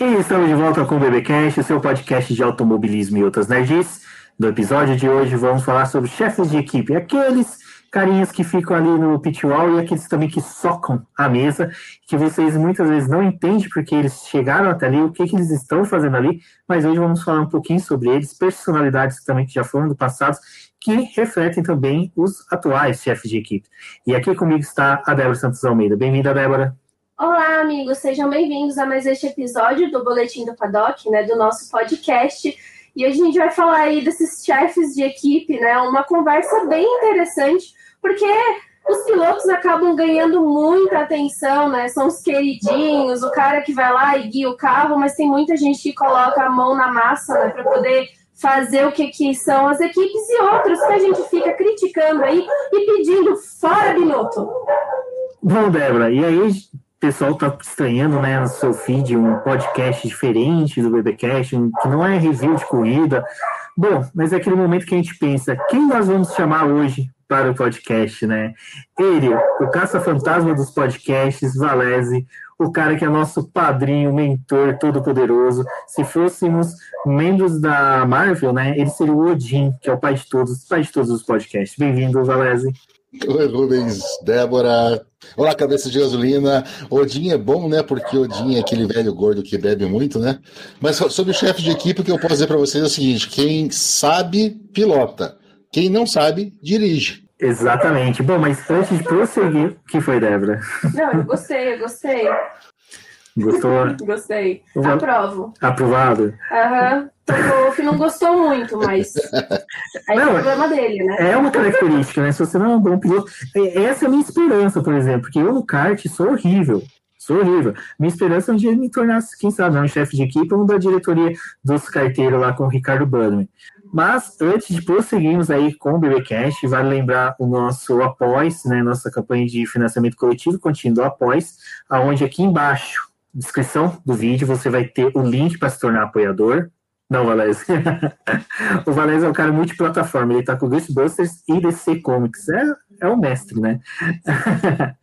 E estamos de volta com o BBcast, seu podcast de automobilismo e outras nerds. No episódio de hoje vamos falar sobre chefes de equipe, aqueles carinhas que ficam ali no pit wall e aqueles também que socam a mesa, que vocês muitas vezes não entendem porque eles chegaram até ali, o que, que eles estão fazendo ali, mas hoje vamos falar um pouquinho sobre eles, personalidades também que já foram do passado, que refletem também os atuais chefes de equipe. E aqui comigo está a Débora Santos Almeida. Bem-vinda, Débora. Olá, amigos, sejam bem-vindos a mais este episódio do Boletim do Paddock, né, do nosso podcast. E hoje a gente vai falar aí desses chefes de equipe, né, uma conversa bem interessante, porque os pilotos acabam ganhando muita atenção, né, são os queridinhos, o cara que vai lá e guia o carro, mas tem muita gente que coloca a mão na massa, né, para poder fazer o que, que são as equipes e outros que a gente fica criticando aí e pedindo fora Binotto. Bom, Débora, e aí pessoal tá estranhando, né, no seu feed um podcast diferente do BBcast, que não é review de corrida. Bom, mas é aquele momento que a gente pensa, quem nós vamos chamar hoje para o podcast, né? Ele, o caça-fantasma dos podcasts, Valese, o cara que é nosso padrinho, mentor, todo-poderoso. Se fôssemos membros da Marvel, né, ele seria o Odin, que é o pai de todos, pai de todos os podcasts. Bem-vindo, Valese. Oi, Rubens, Débora. Olá, cabeça de gasolina. Odin é bom, né? Porque Odin é aquele velho gordo que bebe muito, né? Mas sobre o chefe de equipe, o que eu posso dizer para vocês é o seguinte: quem sabe, pilota. Quem não sabe, dirige. Exatamente. Bom, mas antes de prosseguir, o que foi, Débora? Não, eu gostei, eu gostei. Gostou? Gostei. Aprovo. Aprovado? Aham. Uhum. O não gostou muito, mas aí não, é o problema dele, né? É uma característica, né? Se você não é um bom piloto. Essa é a minha esperança, por exemplo, porque eu no kart sou horrível. Sou horrível. Minha esperança é um dia me tornar, quem sabe, um chefe de equipe ou da diretoria dos carteiros lá com o Ricardo Bannerman. Mas antes de prosseguirmos aí com o BBcast, vale lembrar o nosso Após, né, nossa campanha de financiamento coletivo contínuo Após, aonde aqui embaixo descrição do vídeo você vai ter o link para se tornar apoiador. Não, Valézio. o Valézio é um cara multiplataforma. Ele tá com Ghostbusters e DC Comics. É, é o mestre, né?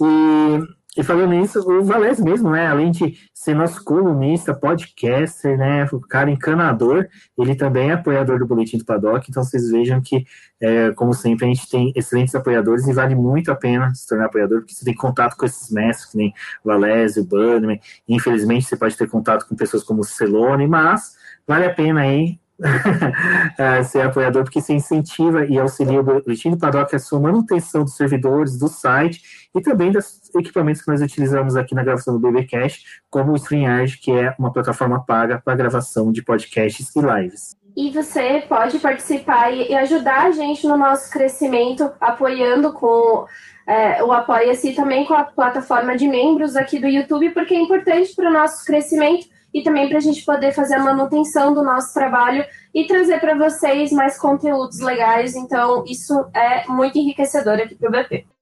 e e falando nisso, o Valés mesmo, né? Além de ser nosso colunista, podcaster, né? O cara encanador, ele também é apoiador do Boletim do Paddock. Então vocês vejam que, é, como sempre, a gente tem excelentes apoiadores e vale muito a pena se tornar apoiador, porque você tem contato com esses mestres, que nem o Valés, o Bannerman. Infelizmente, você pode ter contato com pessoas como o Celone, mas vale a pena aí é, ser apoiador, porque você incentiva e auxilia o Boletim do Paddock a sua manutenção dos servidores, do site e também dos equipamentos que nós utilizamos aqui na gravação do BBcast, como o StreamYard, que é uma plataforma paga para gravação de podcasts e lives. E você pode participar e ajudar a gente no nosso crescimento, apoiando com é, o Apoia-se também com a plataforma de membros aqui do YouTube, porque é importante para o nosso crescimento e também para a gente poder fazer a manutenção do nosso trabalho e trazer para vocês mais conteúdos legais. Então, isso é muito enriquecedor aqui para o BP.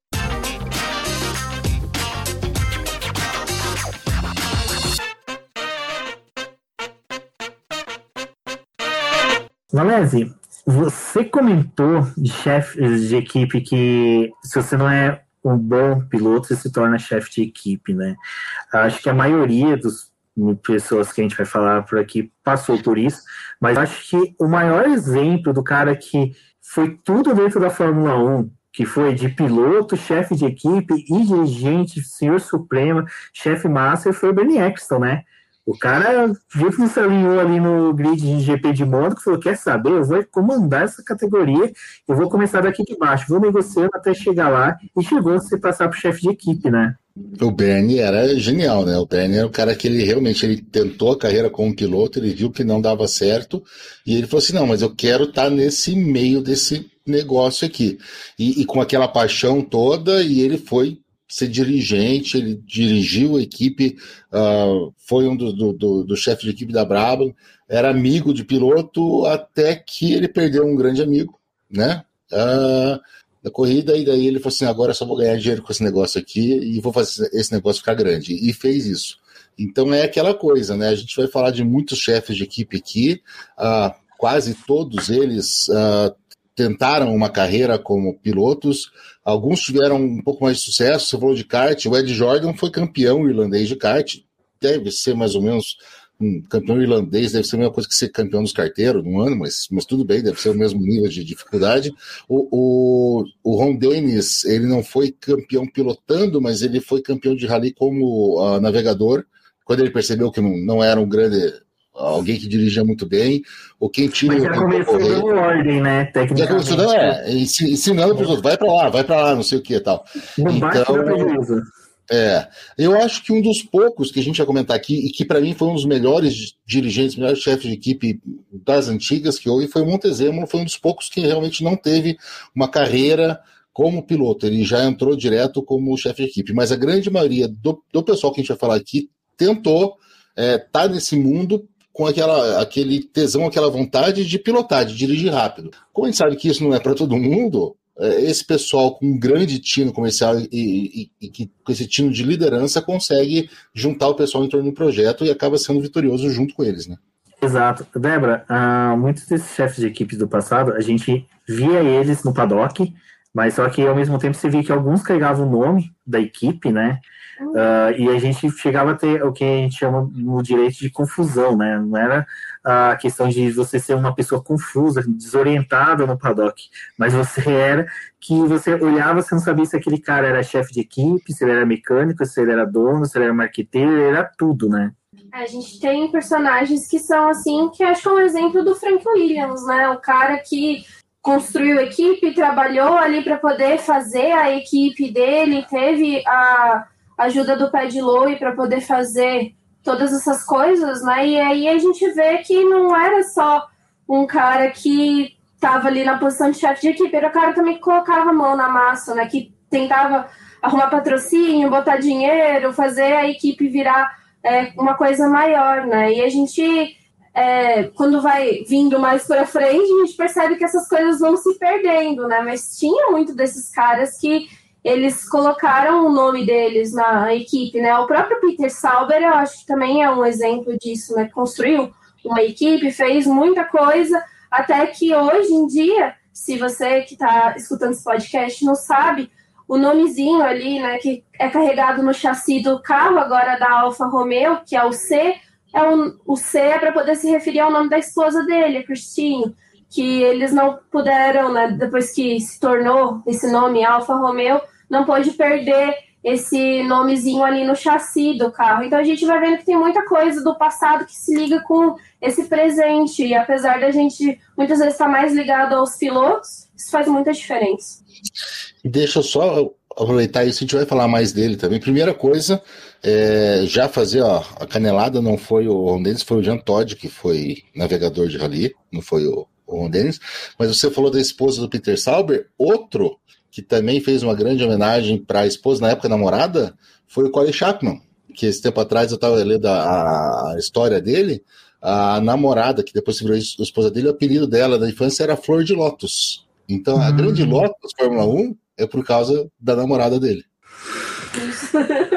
Valese, você comentou de chefes de equipe que se você não é um bom piloto, você se torna chefe de equipe, né? Acho que a maioria dos pessoas que a gente vai falar por aqui passou por isso, mas acho que o maior exemplo do cara que foi tudo dentro da Fórmula 1, que foi de piloto, chefe de equipe e dirigente, senhor supremo, chefe master, foi o Bernie Eccleston, né? O cara viu que se alinhou ali no grid de GP de moto que falou: quer saber? Eu vou comandar essa categoria, eu vou começar daqui de baixo, vou negociando até chegar lá, e chegou a se passar para o chefe de equipe, né? O Bernie era genial, né? O Bernie era o cara que ele realmente ele tentou a carreira como piloto, ele viu que não dava certo, e ele falou assim: não, mas eu quero estar tá nesse meio desse negócio aqui. E, e com aquela paixão toda, e ele foi ser dirigente, ele dirigiu a equipe, uh, foi um dos do, do, do chefes de equipe da Brabham, era amigo de piloto até que ele perdeu um grande amigo, né? Uh, da corrida, e daí ele falou assim: agora eu só vou ganhar dinheiro com esse negócio aqui e vou fazer esse negócio ficar grande. E fez isso. Então é aquela coisa, né? A gente vai falar de muitos chefes de equipe aqui, uh, quase todos eles uh, tentaram uma carreira como pilotos, alguns tiveram um pouco mais de sucesso. Você falou de kart, o Ed Jordan foi campeão irlandês de kart, deve ser mais ou menos um campeão irlandês deve ser a mesma coisa que ser campeão dos carteiros num ano, mas, mas tudo bem, deve ser o mesmo nível de dificuldade. O, o, o Ron Dennis, ele não foi campeão pilotando, mas ele foi campeão de rally como uh, navegador, quando ele percebeu que não, não era um grande alguém que dirigia muito bem, ou quem tinha. Mas já começou dando ordem, né? Já começou dando, é, ensinando para os outros, vai para lá, vai para lá, não sei o que e tal. Não então, é, eu acho que um dos poucos que a gente ia comentar aqui, e que para mim foi um dos melhores dirigentes, melhores chefes de equipe das antigas que houve, foi o Montezemolo, foi um dos poucos que realmente não teve uma carreira como piloto, ele já entrou direto como chefe de equipe, mas a grande maioria do, do pessoal que a gente vai falar aqui tentou estar é, tá nesse mundo com aquela, aquele tesão, aquela vontade de pilotar, de dirigir rápido. Como a gente sabe que isso não é para todo mundo, é, esse pessoal com um grande tino comercial e, e, e, que com esse tino de liderança consegue juntar o pessoal em torno do projeto e acaba sendo vitorioso junto com eles, né? Exato. Débora, uh, muitos desses chefes de equipes do passado, a gente via eles no paddock, mas só que ao mesmo tempo você via que alguns carregavam o nome da equipe, né? Uh, e a gente chegava a ter o que a gente chama no direito de confusão, né? Não era a questão de você ser uma pessoa confusa, desorientada no paddock, mas você era que você olhava, você não sabia se aquele cara era chefe de equipe, se ele era mecânico, se ele era dono, se ele era marqueteiro, ele era tudo, né? A gente tem personagens que são assim, que acho que é um exemplo do Frank Williams, né? O cara que construiu equipe, trabalhou ali para poder fazer a equipe dele, teve a ajuda do Pad Lowe para poder fazer todas essas coisas, né? E aí a gente vê que não era só um cara que estava ali na posição de chefe de equipe, era o cara também que colocava a mão na massa, né? Que tentava arrumar patrocínio, botar dinheiro, fazer a equipe virar é, uma coisa maior, né? E a gente, é, quando vai vindo mais para frente, a gente percebe que essas coisas vão se perdendo, né? Mas tinha muito desses caras que eles colocaram o nome deles na equipe, né? O próprio Peter Sauber, eu acho que também é um exemplo disso, né? Construiu uma equipe, fez muita coisa, até que hoje em dia, se você que está escutando esse podcast não sabe, o nomezinho ali, né, que é carregado no chassi do carro agora da Alfa Romeo, que é o C, é um, o C é para poder se referir ao nome da esposa dele, a Christine, que eles não puderam, né, depois que se tornou esse nome Alfa Romeo, não pode perder esse nomezinho ali no chassi do carro. Então a gente vai vendo que tem muita coisa do passado que se liga com esse presente. E apesar da gente muitas vezes estar mais ligado aos pilotos, isso faz muita diferença. Deixa eu só aproveitar isso, a gente vai falar mais dele também. Primeira coisa, é, já fazer ó, a canelada não foi o Ron Dennis, foi o Jean Todd, que foi navegador de rally, não foi o, o Ron Dennis. Mas você falou da esposa do Peter Sauber, outro que também fez uma grande homenagem para a esposa, na época namorada, foi o Colin Chapman, que esse tempo atrás eu estava lendo a, a, história dele, a namorada, que depois se virou a esposa dele, o apelido dela da infância era Flor de Lotus. Então, a grande hum. Lotus Fórmula 1 é por causa da namorada dele.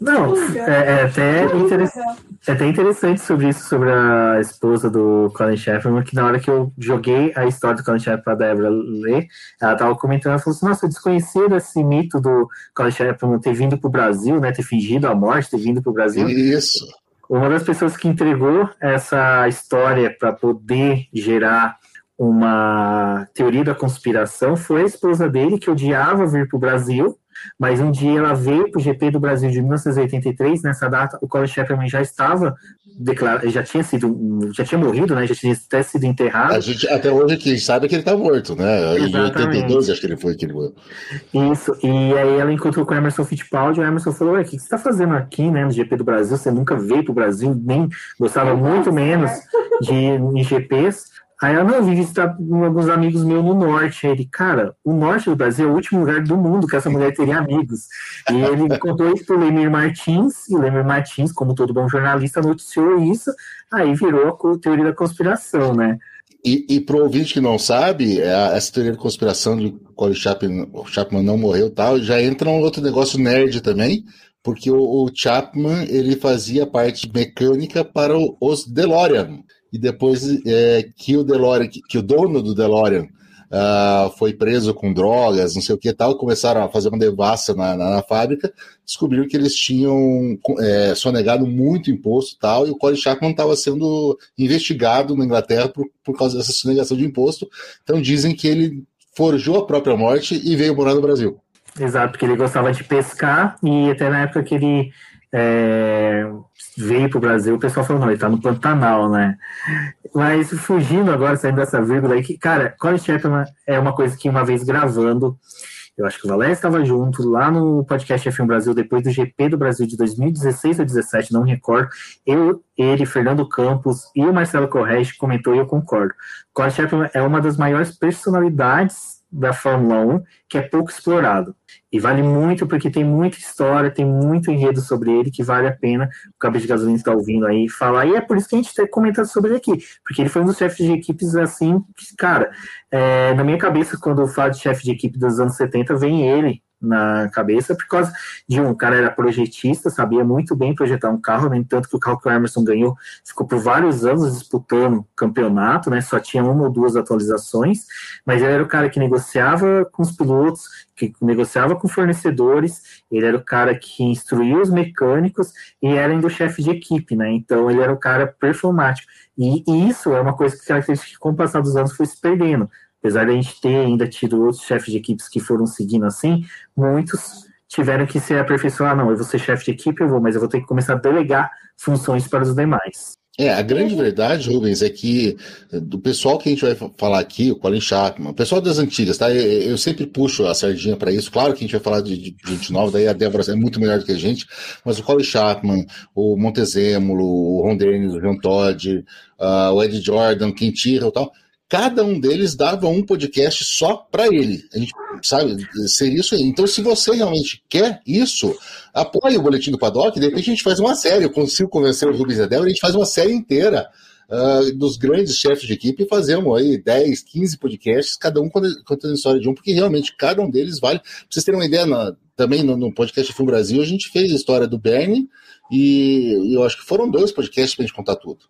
Não, é, é, até interessante, é até interessante sobre isso, sobre a esposa do Colin Chapman, que na hora que eu joguei a história do Colin Chapman para Débora ler, ela estava comentando, ela falou assim, nossa, eu desconhecia esse mito do Colin Chapman ter vindo para o Brasil, né, ter fingido a morte, ter vindo para o Brasil. Isso. Uma das pessoas que entregou essa história para poder gerar uma teoria da conspiração foi a esposa dele, que odiava vir para o Brasil, mas um dia ela veio para o GP do Brasil de 1983, nessa data o Colin Chapman já estava declarado, já tinha sido, já tinha morrido, né? Já tinha até sido enterrado. A gente, até hoje quem sabe é que ele está morto, né? Exatamente. Em 82 acho que ele foi que ele morreu. Isso, e aí ela encontrou com o Emerson Fittipaldi, o Emerson falou, o que você está fazendo aqui, né, no GP do Brasil? Você nunca veio para o Brasil, nem gostava muito menos de GPs. Aí ela, não, vim visitar alguns amigos meus no norte. Aí ele, cara, o norte do Brasil é o último lugar do mundo que essa mulher teria amigos. E ele contou isso pro Lemir Martins, e o Lemir Martins, como todo bom jornalista, noticiou isso, aí virou a teoria da conspiração, né? E, e para o ouvinte que não sabe, é, essa teoria da conspiração de Colin Chapman, Chapman não morreu tal, já entra um outro negócio nerd também, porque o, o Chapman ele fazia parte mecânica para os DeLorean e depois é, que o DeLorean, que, que, o dono do DeLorean uh, foi preso com drogas, não sei o que tal, começaram a fazer uma devassa na, na, na fábrica, descobriram que eles tinham é, sonegado muito imposto tal, e o Colin Chapman estava sendo investigado na Inglaterra por, por causa dessa sonegação de imposto. Então dizem que ele forjou a própria morte e veio morar no Brasil. Exato, porque ele gostava de pescar e até na época que ele é, veio para o Brasil, o pessoal falou, não, ele está no Pantanal, né? Mas fugindo agora, saindo dessa vírgula aí, que, cara, Colin Chapman é uma coisa que uma vez gravando, eu acho que o Valério estava junto lá no podcast F1 Brasil, depois do GP do Brasil de 2016 ou 2017, não recordo. Eu, ele, Fernando Campos e o Marcelo Correge comentou e eu concordo. Colin Chapman é uma das maiores personalidades da Fórmula 1 que é pouco explorado. E vale muito porque tem muita história, tem muito enredo sobre ele que vale a pena o Cabeça de Gasolina está ouvindo aí falar. E é por isso que a gente tem comentado sobre ele aqui, porque ele foi um dos chefes de equipes assim, que, cara, é, na minha cabeça, quando eu falo de chefe de equipe dos anos 70, vem ele na cabeça, por causa de um, cara era projetista, sabia muito bem projetar um carro, nem tanto que o carro que o Emerson ganhou ficou por vários anos disputando campeonato, né? Só tinha uma ou duas atualizações, mas ele era o cara que negociava com os pilotos, que negociava com fornecedores, ele era o cara que instruía os mecânicos e era ainda o chefe de equipe, né? Então ele era o cara performático. E, e isso é uma coisa que que com o passar dos anos foi se perdendo apesar de a gente ter ainda tido outros chefes de equipes que foram seguindo assim, muitos tiveram que se aperfeiçoar. Não, eu vou ser chefe de equipe, eu vou, mas eu vou ter que começar a delegar funções para os demais. É, a grande verdade, Rubens, é que do pessoal que a gente vai falar aqui, o Colin Chapman, o pessoal das antigas, tá? Eu, sempre puxo a sardinha para isso. Claro que a gente vai falar de, de, gente nova, daí a Débora é muito melhor do que a gente, mas o Colin Chapman, o Montezemolo, o Ron Dennis, o John Todd, uh, o Ed Jordan, Quem Tira e tal, cada um deles dava um podcast só para ele. A gente sabe, seria isso aí. Então, se você realmente quer isso, apoie o Boletim do Paddock, de repente a gente faz uma série, eu consigo convencer o Rubens e a a gente faz uma série inteira uh, dos grandes chefes de equipe e fazemos aí 10, 15 podcasts, cada um contando a história de um, porque realmente cada um deles vale. Pra vocês terem uma ideia, na, também no, no podcast Filme Brasil, a gente fez a história do Bernie e, e eu acho que foram dois podcasts pra gente contar tudo.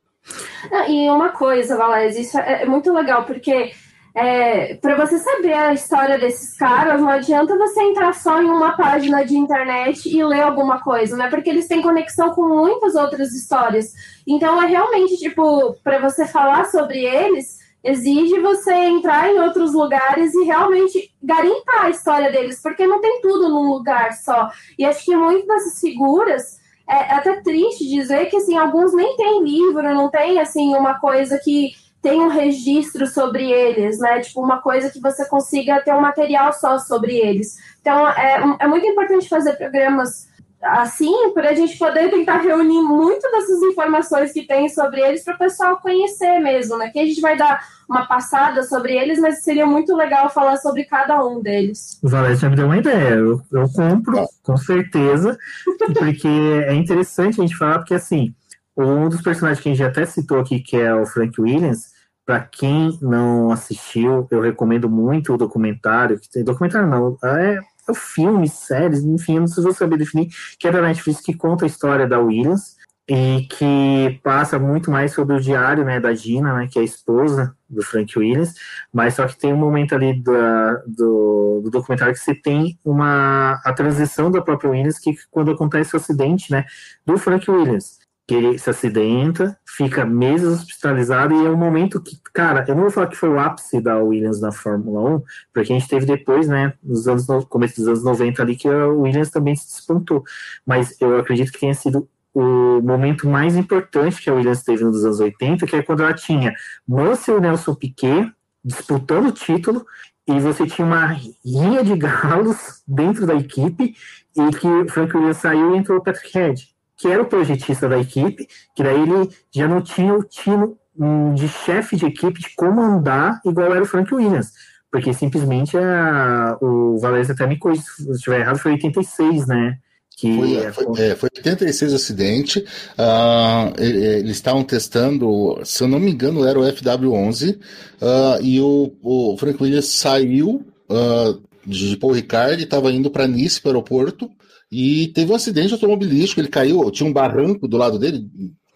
E uma coisa, Valézia, isso é, é muito legal, porque é, para você saber a história desses caras, não adianta você entrar só em uma página de internet e ler alguma coisa, né? Porque eles têm conexão com muitas outras histórias. Então é realmente, tipo, para você falar sobre eles, exige você entrar em outros lugares e realmente garimpar a história deles, porque não tem tudo num lugar só. E acho que muitas dessas figuras é, é até triste dizer que assim, alguns nem têm livro, não tem assim uma coisa que tem um registro sobre eles, né? Tipo, uma coisa que você consiga ter um material só sobre eles. Então, é, é muito importante fazer programas assim, para a gente poder tentar reunir muito dessas informações que tem sobre eles para o pessoal conhecer mesmo, né? Que a gente vai dar uma passada sobre eles, mas seria muito legal falar sobre cada um deles. O Valete já me deu uma ideia, eu, eu compro, com certeza, porque é interessante a gente falar, porque assim, um dos personagens que a gente até citou aqui, que é o Frank Williams, para quem não assistiu, eu recomendo muito o documentário, que tem documentário não, é é filmes, séries, enfim, eu não vou saber definir, que é da Netflix, que conta a história da Williams e que passa muito mais sobre o diário né, da Gina, né, que é a esposa do Frank Williams, mas só que tem um momento ali da, do, do, documentário que você tem uma a transição da própria Williams, que quando acontece o acidente né, do Frank Williams que ele se acidenta, fica meses hospitalizado e é um momento que, cara, eu não vou falar que foi o ápice da Williams na Fórmula 1, porque a gente teve depois, né, nos anos, começo dos anos 90 ali, que a Williams também se despontou, mas eu acredito que tenha sido o momento mais importante que a Williams teve nos anos 80, que é quando ela tinha Mansell e Nelson Piquet disputando o título, e você tinha uma linha de galos dentro da equipe, e que Frank Williams saiu e entrou o Patrick Head que era o projetista da equipe, que daí ele já não tinha o tino de chefe de equipe de comandar igual era o Frank Williams, porque simplesmente a, o Valério até me corrija se estiver errado, foi 86, né? Que foi, é, foi, é, foi 86 o acidente. Uh, eles estavam testando, se eu não me engano, era o FW11, uh, e o, o, Frank Williams saiu uh, de Paul Ricard e estava indo para Nice, para o aeroporto, e teve um acidente automobilístico, ele caiu, tinha um barranco do lado dele,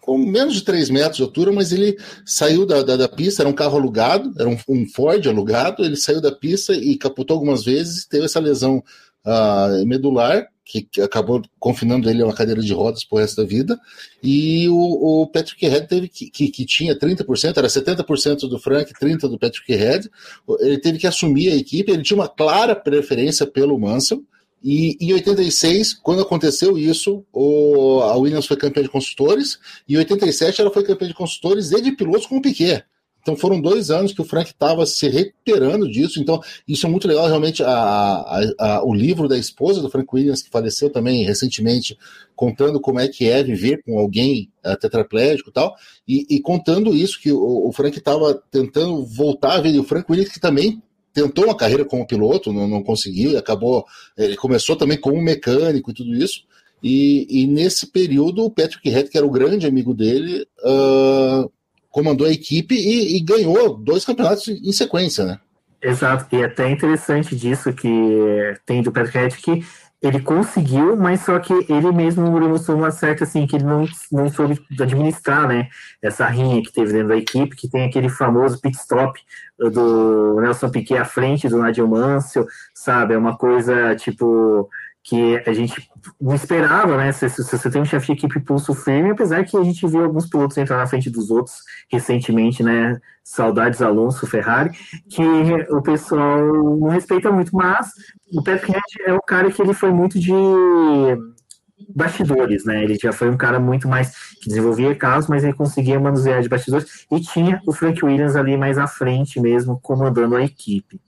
com menos de 3 metros de altura, mas ele saiu da, da, da pista, era um carro alugado, era um, um, Ford alugado, ele saiu da pista e capotou algumas vezes, teve essa lesão uh, medular, que, acabou confinando ele a uma cadeira de rodas por resto da vida, e o, o Patrick Head teve que, que, que, tinha 30%, era 70% do Frank, 30% do Patrick Head, ele teve que assumir a equipe, ele tinha uma clara preferência pelo Mansell, e em 86, quando aconteceu isso, o, a Williams foi campeã de construtores, e em 87 ela foi campeã de construtores e de pilotos com o Piquet. Então foram dois anos que o Frank estava se recuperando disso. Então, isso é muito legal, realmente. A, a, a, o livro da esposa do Frank Williams, que faleceu também recentemente, contando como é que é viver com alguém uh, tetraplégico e tal, e, e contando isso, que o, o Frank estava tentando voltar a ver, e o Frank Williams que também tentou uma carreira como piloto, não, não conseguiu, e acabou. Ele começou também como mecânico e tudo isso. E, e nesse período, o Patrick Head, que era o grande amigo dele, uh, comandou a equipe e, e, ganhou dois campeonatos em sequência, né? Exato, e é até interessante disso que tem do Patrick Head que ele conseguiu, mas só que ele mesmo mostrou uma certa assim que ele não, não soube administrar, né? Essa rinha que teve dentro da equipe, que tem aquele famoso pit stop do Nelson Piquet à frente do Nigel Mansell, sabe? É uma coisa tipo que a gente não esperava, né? Se, se, você tem um chefe de equipe pulso firme, apesar que a gente viu alguns pilotos entrar na frente dos outros recentemente, né? Saudades Alonso, Ferrari, que o pessoal não respeita muito, mas o Patrick é o cara que ele foi muito de bastidores, né? Ele já foi um cara muito mais que desenvolvia carros, mas ele conseguia manusear de bastidores e tinha o Frank Williams ali mais à frente mesmo, comandando a equipe.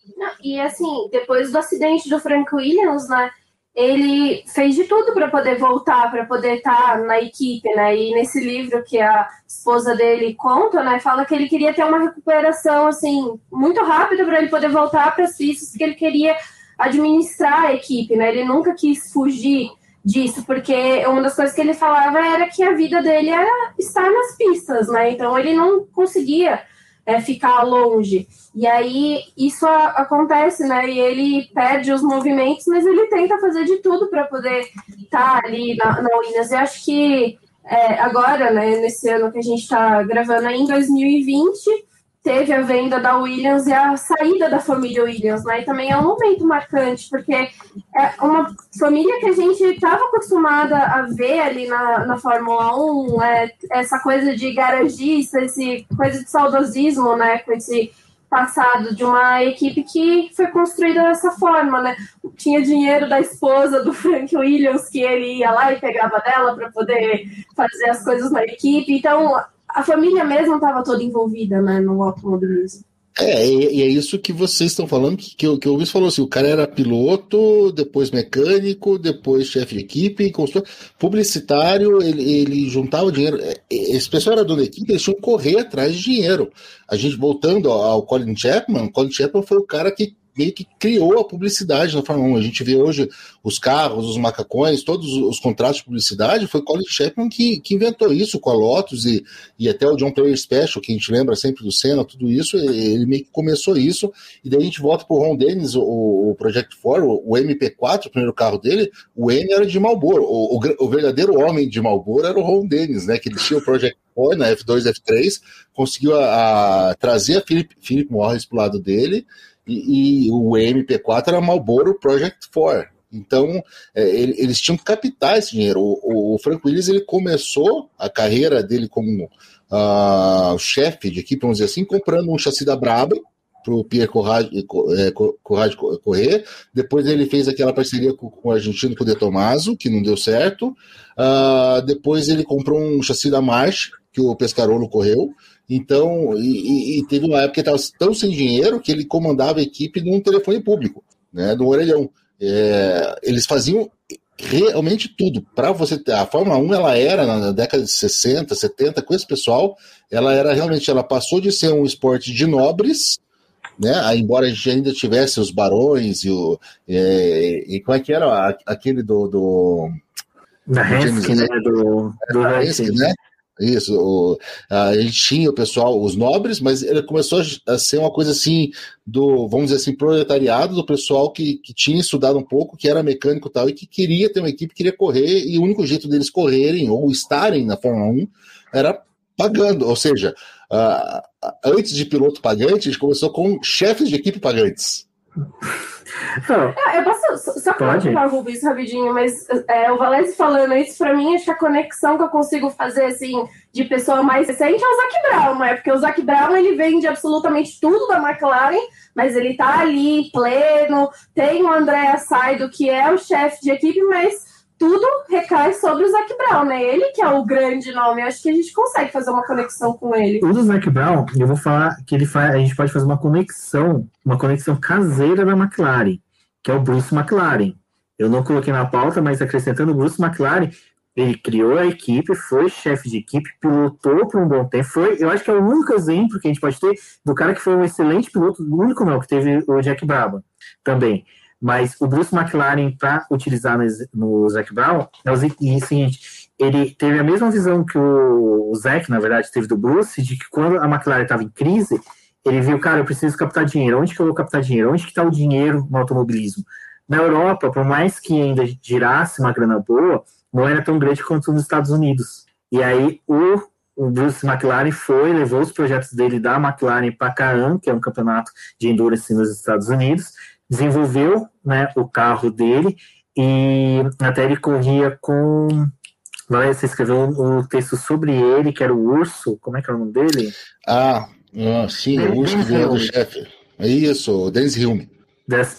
e assim, depois do acidente do Frank Williams, né? Ele fez de tudo para poder voltar, para poder estar tá na equipe, né? E nesse livro que a esposa dele conta, né, fala que ele queria ter uma recuperação assim muito rápida para ele poder voltar para as pistas, porque ele queria administrar a equipe, né? Ele nunca quis fugir disso, porque uma das coisas que ele falava era que a vida dele era estar nas pistas, né? Então ele não conseguia é, ficar longe. E aí isso a, acontece, né? E ele perde os movimentos, mas ele tenta fazer de tudo para poder estar tá ali na, na Williams. Eu acho que é, agora, né, nesse ano que a gente está gravando, em 2020, teve a venda da Williams e a saída da família Williams, né? E também é um momento marcante, porque é uma família que a gente estava acostumada a ver ali na, na Fórmula 1, é, essa coisa de garagista, esse coisa de saudosismo, né? Com esse passado de uma equipe que foi construída dessa forma, né? Tinha dinheiro da esposa do Frank Williams que ele ia lá e pegava dela para poder fazer as coisas na equipe. Então, a família mesmo estava toda envolvida né, no automobilismo. É, e é isso que vocês estão falando, que, que, que o Luiz falou assim, o cara era piloto, depois mecânico, depois chefe de equipe, consultor, publicitário, ele, ele juntava dinheiro, é, esse pessoal era dono da equipe, eles tinham que correr atrás de dinheiro. A gente, voltando ao Colin Chapman, Colin Chapman foi o cara que meio que criou a publicidade na Fórmula 1. A gente vê hoje os carros, os macacões, todos os contratos de publicidade, foi Colin Chapman que, que inventou isso com a Lotus e, e até o John Player Special, que a gente lembra sempre do Senna, tudo isso, ele meio que começou isso, e daí a gente volta para o Ron Dennis, o, o Project 4, o, o MP4, o primeiro carro dele, o M era de Marlboro, o, o, o verdadeiro homem de Marlboro era o Ron Dennis, né, que ele tinha o Project 4 na F2 F3, conseguiu a, a trazer a Philip, Philip Morris para o lado dele, e, e o MP4 era Marlboro Project 4. Então, é, eles tinham que captar esse dinheiro. O, o, Frank Willis ele começou a carreira dele como uh, chefe de equipe, vamos dizer assim, comprando um chassi da Braba para o Pierre Corrade, é, correr. Depois ele fez aquela parceria com, com o argentino, com o De Tomaso, que não deu certo. Uh, depois ele comprou um chassi da March, que o Pescarolo correu. Então, e, e teve uma época que ele estava tão sem dinheiro que ele comandava a equipe num telefone público, né, no orelhão. É, eles faziam realmente tudo. Para você ter, a Fórmula 1 ela era na década de 60, 70, com esse pessoal, ela era realmente, ela passou de ser um esporte de nobres, né? Embora a gente ainda tivesse os barões e o. É, e como é que era aquele do. do da Hensky, né? Do, do Hensky, né? Isso, o, a gente tinha o pessoal, os nobres, mas ele começou a ser uma coisa assim do, vamos dizer assim, proletariado, do pessoal que, que tinha estudado um pouco, que era mecânico e tal, e que queria ter uma equipe, queria correr, e o único jeito deles correrem ou estarem na Fórmula 1 era pagando, ou seja, uh, antes de piloto pagante, a gente começou com chefes de equipe pagantes. É, eu posso só falar Rubens rapidinho, mas é, o Valese falando isso, pra mim, acho que a conexão que eu consigo fazer, assim, de pessoa mais recente é o Zac Brown, né? Porque o Zac Brown, ele vende absolutamente tudo da McLaren, mas ele tá ali, pleno, tem o André Saido, que é o chefe de equipe, mas tudo recai sobre o Zac Brown, né? Ele que é o grande nome. Eu acho que a gente consegue fazer uma conexão com ele. O do Zac Brown, eu vou falar que ele a gente pode fazer uma conexão, uma conexão caseira da McLaren, que é o Bruce McLaren. Eu não coloquei na pauta, mas acrescentando o Bruce McLaren, ele criou a equipe, foi chefe de equipe, pilotou por um bom tempo. Foi, eu acho que é o único exemplo que a gente pode ter do cara que foi um excelente piloto, o único não, que teve o Jack Brabham também. Mas o Bruce McLaren, para utilizar no, no Zac Brown, é o seguinte: ele teve a mesma visão que o, o Zac, na verdade, teve do Bruce, de que quando a McLaren estava em crise, ele viu, cara, eu preciso captar dinheiro. Onde que eu vou captar dinheiro? Onde que está o dinheiro no automobilismo? Na Europa, por mais que ainda girasse uma grana boa, não era tão grande quanto nos Estados Unidos. E aí o, o Bruce McLaren foi, levou os projetos dele da McLaren para Caan, que é um campeonato de endurance nos Estados Unidos, desenvolveu né, o carro dele e até ele corria com. Você escreveu um texto sobre ele, que era o urso. Como é que é o nome dele? Ah, ah sim, o urso que do chefe. É isso, o Dennis Hume.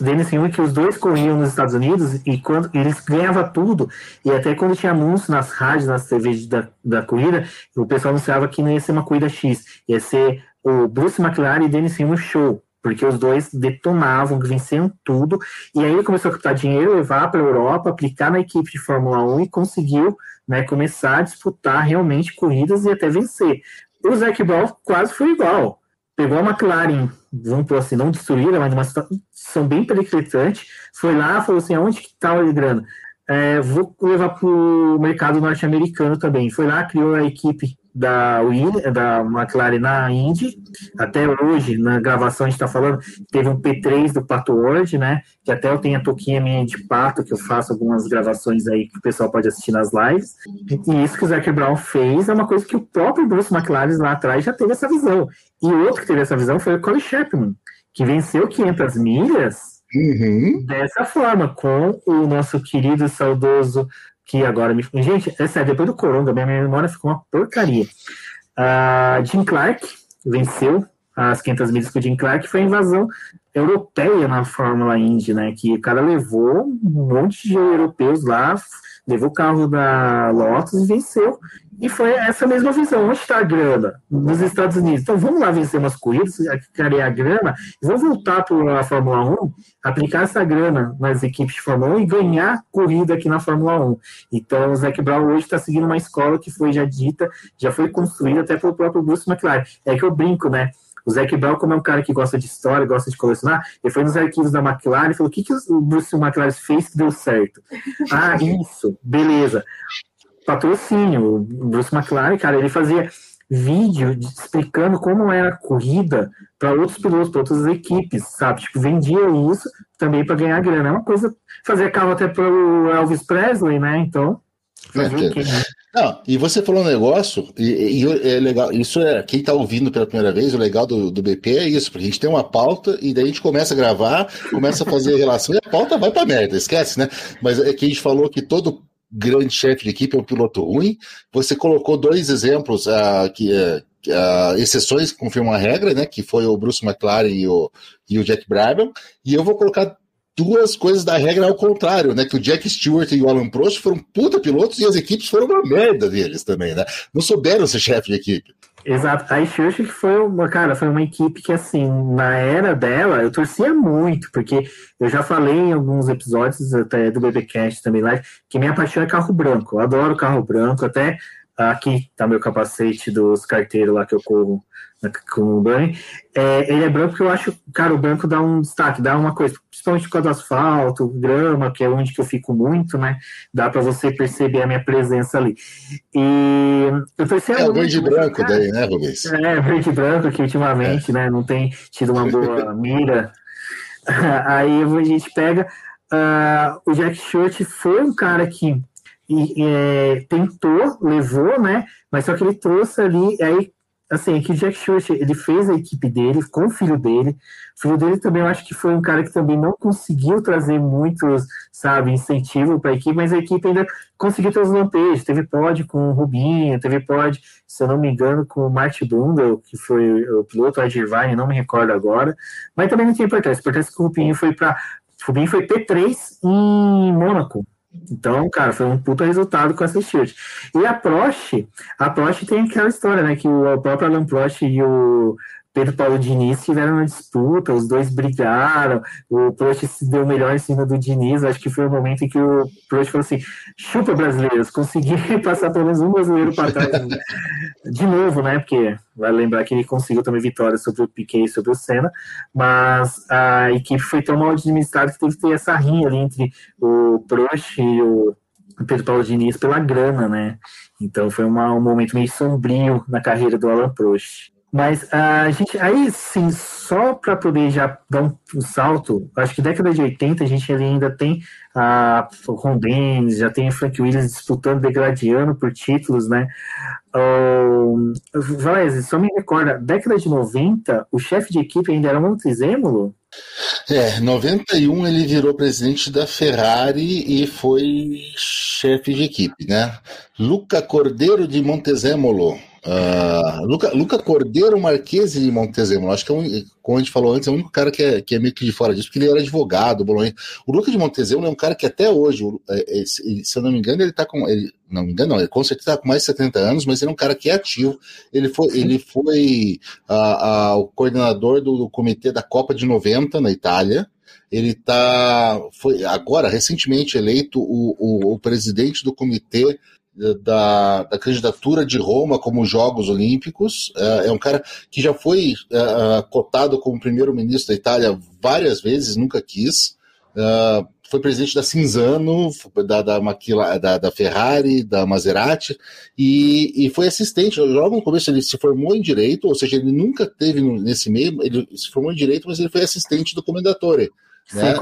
Dennis Hume, que os dois corriam nos Estados Unidos e quando eles ganhavam tudo, e até quando tinha anúncio nas rádios, nas TVs da, da corrida, o pessoal anunciava que não ia ser uma corrida X, ia ser o Bruce McLaren e Dennis Hume show porque os dois detonavam, venciam tudo, e aí ele começou a captar dinheiro, levar para a Europa, aplicar na equipe de Fórmula 1 e conseguiu né, começar a disputar realmente corridas e até vencer. O Zac Brown quase foi igual. Pegou a McLaren, vamos por assim, não destruída, mas uma situação bem periclitante, foi lá falou assim, aonde que está o grana? É, vou levar para o mercado norte-americano também. Foi lá, criou a equipe da da McLaren na Indy. Até hoje, na gravação, a gente está falando, teve um P3 do Pato Word, né? Que até eu tenho a toquinha minha de pato, que eu faço algumas gravações aí que o pessoal pode assistir nas lives. E isso que o Zac Brown fez é uma coisa que o próprio Bruce McLaren lá atrás já teve essa visão. E outro que teve essa visão foi o Colin Chapman, que venceu 500 milhas Uhum. Dessa forma, com o nosso querido e saudoso que agora me. Gente, é sério, depois do Coronga, minha memória ficou uma porcaria. Uh, Jim Clark venceu as 500 milhas com o Jim Clark, foi a invasão europeia na Fórmula Indy, né? Que o cara levou um monte de europeus lá, levou o carro da Lotus e venceu. E foi essa mesma visão. Onde está a grana? Nos Estados Unidos. Então vamos lá vencer umas corridas, criar a grana, e voltar para a Fórmula 1, aplicar essa grana nas equipes de Fórmula 1 e ganhar corrida aqui na Fórmula 1. Então o Zac Brown hoje está seguindo uma escola que foi já dita, já foi construída até pelo próprio Bruce McLaren. É que eu brinco, né? O Zac Brown, como é um cara que gosta de história, gosta de colecionar, ele foi nos arquivos da McLaren e falou: o que, que o Bruce McLaren fez que deu certo? ah, isso, beleza patrocínio. O Bruce McLaren, cara, ele fazia vídeo explicando como era a corrida para outros pilotos, para outras equipes, sabe? Tipo, vendia isso também para ganhar grana. É uma coisa, fazer carro até para o Elvis Presley, né? Então, fazer é, o quê, né? Não, e você falou um negócio, e, e, é legal, isso é, quem está ouvindo pela primeira vez, o legal do, do BP é isso, porque a gente tem uma pauta e daí a gente começa a gravar, começa a fazer relação e a pauta vai pra merda, esquece, né? Mas é que a gente falou que todo grande chefe de equipe é um piloto ruim. Você colocou dois exemplos uh, que uh, exceções que confirmam a regra, né? Que foi o Bruce McLaren e o, e o Jack Brabham. E eu vou colocar duas coisas da regra ao contrário, né? Que o Jack Stewart e o Alan Prost foram puta pilotos e as equipes foram uma merda deles também, né? Não souberam ser chefe de equipe. Exato. A Xuxa que foi uma, cara, foi uma equipe que, assim, na era dela, eu torcia muito, porque eu já falei em alguns episódios até do BBcast também lá, que minha paixão é carro branco. Eu adoro carro branco, até aqui tá meu capacete dos carteiros lá que eu corro com o Bunny. É, ele é branco porque eu acho, cara, o branco dá um destaque, dá uma coisa, principalmente por causa do asfalto, grama, que é onde que eu fico muito, né? Dá para você perceber a minha presença ali. E eu torci É o verde branco cara, daí, né, Rubens? É, verde branco, que ultimamente, é. né, não tem tido uma boa mira. Aí a gente pega. Uh, o Jack Short foi um cara que e, é, tentou, levou, né? Mas só que ele trouxe ali, aí assim, que o Jack Stewart, ele fez a equipe dele com o filho dele. O filho dele também, eu acho que foi um cara que também não conseguiu trazer muitos, sabe, incentivo para a equipe, mas a equipe ainda conseguiu ter os lampejos. Teve pod com o Rubinho, teve pod, se eu não me engano, com o Martin Bundle, que foi o piloto, Ed Irvine, não me recordo agora. Mas também não tem importância. Importância que o Rubinho foi para. Rubinho foi P3 em Mônaco. Então, cara, foi um puta resultado com essa shirt. E a Prost, a Prost tem aquela história, né? Que o próprio Alan Prost e o Pedro Paulo Diniz tiveram uma disputa, os dois brigaram, o Prost se deu melhor em cima do Diniz, acho que foi o momento em que o Prost falou assim, chupa brasileiros, consegui passar pelo menos um brasileiro para trás de novo, né, porque vai lembrar que ele conseguiu também vitória sobre o Piquet e sobre o Senna, mas a equipe foi tão mal administrada que teve que ter essa rinha ali entre o Prost e o Pedro Paulo Diniz pela grana, né, então foi uma, um momento meio sombrio na carreira do Alan Prost. Mas a gente, aí sim, só para poder já dar um, salto, acho que década de 80 a gente ainda tem a Ron Dennis, já tem a Frank Williams disputando, degradando por títulos, né? Um, Valese, só me recorda, década de 90, o chefe de equipe ainda era Montezemolo? É, 91 ele virou presidente da Ferrari e foi chefe de equipe, né? Luca Cordeiro de Montezemolo, Uh, Luca, Luca Cordeiro Marquese de Montezemolo, acho que é um, como a gente falou antes, é o único cara que é, que é meio que de fora disso, porque ele era advogado, Bolonha. O Luca de Montezemolo é um cara que até hoje, é, é, se eu não me engano, ele tá com. Ele, não me engano, não, ele com certeza tá com mais de 70 anos, mas ele é um cara que é ativo. Ele foi, ele foi uh, uh, o coordenador do, do comitê da Copa de 90 na Itália ele tá foi agora recentemente eleito o, o, o, presidente do comitê da, da, candidatura de Roma como Jogos Olímpicos. É, é um cara que já foi é, é, cotado como primeiro-ministro da Itália várias vezes, nunca quis. É, foi presidente da Cinzano, da, da, Maquila, da, da Ferrari, da Maserati, e, e, foi assistente. Logo no começo ele se formou em direito, ou seja, ele nunca teve nesse meio, ele se formou em direito, mas ele foi assistente do comendatore. Né?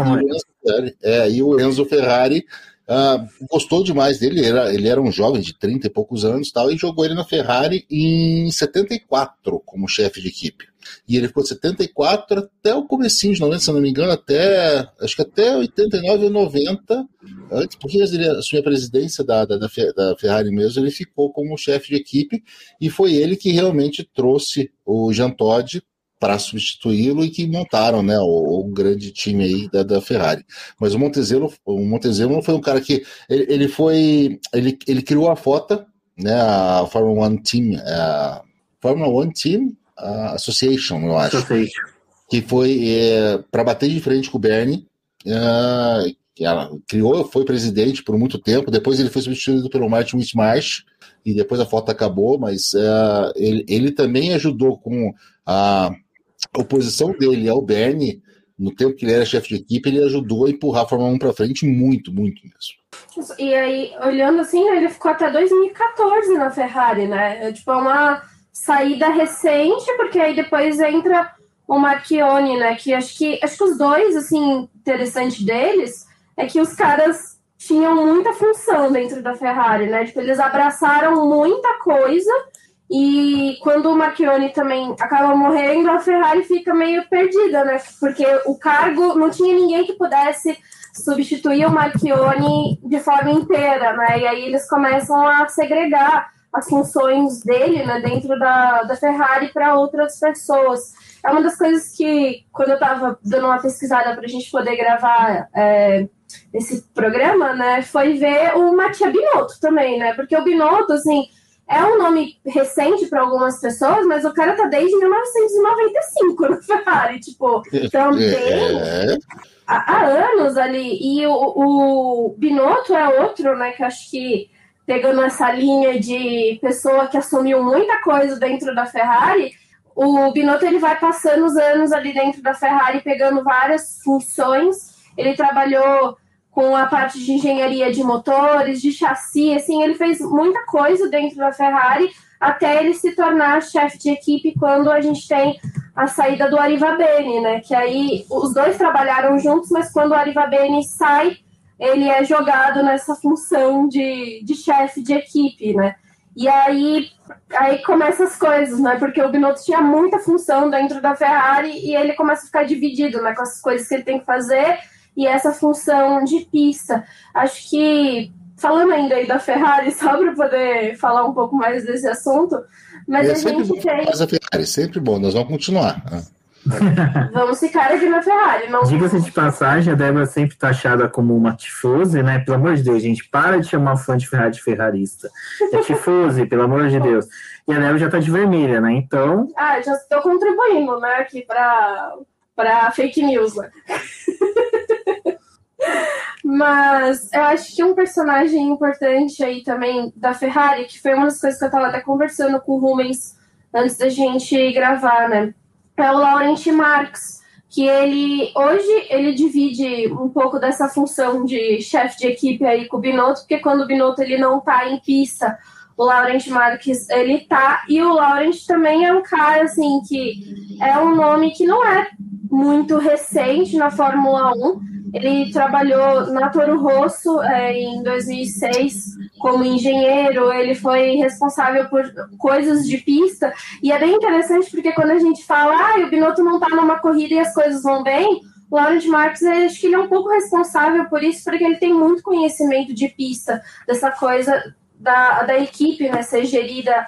é, e o Enzo Ferrari Uh, gostou demais dele, ele era, ele era um jovem de 30 e poucos anos tal, e jogou ele na Ferrari em 74 como chefe de equipe. E ele ficou de 74 até o comecinho de 90, se não me engano, até acho que até 89 ou 90, antes, porque ele assumiu a presidência da, da, da Ferrari mesmo, ele ficou como chefe de equipe, e foi ele que realmente trouxe o Jean Todt para substituí-lo e que montaram né, o, o, grande time aí da, da Ferrari. Mas o Montezelo, o Montezelo foi um cara que ele, ele foi ele, ele criou a FOTA, né, a Formula One Team, a Formula One Team Association, eu acho, Association. que foi é, para bater de frente com o Bernie. É, ela criou, foi presidente por muito tempo. Depois ele foi substituído pelo Martin Whitmarsh e depois a foto acabou, mas é, ele, ele também ajudou com a a oposição dele ao Bernie, no tempo que ele era chefe de equipe, ele ajudou a empurrar a Fórmula 1 para frente muito, muito mesmo. E aí, olhando assim, ele ficou até 2014 na Ferrari, né? É, tipo, é uma saída recente, porque aí depois entra o Marchione, né? Que acho que acho que os dois, assim, interessante deles é que os caras tinham muita função dentro da Ferrari, né? Tipo, eles abraçaram muita coisa e quando o Marchione também acaba morrendo, a Ferrari fica meio perdida, né? Porque o cargo não tinha ninguém que pudesse substituir o Marchione de forma inteira, né? E aí eles começam a segregar as funções dele né, dentro da, da Ferrari para outras pessoas. É uma das coisas que, quando eu estava dando uma pesquisada para a gente poder gravar é, esse programa, né, foi ver o Mattia Binotto também, né? Porque o Binotto, assim, é um nome recente para algumas pessoas, mas o cara tá desde 1995 no Ferrari, tipo, também é. há, há, anos ali. E o, o Binotto é outro, né, que acho que pegando essa linha de pessoa que assumiu muita coisa dentro da Ferrari, o Binotto ele vai passando os anos ali dentro da Ferrari, pegando várias funções. Ele trabalhou com a parte de engenharia de motores, de chassi, assim, ele fez muita coisa dentro da Ferrari até ele se tornar chefe de equipe quando a gente tem a saída do Arriva Bene, né? Que aí os dois trabalharam juntos, mas quando o Arriva Bene sai, ele é jogado nessa função de, de chefe de equipe, né? E aí, aí começa as coisas, né? Porque o Binotto tinha muita função dentro da Ferrari e ele começa a ficar dividido, né? Com as coisas que ele tem que fazer e essa função de pista. Acho que, falando ainda aí da Ferrari, só para poder falar um pouco mais desse assunto, mas é a sempre gente bom tem... Mas a Ferrari, sempre bom, nós vamos continuar. né? Vamos ficar aqui na Ferrari. Não... Diga-se de passagem, a Débora é sempre taxada como uma tifose, né? Pelo amor de Deus, gente, para de chamar fã de Ferrari de ferrarista. É tifose, pelo amor de Deus. E a Débora já tá de vermelha, né? Então, Ah, já estou contribuindo, né, aqui para para fake news, né? Mas eu acho que um personagem importante aí também da Ferrari, que foi uma das coisas que eu estava até conversando com o Rumens antes da gente gravar, né? É o Laurent Marx, que ele hoje ele divide um pouco dessa função de chefe de equipe aí com o Binotto, porque quando o Binotto ele não tá em pista, o Laurent Marques ele tá, e o Laurent também é um cara assim que é um nome que não é muito recente na Fórmula 1. Ele trabalhou na Toro Rosso é, em 2006 como engenheiro, ele foi responsável por coisas de pista, e é bem interessante porque quando a gente fala, ah, o Binotto não tá numa corrida e as coisas vão bem, o Laurent Marques, acho que ele é um pouco responsável por isso, porque ele tem muito conhecimento de pista, dessa coisa da, da equipe né, ser gerida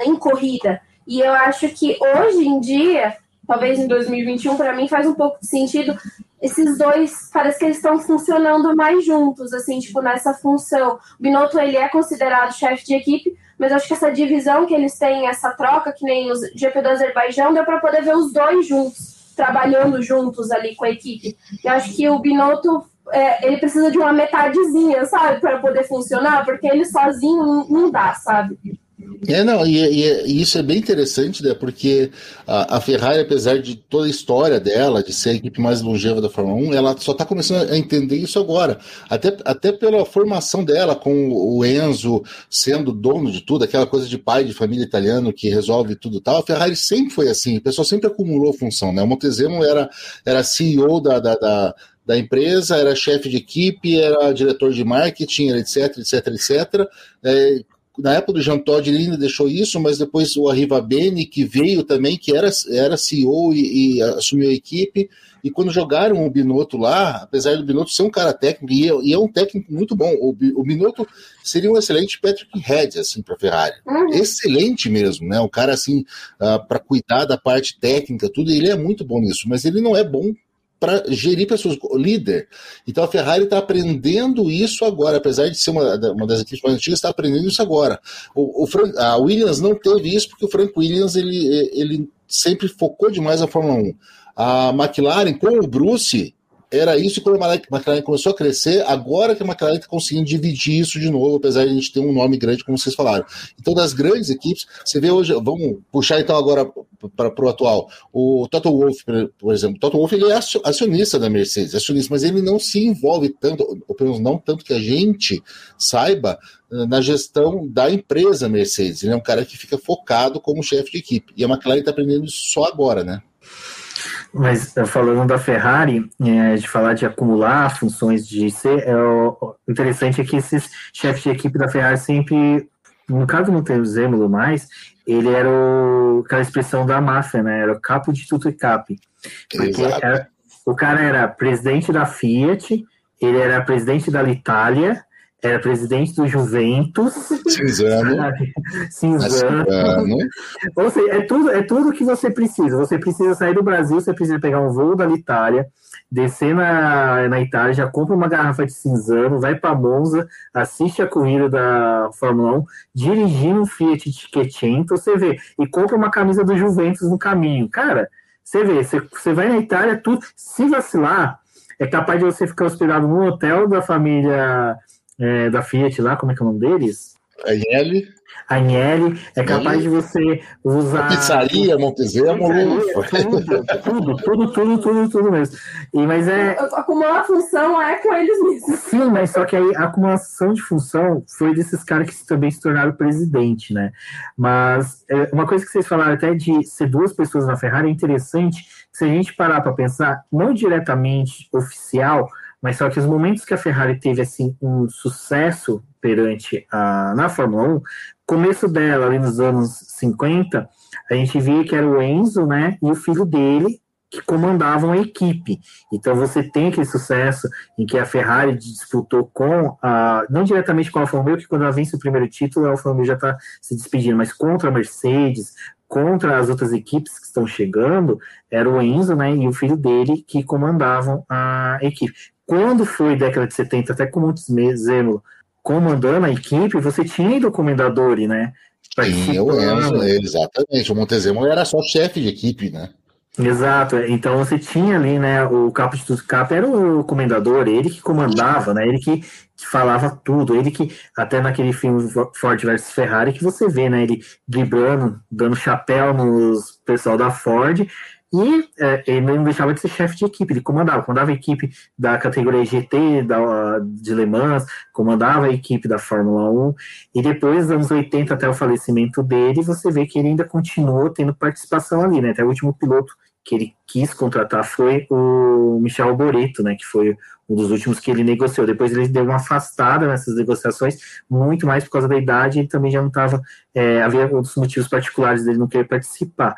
em corrida. E eu acho que hoje em dia, talvez em 2021, para mim faz um pouco de sentido. Esses dois, parece que eles estão funcionando mais juntos, assim, tipo, nessa função. O Binotto, ele é considerado chefe de equipe, mas acho que essa divisão que eles têm, essa troca, que nem o GP do Azerbaijão, deu para poder ver os dois juntos, trabalhando juntos ali com a equipe. Eu acho que o Binotto é, ele precisa de uma metadezinha, sabe, para poder funcionar, porque ele sozinho não, dá, sabe? É, não, e, e- isso é bem interessante, né? Porque a, a Ferrari, apesar de toda a história dela, de ser a equipe mais longeva da Fórmula 1, ela só está começando a entender isso agora. Até, até pela formação dela, com o Enzo sendo dono de tudo, aquela coisa de pai de família italiano que resolve tudo e tal. A Ferrari sempre foi assim, o pessoal sempre acumulou função, né? O Montezemolo era, era CEO da, da, da, da empresa, era chefe de equipe, era diretor de marketing, etc, etc, etc. É, na época do Jean Todt ele ainda deixou isso, mas depois o Arriva Bene, que veio também, que era, era CEO e, e assumiu a equipe, e quando jogaram o Binotto lá, apesar do Binotto ser um cara técnico, e é, e é um técnico muito bom, o, o Binotto seria um excelente Patrick Head, assim, para Ferrari. Uhum. Excelente mesmo, né? Um cara, assim, para cuidar da parte técnica, tudo, ele é muito bom nisso, mas ele não é bom para gerir pessoas, líder. Então a Ferrari está aprendendo isso agora, apesar de ser uma, uma das equipes mais antigas, está aprendendo isso agora. O, o Fran- a Williams não teve isso porque o Frank Williams ele, ele sempre focou demais na Fórmula 1. A McLaren com o Bruce era isso quando a McLaren começou a crescer, agora que a McLaren está conseguindo dividir isso de novo, apesar de a gente ter um nome grande, como vocês falaram. Então, das grandes equipes, você vê hoje, vamos puxar então agora para o atual. O Toto Wolff, por- exemplo, o Toto Wolff ele é acio- acionista da Mercedes, acionista, mas ele não se envolve tanto, ou pelo menos não tanto que a gente saiba, eh, na gestão da empresa Mercedes. Ele é um cara que fica focado como chefe de equipe. E a McLaren está aprendendo isso só agora, né? Mas eh, falando da Ferrari, eh, de falar de acumular funções de ser, é, o interessante é que esses chefes de equipe da Ferrari sempre, no caso não tem o Zêmulo mais, ele era o, aquela expressão da máfia, né? Era o capo de tudo e capi. Porque era- o cara era presidente da Fiat, ele era presidente da Itália, era presidente do Juventus, Cinzano, Cinzano, ou seja, é tudo, é tudo que você precisa. Você precisa sair do Brasil, você precisa pegar um voo da Itália, descer na, na Itália, já compra uma garrafa de cinzano, vai para Monza, assiste a corrida da Fórmula 1, dirigir um Fiat Cinquecento, você vê, e compra uma camisa do Juventus no caminho. Cara, você vê, você, você vai na Itália, tudo, se vacilar, é capaz de você ficar hospedado no hotel da família é, da Fiat lá, como é que é o nome deles? Agnelli, Agnelli, é capaz de você usar. a pizzaria, Montezemolo. Pizzaria, Tudo, tudo, tudo, tudo, tudo, tudo mesmo. E, mas é. Acumular função é com eles mesmos. Sim, mas só que aí a acumulação de função foi desses caras que também se tornaram presidente, né? Mas é, uma coisa que vocês falaram até de ser duas pessoas na Ferrari é interessante se a gente parar para pensar, não diretamente oficial, mas só que os momentos que a Ferrari teve assim um sucesso perante a na Fórmula 1, começo dela ali nos anos 50, a gente via que era o Enzo, né, e o filho dele que comandavam a equipe. Então você tem aquele sucesso em que a Ferrari disputou com a, não diretamente com a Alfa Romeo, que quando ela vence o primeiro título, a Alfa Romeo já está se despedindo, mas contra a Mercedes, contra as outras equipes que estão chegando, era o Enzo, né, e o filho dele que comandavam a equipe. Quando foi década de 70, até com o Montezemolo comandando a equipe, você tinha do comendador, né? Sim, o Enzo, exatamente. O Montezemolo era só chefe de equipe, né? Exato, então você tinha ali, né, o Capo de Tudo Capo era o comendador, ele que comandava, né, ele que, que, falava tudo, ele que, até naquele filme Ford versus Ferrari, que você vê, né, ele driblando, dando chapéu nos pessoal da Ford, e é, ele não deixava de ser chefe de equipe, ele comandava, comandava a equipe da categoria GT da, de Le Mans, comandava a equipe da Fórmula 1, e depois, dos anos 80 até o falecimento dele, você vê que ele ainda continuou tendo participação ali, né? Até o último piloto que ele quis contratar foi o Michel Boreto, né? Que foi um dos últimos que ele negociou. Depois ele deu uma afastada nessas negociações, muito mais por causa da idade, ele também já não estava. É, havia outros motivos particulares dele não querer participar.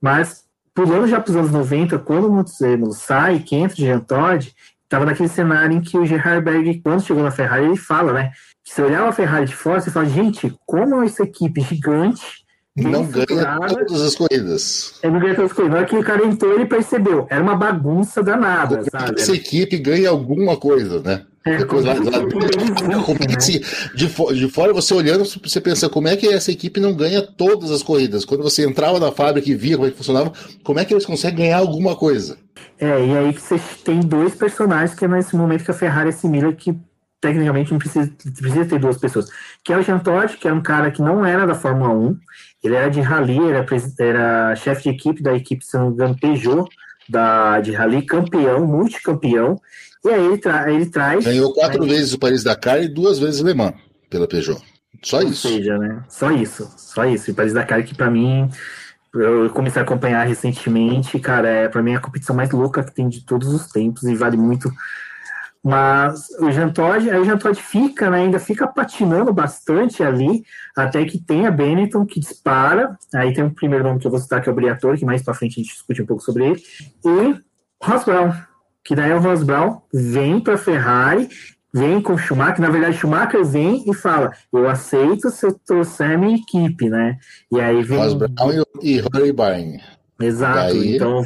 Mas pulando já para os anos 90, quando o Montezemolo sai, que entra de Jean Todt, estava naquele cenário em que o Gerhard Berg, quando chegou na Ferrari, ele fala, né? Se você olhar a Ferrari de fora, você fala, gente, como essa equipe gigante não ganha todas as corridas. Ele não ganha todas as corridas. Na hora que o cara entrou, ele percebeu. Era uma bagunça danada, sabe? Essa equipe ganha alguma coisa, né? É, de, fora você olhando, você pensa como é que essa equipe não ganha todas as corridas? Quando você entrava na fábrica e via como é que funcionava, como é que eles conseguem ganhar alguma coisa? É, e aí que você tem dois personagens que é nesse momento que a Ferrari assimila que tecnicamente não precisa, precisa ter duas pessoas. Que é o Jean Todt, que é um cara que não era da Fórmula 1, ele era de rally, era, era chefe de equipe da equipe, engano, Peugeot, da, de rally, campeão, multicampeão, e aí ele, tra ele traz. Ganhou quatro aí, vezes o Paris-Dakar e duas vezes o Le Mans pela Peugeot. Só isso. Ou seja, né? Só isso. Só isso. E Paris-Dakar, que para mim, eu comecei a acompanhar recentemente, cara, é para mim é a competição mais louca que tem de todos os tempos e vale muito. Mas o Jean Todt, aí o Jean Todt fica, né, ainda fica patinando bastante ali, até que tem a Benetton que dispara. Aí tem um primeiro nome que eu vou citar, que é o Briatore, que mais para frente a gente discute um pouco sobre ele. E Ross Brown, que daí o Ross Brown vem para Ferrari, vem com o Schumacher, na verdade Schumacher vem e fala, eu aceito se eu trouxer a minha equipe, né? E aí vem... Ross Brown e Byrne. Exato, daí... então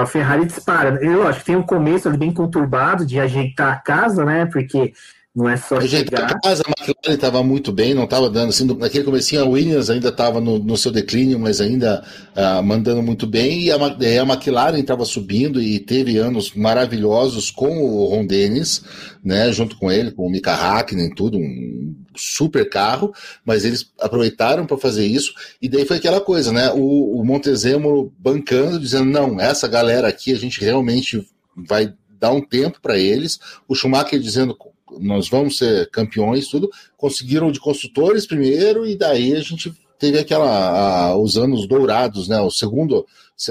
a Ferrari dispara. E lógico, tem um começo ali bem conturbado de ajeitar a casa, né? Porque não é só chegar... a casa, a McLaren estava muito bem, não estava dando assim, naquele comecinho a Williams ainda estava no, no, seu declínio, mas ainda uh, mandando muito bem, e a, a McLaren estava subindo e teve anos maravilhosos com o Ron Dennis, né, junto com ele, com o Mika Hakkinen, tudo, um super carro, mas eles aproveitaram para fazer isso, e daí foi aquela coisa, né? O, o Montezemolo bancando, dizendo: não, essa galera aqui a gente realmente vai dar um tempo para eles. O Schumacher dizendo: nós vamos ser campeões, tudo. Conseguiram de construtores primeiro, e daí a gente teve aquela a, os anos dourados, né? O segundo,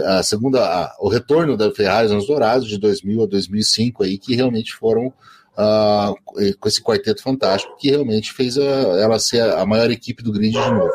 a segunda, a, o retorno da Ferrari, os anos dourados de 2000 a 2005 aí que realmente foram uh, com esse quarteto fantástico que realmente fez a, ela ser a maior equipe do grid de novo.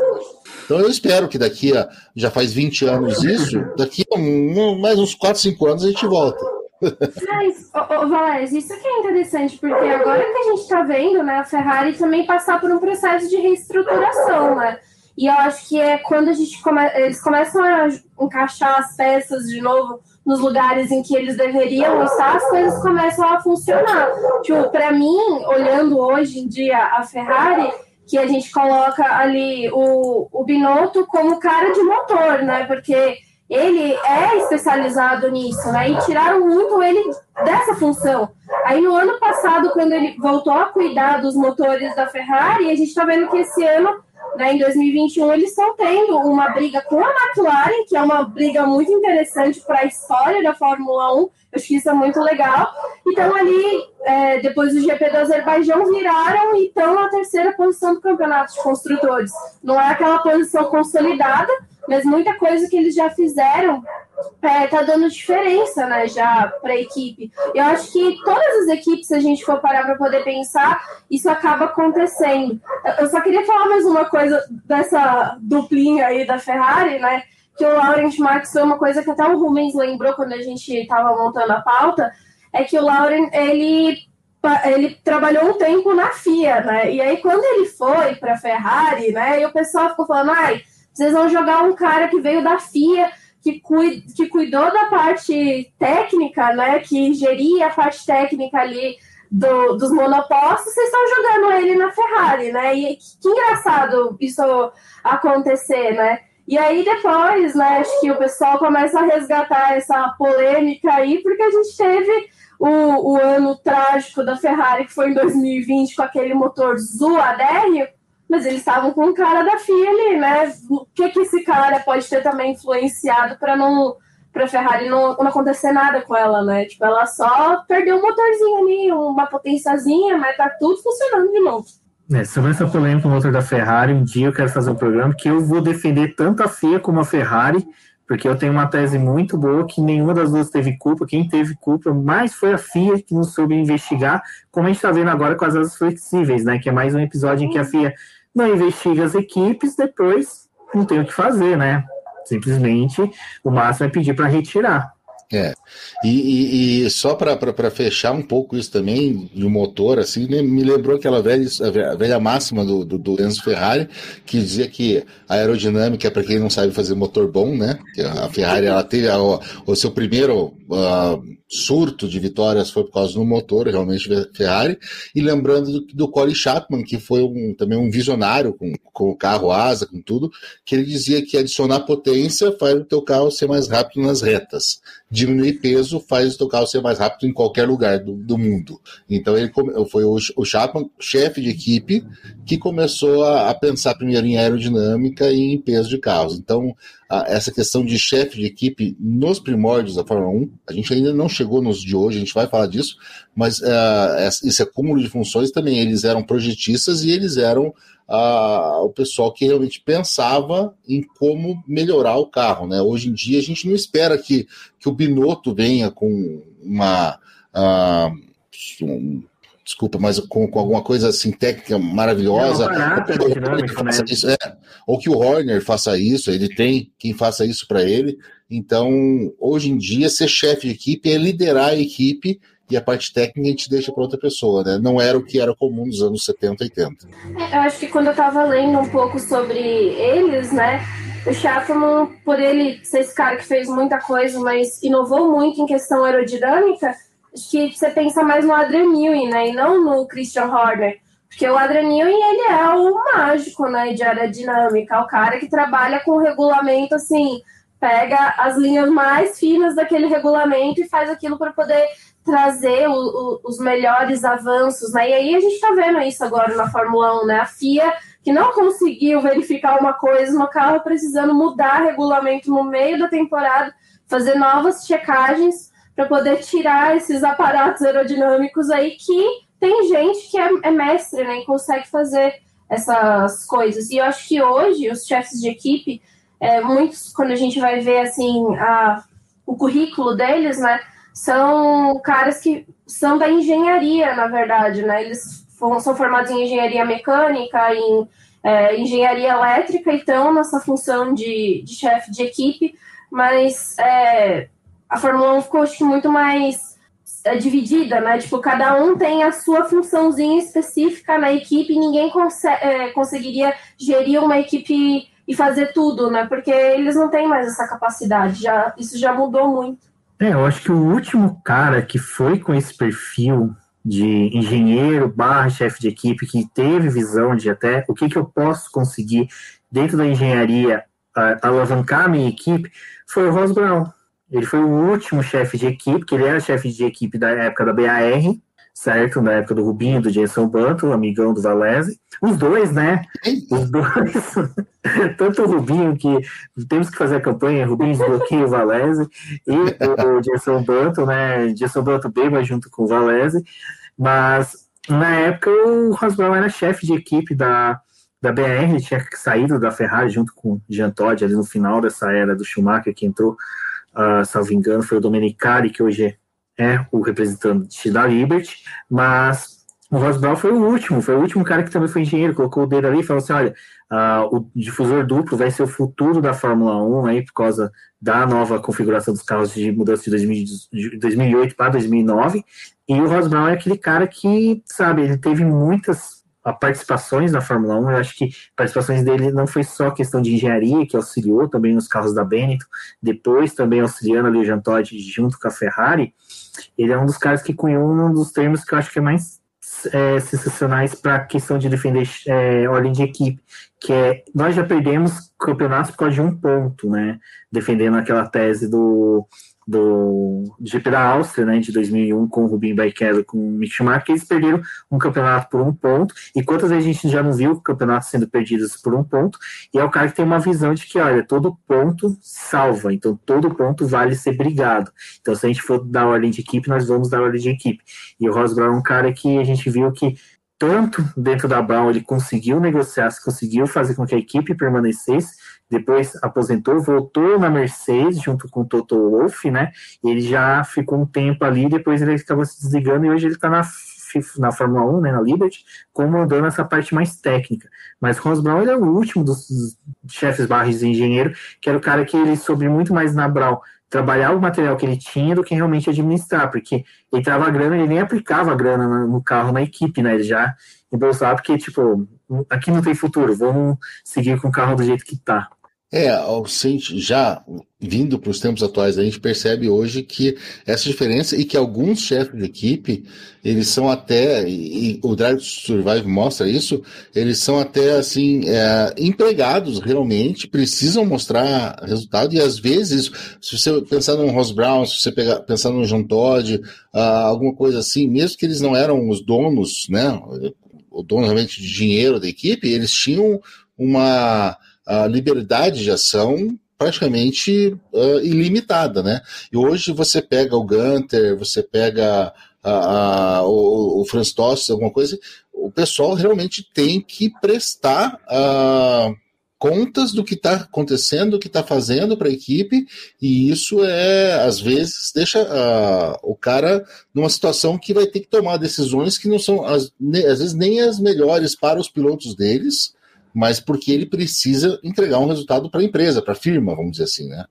Então eu espero que daqui a já faz 20 anos isso, daqui a um, mais uns 4, 5 anos a gente volta. Mas, ô, isso que é interessante, porque agora que a gente está vendo, né, a Ferrari também passar por um processo de reestruturação, né? E eu acho que é quando a gente come... eles começam a encaixar as peças de novo nos lugares em que eles deveriam estar, as coisas começam a funcionar. Tipo, para mim, olhando hoje em dia a Ferrari, que a gente coloca ali o, o Binotto como cara de motor, né? Porque ele é especializado nisso, né? E tiraram muito ele dessa função. Aí no ano passado, quando ele voltou a cuidar dos motores da Ferrari, a gente está vendo que esse ano né, em 2021 eles estão tendo uma briga com a McLaren, que é uma briga muito interessante para a história da Fórmula 1. Eu acho que isso é muito legal. Então, ali, é, depois do GP do Azerbaijão, viraram e estão na terceira posição do campeonato de construtores. Não é aquela posição consolidada, mas muita coisa que eles já fizeram é, tá dando diferença, né, já para a equipe. Eu acho que todas as equipes, se a gente for parar para poder pensar, isso acaba acontecendo. Eu só queria falar mais uma coisa dessa duplinha aí da Ferrari, né, que o Laurent Marx foi uma coisa que até o Rumens lembrou quando a gente estava montando a pauta, é que o Laurent, ele ele trabalhou um tempo na FIA, né? E aí quando ele foi para a Ferrari, né, e o pessoal ficou falando, ai, vocês vão jogar um cara que veio da FIA que, que cuidou da parte técnica, né, que geria a parte técnica ali do, dos monopostos, vocês estão jogando ele na Ferrari, né? E que, que engraçado isso acontecer, né? E aí depois, né, acho que o pessoal começa a resgatar essa polêmica aí, porque a gente teve o, o ano trágico da Ferrari, que foi em 2020, com aquele motor zoadérrimo, mas eles estavam com o cara da FIA ali, né? O que, que esse cara pode ter também influenciado para não para Ferrari não, não, acontecer nada com ela, né? Tipo, ela só perdeu um motorzinho ali, uma potênciazinha, mas tá tudo funcionando de novo. É, sobre essa polêmica motor da Ferrari, um dia eu quero fazer um programa que eu vou defender tanto a FIA como a Ferrari, porque eu tenho uma tese muito boa que nenhuma das duas teve culpa, quem teve culpa mais foi a FIA que não soube investigar, como a gente está vendo agora com as asas flexíveis, né? Que é mais um episódio em que a FIA não investiga as equipes, depois não tem o que fazer, né? Simplesmente o máximo é pedir para retirar. É. E, e, e só para fechar um pouco isso também de motor, assim, me lembrou aquela velha, velha máxima do, do, do Enzo Ferrari, que dizia que a aerodinâmica é para quem não sabe fazer motor bom, né? A Ferrari ela teve a, o seu primeiro uh, surto de vitórias foi por causa do motor, realmente Ferrari, e lembrando do, do Colin Chapman, que foi um, também um visionário com, com o carro asa, com tudo, que ele dizia que adicionar potência faz o teu carro ser mais rápido nas retas, diminuir peso faz o teu carro ser mais rápido em qualquer lugar do, do mundo. Então ele foi o, o Chapman, chefe de equipe, que começou a, a pensar primeiro em aerodinâmica e em peso de carros. Então essa questão de chefe de equipe nos primórdios da Fórmula 1. A gente ainda não chegou nos de hoje, a gente vai falar disso, mas uh, esse acúmulo de funções também, eles eram projetistas e eles eram uh, o pessoal que realmente pensava em como melhorar o carro. Né? Hoje em dia a gente não espera que, que o Binotto venha com uma. Uh, um, desculpa, mas com, com, alguma coisa assim técnica maravilhosa. É barata, ou, que né? isso, é, ou que o Horner faça isso, ele tem quem faça isso para ele. Então, hoje em dia, ser chefe de equipe é liderar a equipe e a parte técnica a gente deixa para outra pessoa, né? Não era o que era comum nos anos 70, 80. É, eu acho que quando eu estava lendo um pouco sobre eles, né? O Chapman, por ele ser esse cara que fez muita coisa, mas inovou muito em questão aerodinâmica, acho que você pensa mais no Adrian Newey, né? E não no Christian Horner. Porque o Adrian Newey, ele é o mágico, né? De aerodinâmica. O cara que trabalha com regulamento, assim... Pega as linhas mais finas daquele regulamento e faz aquilo para poder trazer o, o, os melhores avanços, né? E aí a gente está vendo isso agora na Fórmula 1, né? A FIA que não conseguiu verificar uma coisa no carro, precisando mudar regulamento no meio da temporada, fazer novas checagens para poder tirar esses aparatos aerodinâmicos aí que tem gente que é, é mestre, né, e consegue fazer essas coisas. E eu acho que hoje os chefes de equipe, é, muitos, quando a gente vai ver assim a, o currículo deles, né, são caras que são da engenharia, na verdade, né? Eles são formados em engenharia mecânica, em é, engenharia elétrica e estão nessa função de, de chefe de equipe, mas é, a Fórmula 1 ficou acho muito mais é, dividida, né? Tipo, cada um tem a sua funçãozinha específica na equipe e ninguém é, conseguiria gerir uma equipe e fazer tudo, né? Porque eles não têm mais essa capacidade, já, isso já mudou muito. É, eu acho que o último cara que foi com esse perfil de engenheiro barra chefe de equipe que teve visão de até o que, que eu posso conseguir dentro da engenharia alavancar a minha equipe foi o Ross Brown. Ele foi o último chefe de equipe, que ele era chefe de equipe da época da BAR, certo? Na época do Rubinho, do Jason Button, amigão do Valese. Os dois, né? Os dois. Tanto o Rubinho, que temos que fazer a campanha, Rubinho desbloqueia o Valese, e o, Jason Button, né? Jason Button beba junto com o Valese. Mas, na época, o Roswell era chefe de equipe da, da BR, tinha saído da Ferrari junto com o Jean Todt ali no final dessa era do Schumacher, que entrou uh, salvo engano, foi o Domenicali, que hoje é o representante da Liberty, mas o Ross foi o último, foi o último cara que também foi engenheiro, colocou o dedo ali e falou assim: olha, uh, o difusor duplo vai ser o futuro da Fórmula 1 aí, por causa da nova configuração dos carros de mudança de, 2000, de 2008 para 2009. E o Ross é aquele cara que, sabe, ele teve muitas ah, participações na Fórmula 1. Eu acho que participações dele não foi só questão de engenharia, que auxiliou também nos carros da Benetton, depois também auxiliando ali o Jean Todt junto com a Ferrari. Ele é um dos caras que cunhou um dos termos que eu acho que é mais é, sensacionais para a questão de defender é, ordem de equipe, que é nós já perdemos campeonatos por causa de um ponto, né? Defendendo aquela tese do do GP da Áustria, né, de 2001, com o Rubinho Barrichello com o Mick Schumacher, eles perderam um campeonato por um ponto, e quantas vezes a gente já não viu campeonatos sendo perdidos por um ponto, e é o cara que tem uma visão de que, olha, todo ponto salva, então todo ponto vale ser brigado. Então, se a gente for dar ordem de equipe, nós vamos dar ordem de equipe. E o Ross Brown é um cara que a gente viu que tanto dentro da Brown ele conseguiu negociar, conseguiu fazer com que a equipe permanecesse, depois aposentou, voltou na Mercedes junto com o Toto Wolff, né? Ele já ficou um tempo ali, depois ele acabou se desligando e hoje ele está na, na Fórmula 1, né, na Liberty, comandando essa parte mais técnica. Mas Ross Brown ele é o último dos chefes barres de engenheiro, que era o cara que ele soube muito mais na Brown trabalhar o material que ele tinha do que realmente administrar, porque ele trava grana, ele nem aplicava grana no carro, na equipe, né? Ele já embolsava, porque, tipo, aqui não tem futuro, vamos seguir com o carro do jeito que tá. É, já vindo para os tempos atuais, a gente percebe hoje que essa diferença e que alguns chefes de equipe, eles são até, e o Drive to Survive mostra isso, eles são até assim, é, empregados realmente, precisam mostrar resultado, e às vezes, se você pensar no Ross Brown, se você pegar, pensar no John Todd, uh, alguma coisa assim, mesmo que eles não eram os donos, né, o dono realmente de dinheiro da equipe, eles tinham uma a liberdade de ação praticamente uh, ilimitada, né? E hoje você pega o Gunter, você pega a, a, o, o Franz Tost, alguma coisa, o pessoal realmente tem que prestar uh, contas do que está acontecendo, do que está fazendo para a equipe, e isso é, às vezes, deixa uh, o cara numa situação que vai ter que tomar decisões que não são, às, às vezes, nem as melhores para os pilotos deles, mas porque ele precisa entregar um resultado para a empresa, para a firma, vamos dizer assim, né?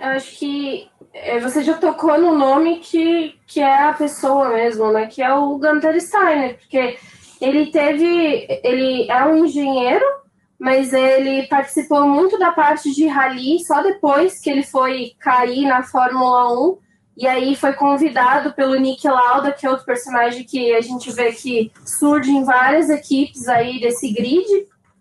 Eu acho que é, você já tocou no nome que, que é a pessoa mesmo, né? Que é o Gunter Steiner, porque ele teve, ele é um engenheiro, mas ele participou muito da parte de rally só depois que ele foi cair na Fórmula 1. E aí foi convidado pelo Nick Lauda, que é outro personagem que a gente vê que surge em várias equipes aí desse grid,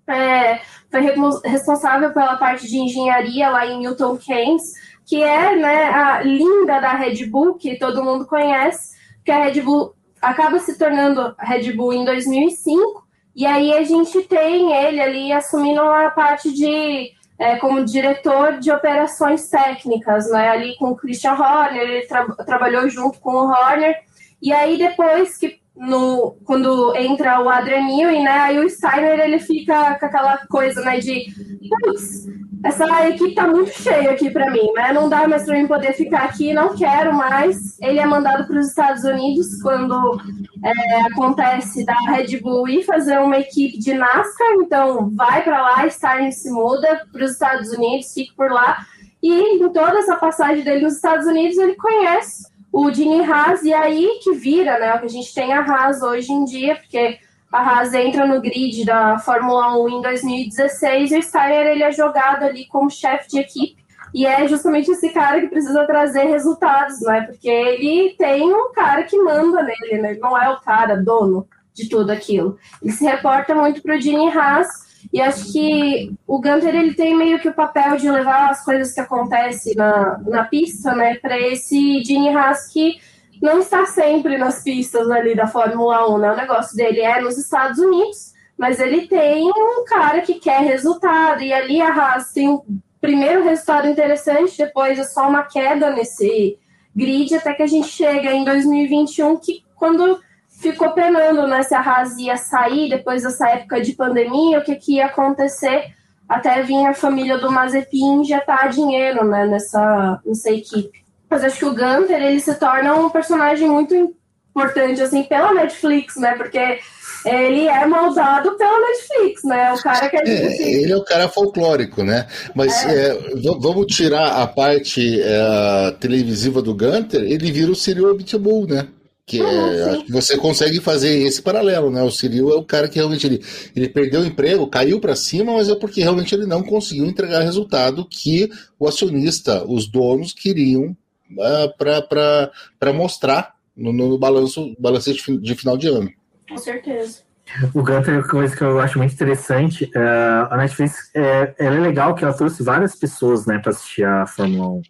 é, foi responsável pela parte de engenharia lá em Newton Keynes, que é né, a linda da Red Bull, que todo mundo conhece, que a Red Bull acaba se tornando Red Bull em 2005, e aí a gente tem ele ali assumindo a parte de é, como diretor de operações técnicas, né, ali com o Christian Horner, ele tra trabalhou junto com o Horner, e aí depois que no, quando entra o e né, aí o Steiner ele fica com aquela coisa, né, de putz, essa equipe tá muito cheia aqui para mim, né? Não dá mais para mim poder ficar aqui, não quero mais. Ele é mandado para os Estados Unidos quando é, acontece da Red Bull ir fazer uma equipe de NASCAR, então vai para lá, Steiner se muda para os Estados Unidos, fica por lá. E em toda essa passagem dele nos Estados Unidos, ele conhece o Dini Haas, e aí que vira, né? Que a gente tem a Haas hoje em dia, porque a Haas entra no grid da Fórmula 1 em 2016 e o Steiner ele é jogado ali como chefe de equipe. E é justamente esse cara que precisa trazer resultados, né? Porque ele tem um cara que manda nele, né? Ele não é o cara dono de tudo aquilo. Ele se reporta muito para o Dini Haas e acho que o Gunter ele tem meio que o papel de levar as coisas que acontecem na, na pista, né, para esse Gene Haas que não está sempre nas pistas ali da Fórmula 1, né? O negócio dele é nos Estados Unidos, mas ele tem um cara que quer resultado e ali a Haas tem um primeiro resultado interessante, depois é só uma queda nesse grid até que a gente chega em 2021 que quando ficou penando né, se a Haas ia sair depois dessa época de pandemia, o que, que ia acontecer. até vinha a família do Mazepin injetar dinheiro né, nessa, nessa equipe. Mas acho que o Gunter ele se torna um personagem muito importante assim pela Netflix, né? Porque ele é moldado pela Netflix, né? O cara que é, assim... ele é o cara folclórico, né? Mas é. É, vamos tirar a parte é, televisiva do Gunter, ele vira o Cyril Abitbull, né? Que ah, acho que você consegue fazer esse paralelo, né? O Cyril é o cara que realmente ele, ele perdeu o emprego, caiu para cima, mas é porque realmente ele não conseguiu entregar resultado que o acionista, os donos queriam uh, para mostrar no, no balanço, balanço de, de final de ano. Com certeza. O Gunter é uma coisa que eu acho muito interessante. Uh, a Netflix é, ela é legal que ela trouxe várias pessoas né, para assistir a Fórmula 1.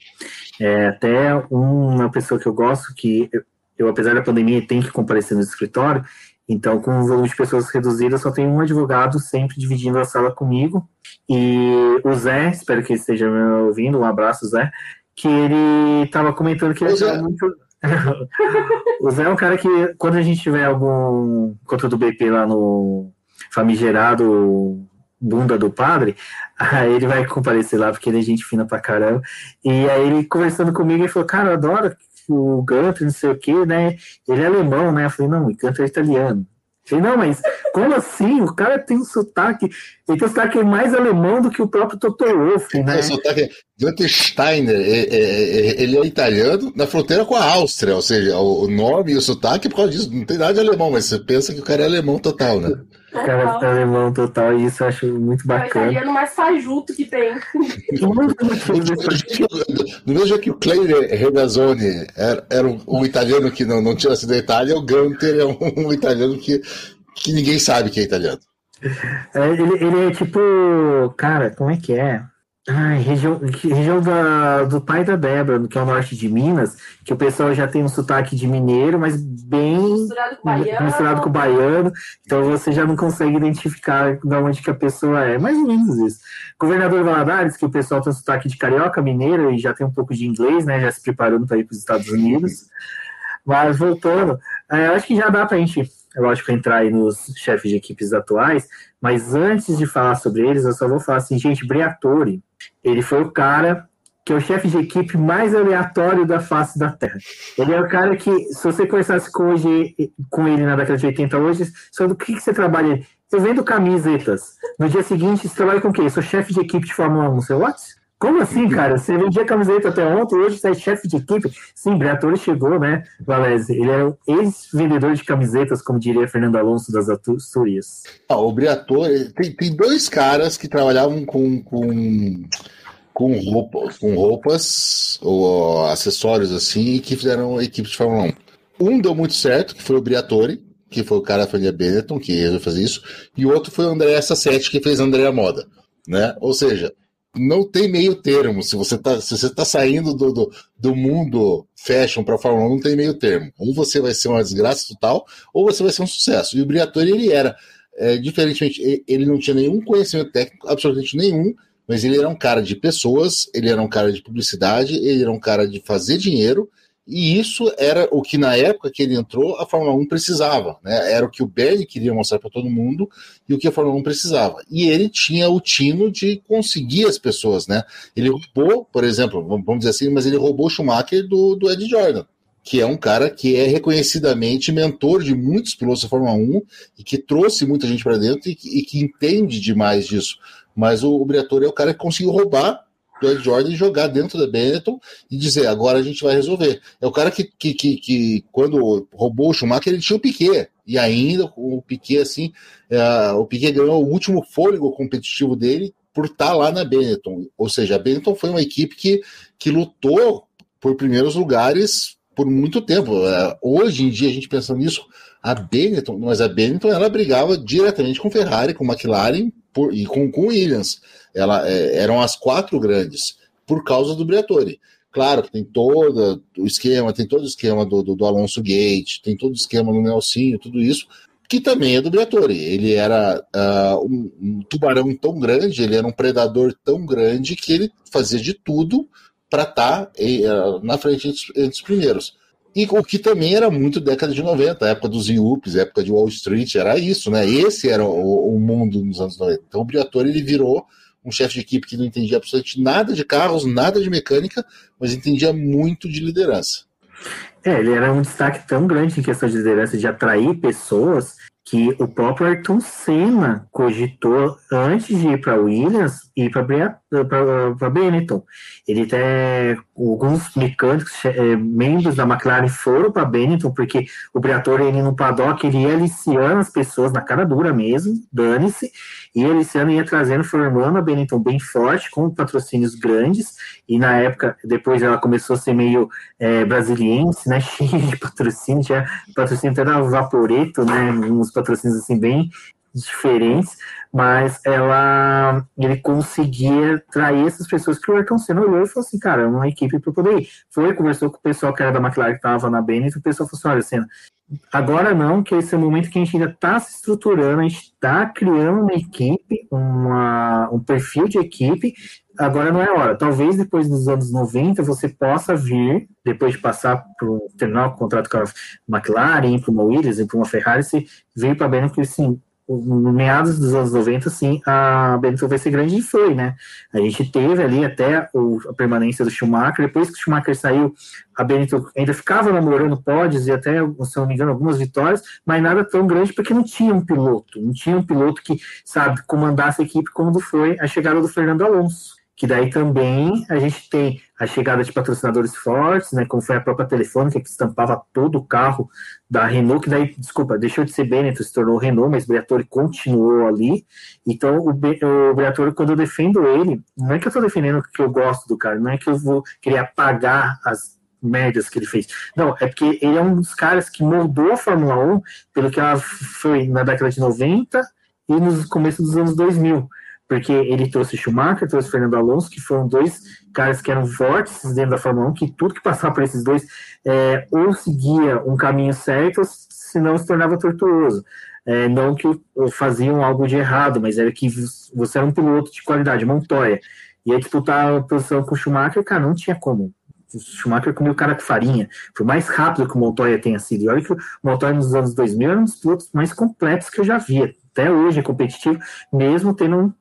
É, até uma pessoa que eu gosto, que eu, eu, apesar da pandemia, tem que comparecer no escritório, então, com o volume de pessoas reduzido, só tem um advogado sempre dividindo a sala comigo. E o Zé, espero que ele esteja me ouvindo, um abraço, Zé, que ele estava comentando que ele muito o Zé é um cara que, quando a gente tiver algum contra do BP lá no famigerado bunda do padre, aí ele vai comparecer lá, porque ele é gente fina pra caramba. E aí ele conversando comigo, ele falou, cara, eu adoro o Gunter, não sei o que, né? Ele é alemão, né? Eu falei, não, o Gunter é italiano. Falei, não, mas como assim? O cara tem um sotaque. Ele tem um sotaque mais alemão do que o próprio Toto Wolff, né? O sotaque Gunther Steiner, é, é, é, ele é italiano na fronteira com a Áustria, ou seja, o nome e o sotaque, por causa disso, não tem nada de alemão, mas você pensa que o cara é alemão total, né? O cara é alemão total, e isso eu acho muito bacana. É o italiano mais fajuto que tem. no mesmo jeito que o Claire Regazzoni era, era um, um, italiano que não, não tinha sido da Itália, o Gunter é um, um, italiano que, que ninguém sabe que é italiano. É, ele, ele é tipo. Cara, como é que é? Ai, região, região da, do pai da Débora, que é o norte de Minas, que o pessoal já tem um sotaque de mineiro, mas bem misturado com baiano, misturado com baiano então você já não consegue identificar de onde que a pessoa é. Mais ou menos isso. Governador Valadares, que o pessoal tem um sotaque de carioca, mineiro, e já tem um pouco de inglês, né? Já se preparando para ir para os Estados Unidos. Mas voltando, é, acho que já dá para a gente, é lógico, entrar aí nos chefes de equipes atuais, mas antes de falar sobre eles, eu só vou falar assim, gente, Briatore ele foi o cara que é o chefe de equipe mais aleatório da face da Terra. Ele é o cara que, se você conversasse com, hoje, com ele na década de 80 hoje, sobre o que, que você trabalha? Eu vendo camisetas. No dia seguinte, você trabalha com o quê? Eu sou chefe de equipe de Fórmula 1. Você, what? Como assim, cara? Você vendia camiseta até ontem, hoje você é chefe de equipe? Sim, Briatore chegou, né, Valese? Ele era ex-vendedor de camisetas, como diria Fernando Alonso das Astúrias. Ah, o Briatore, tem, tem dois caras que trabalhavam com, com com roupas, com roupas ou acessórios assim, que fizeram equipe de Fórmula 1. Um deu muito certo, que foi o Briatore, que foi o cara da família Benetton, que resolveu fazer isso, e o outro foi o André Sassetti, que fez André Moda. Né? Ou seja, não tem meio termo. Se você está se você tá saindo do, do, do mundo fashion para Fórmula 1, não tem meio termo. Ou você vai ser uma desgraça total, ou você vai ser um sucesso. E o Briatore, ele era, é, diferentemente, ele não tinha nenhum conhecimento técnico, absolutamente nenhum, mas ele era um cara de pessoas, ele era um cara de publicidade, ele era um cara de fazer dinheiro, e isso era o que na época que ele entrou a Fórmula 1 precisava, né? Era o que o Bernie queria mostrar para todo mundo e o que a Fórmula 1 precisava. E ele tinha o tino de conseguir as pessoas, né? Ele roubou, por exemplo, vamos dizer assim, mas ele roubou o Schumacher do, do Ed Jordan que é um cara que é reconhecidamente mentor de muitos pilotos da Fórmula 1 e que trouxe muita gente para dentro e, e, que entende demais disso. Mas o, o Briatore é o cara que conseguiu roubar Ed Jordan jogar dentro da Benetton e dizer, agora a gente vai resolver. É o cara que, que, que, que quando roubou o Schumacher, ele tinha o Piquet. E ainda o Piquet, assim, é, o Piquet ganhou o último fôlego competitivo dele por estar tá lá na Benetton. Ou seja, a Benetton foi uma equipe que, que lutou por primeiros lugares por muito tempo. É, hoje em dia, a gente pensando nisso, a Benetton, mas a Benetton ela brigava diretamente com Ferrari, com McLaren por, e com, com Williams. Ela, é, eram as quatro grandes, por causa do Briatore. Claro que tem todo o esquema, tem todo o esquema do, do, do Alonso Gate, tem todo o esquema do Nelsinho, tudo isso, que também é do Briatore. Ele era uh, um, um, tubarão tão grande, ele era um predador tão grande que ele fazia de tudo para estar tá, uh, na frente entre os primeiros. E o que também era muito década de 90, época dos IUPs, época de Wall Street, era isso, né? Esse era o, o mundo nos anos 90. Então o Briatore ele virou um chefe de equipe que não entendia absolutamente nada de carros, nada de mecânica, mas entendia muito de liderança. É, ele era um destaque tão grande em questão de liderança, de atrair pessoas, que o próprio Ayrton Senna cogitou antes de ir para Williams e para Benetton. Ele até alguns mecânicos, é, membros da McLaren foram para Benetton porque o Briatore ele no paddock ele ia aliciando as pessoas na cara dura mesmo, dane-se, e aliciando ia trazendo, formando a Benetton bem forte com patrocínios grandes. E na época depois ela começou a ser meio é, brasiliense, né, cheia de patrocínio, tinha patrocínio até da Vaporeto, né, uns patrocínios assim bem diferentes, mas ela ele conseguia trair essas pessoas que o Ayrton Senna olhou e falou assim, cara, é uma equipe para poder ir. Foi, conversou com o pessoal que era da McLaren que estava na Bennett, e o pessoal falou assim, olha, Senna, agora não, que esse é o momento que a gente ainda está se estruturando, a gente está criando uma equipe, uma, um perfil de equipe, agora não é hora. Talvez depois dos anos 90 você possa vir, depois de passar por terminar o contrato com a McLaren, para uma Williams, para uma Ferrari, se vir para a Benetton, no meados dos anos 90, sim, a Benetton vai ser grande e foi, né? A gente teve ali até o, a permanência do Schumacher, depois que o Schumacher saiu, a Benetton ainda ficava namorando pódios e até, se não me engano, algumas vitórias, mas nada tão grande porque não tinha um piloto, não tinha um piloto que, sabe, comandasse a equipe como foi a chegada do Fernando Alonso que daí também a gente tem a chegada de patrocinadores fortes, né, como foi a própria Telefônica, que estampava todo o carro da Renault, que daí, desculpa, deixou de ser Benetton, se tornou Renault, mas Briatore continuou ali. Então, o, o Briatore, quando eu defendo ele, não é que eu estou defendendo que eu gosto do cara, não é que eu vou querer apagar as merdas que ele fez. Não, é porque ele é um dos caras que moldou a Fórmula 1 pelo que ela foi na década de 90 e no começo dos anos 2000 porque ele trouxe Schumacher, trouxe Fernando Alonso, que foram dois caras que eram fortes dentro da Fórmula 1, que tudo que passava por esses dois é, ou seguia um caminho certo, se não se tornava tortuoso. É, não que faziam algo de errado, mas era que você era um piloto de qualidade, Montoya. E aí disputar a posição com o Schumacher, cara, não tinha como. O Schumacher comeu cara de farinha. Foi mais rápido que o Montoya tenha sido. E olha que o Montoya nos anos 2000 era um dos pilotos mais completos que eu já via. Até hoje é competitivo, mesmo tendo um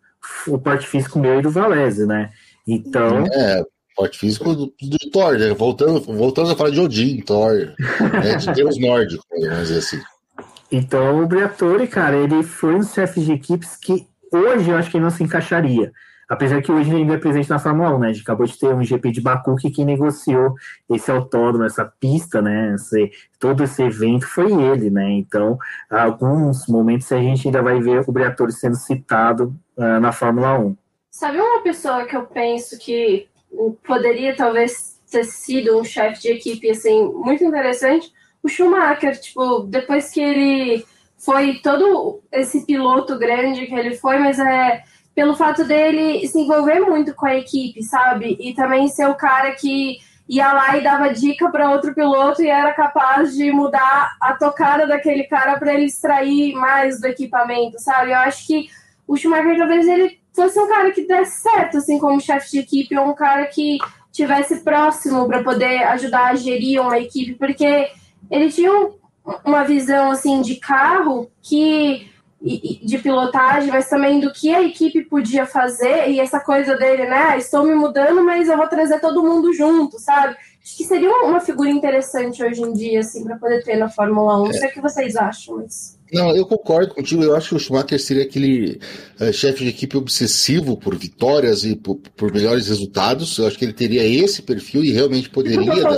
o porte físico meu e do Valese, né? Então. É, porte físico do, do Thor, né? Voltando, voltando a falar de Odin, Thor, né? de Deus nórdico, vamos dizer assim. Então, o Briatore, cara, ele foi um chefe de equipes que hoje eu acho que ele não se encaixaria. Apesar que hoje ele ainda é presente na Fórmula 1, né? A gente acabou de ter um GP de Baku que quem negociou esse autódromo, essa pista, né? Esse, todo esse evento foi ele, né? Então, alguns momentos a gente ainda vai ver o Briatore sendo citado uh, na Fórmula 1. Sabe uma pessoa que eu penso que poderia talvez ter sido um chefe de equipe, assim, muito interessante? O Schumacher, tipo, depois que ele foi todo esse piloto grande que ele foi, mas é pelo fato dele se envolver muito com a equipe, sabe? E também ser o cara que ia lá e dava dica para outro piloto e era capaz de mudar a tocada daquele cara para ele extrair mais do equipamento, sabe? Eu acho que o Schumacher talvez ele fosse um cara que desse certo, assim, como chefe de equipe, ou um cara que tivesse próximo para poder ajudar a gerir uma equipe, porque ele tinha um, uma visão assim de carro que de pilotagem, mas também do que a equipe podia fazer e essa coisa dele, né? Ah, estou me mudando, mas eu vou trazer todo mundo junto, sabe? Acho que seria uma figura interessante hoje em dia, assim, para poder ter na Fórmula 1. Não sei o que vocês acham, mas. Não, eu concordo contigo. Eu acho que o Schumacher seria aquele uh, chefe de equipe obsessivo por vitórias e por, por, melhores resultados. Eu acho que ele teria esse perfil e realmente poderia. dar,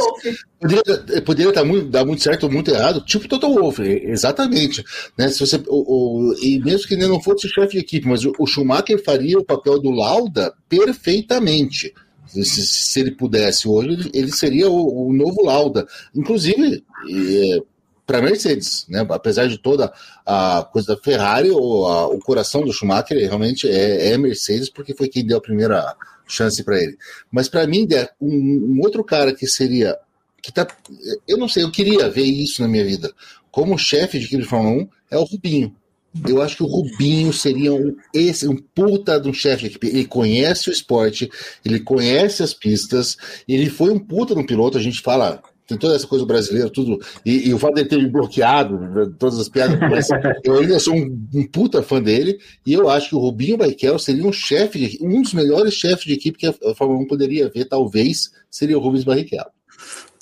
poderia, poderia dar, muito, dar muito certo ou muito errado, tipo Total Wolff, exatamente. Né? Se você, o, o, e mesmo que ele não fosse chefe de equipe, mas o, o Schumacher faria o papel do Lauda perfeitamente. Se, se, ele pudesse hoje, ele, ele seria o, o, novo Lauda. Inclusive, é, para Mercedes, né? Apesar de toda a coisa da Ferrari, o, a, o coração do Schumacher realmente é, é Mercedes, porque foi quem deu a primeira chance para ele. Mas para mim, um, um, outro cara que seria. que tá, Eu não sei, eu queria ver isso na minha vida. Como chefe de equipe de Fórmula 1 é o Rubinho. Eu acho que o Rubinho seria um, esse, um puta de um chefe de equipe. Ele conhece o esporte, ele conhece as pistas, ele foi um puta de um piloto. A gente fala tem toda essa coisa brasileira, tudo. E, e o fato dele ter me bloqueado, né, todas as piadas, mas eu ainda sou um, um, puta fã dele, e eu acho que o Rubinho Barrichello seria um chefe, um dos melhores chefes de equipe que a Fórmula 1 poderia ver, talvez, seria o Rubens Barrichello.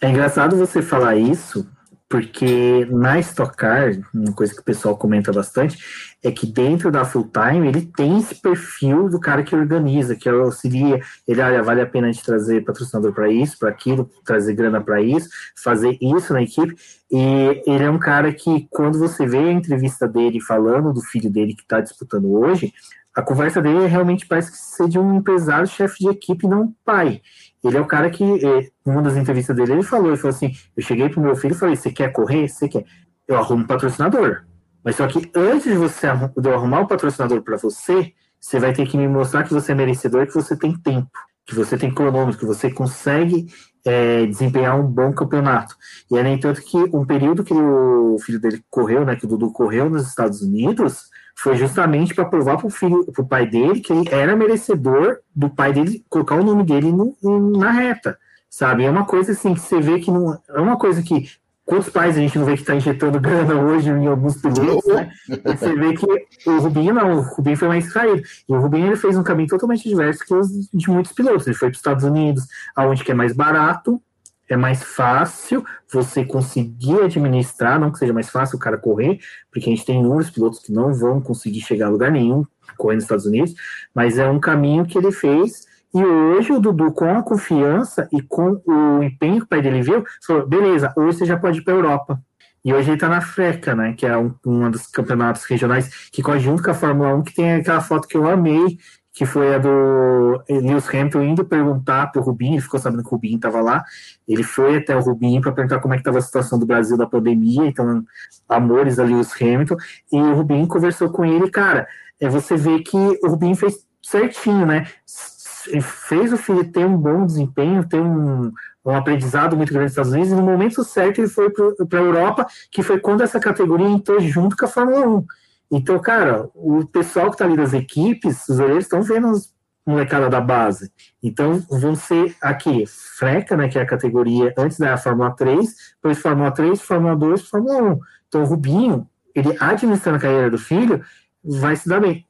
É engraçado você falar isso, porque na Stock Car, uma coisa que o pessoal comenta bastante, é que dentro da full time ele tem esse perfil do cara que organiza, que auxilia, ele olha, vale a pena a gente trazer patrocinador para isso, para aquilo, trazer grana para isso, fazer isso na equipe. E ele é um cara que, quando você vê a entrevista dele falando do filho dele que está disputando hoje, a conversa dele realmente parece que ser de um empresário, chefe de equipe, não pai. Ele é o cara que, em uma das entrevistas dele, ele falou, ele falou assim, eu cheguei pro meu filho e falei, você quer correr? Você quer? Eu arrumo um patrocinador. Mas só que antes de você de eu arrumar um patrocinador para você, você vai ter que me mostrar que você é merecedor, que você tem tempo, que você tem cronômetro, que você consegue é, desempenhar um bom campeonato. E é nem tanto que um período que o filho dele correu, né, que o Dudu correu nos Estados Unidos, foi justamente para provar para o filho, para o pai dele, que ele era merecedor do pai dele colocar o nome dele no, na reta, sabe? É uma coisa assim que você vê que não é uma coisa que quantos pais a gente não vê que está injetando grana hoje em alguns pilotos, né? E você vê que o Rubinho não, o Rubinho foi mais caído. E o Rubinho ele fez um caminho totalmente diverso que os de muitos pilotos. Ele foi para os Estados Unidos, aonde que é mais barato, é mais fácil você conseguir administrar, não que seja mais fácil o cara correr, porque a gente tem inúmeros pilotos que não vão conseguir chegar a lugar nenhum correndo nos Estados Unidos, mas é um caminho que ele fez. E hoje o Dudu, com a confiança e com o empenho que o pai dele viu, falou: beleza, hoje você já pode ir para a Europa. E hoje ele está na FRECA, né? Que é um, um dos campeonatos regionais que corre junto com a Fórmula 1, que tem aquela foto que eu amei, que foi a do Lewis Hamilton indo perguntar para o Rubinho, ele ficou sabendo que o Rubinho estava lá, ele foi até o Rubinho para perguntar como é que estava a situação do Brasil da pandemia, então, amores a Lewis Hamilton, e o Rubinho conversou com ele, cara, é, você vê que o Rubinho fez certinho, né, fez o filho ter um bom desempenho, ter um, um aprendizado muito grande nos Estados Unidos, e no momento certo ele foi para a Europa, que foi quando essa categoria entrou junto com a Fórmula 1. Então, cara, o pessoal que está ali das equipes, os olheiros estão vendo os molecada da base. Então, vão ser aqui, Freca, né, que é a categoria antes da Fórmula 3, depois Fórmula 3, Fórmula 2, Fórmula 1. Então, o Rubinho, ele administrando a carreira do filho, vai se dar bem.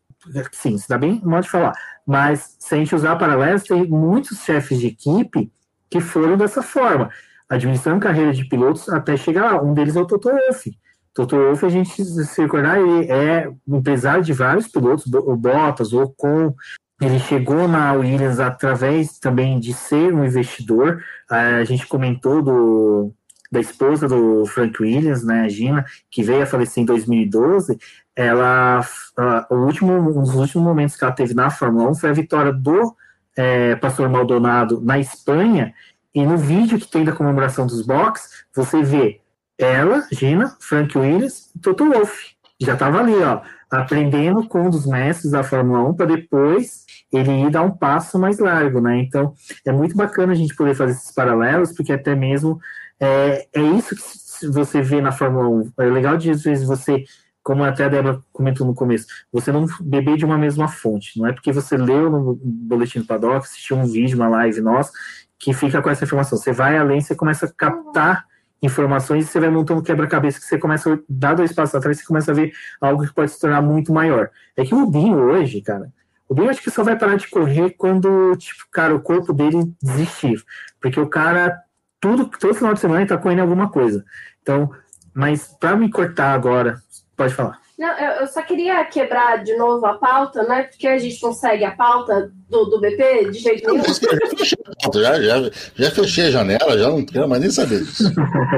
Sim, se dá bem, modo de falar. Mas, se a gente usar paralelos, tem muitos chefes de equipe que foram dessa forma, administrando carreira de pilotos até chegar lá. Um deles é o Toto Wolff Toto Wolff, a gente se recordar, ele é empresário de vários pilotos, o Bottas, o Ocon, ele chegou na Williams através também de ser um investidor. A gente comentou do, da esposa do Frank Williams, né, a Gina, que veio a falecer em 2012. Ela, uh, o último, um dos últimos momentos que ela teve na Fórmula 1 foi a vitória do é, Pastor Maldonado na Espanha. E no vídeo que tem da comemoração dos box, você vê ela, Gina, Frank Williams e Toto Wolff. Já estava ali, ó, aprendendo com um dos mestres da Fórmula 1 para depois ele ir dar um passo mais largo, né? Então é muito bacana a gente poder fazer esses paralelos, porque até mesmo é, é isso que você vê na Fórmula 1. É legal de às vezes você, como até a Débora comentou no começo, você não beber de uma mesma fonte. Não é porque você leu no boletim do paddock, assistiu um vídeo, uma live nossa, que fica com essa informação. Você vai além, você começa a captar informações e você vai montando quebra-cabeça que você começa a dar dois passos atrás, você começa a ver algo que pode se tornar muito maior. É que o Rubinho hoje, cara, o Rubinho acho que só vai parar de correr quando, tipo, cara, o corpo dele desistir. Porque o cara, tudo, todo final de semana ele tá correndo alguma coisa. Então, mas para me cortar agora, pode falar. Não, eu, eu, só queria quebrar de novo a pauta, né? Porque a gente consegue a pauta do, do BP de jeito nenhum. Já, já, já fechei a janela, já não quero mais nem saber disso.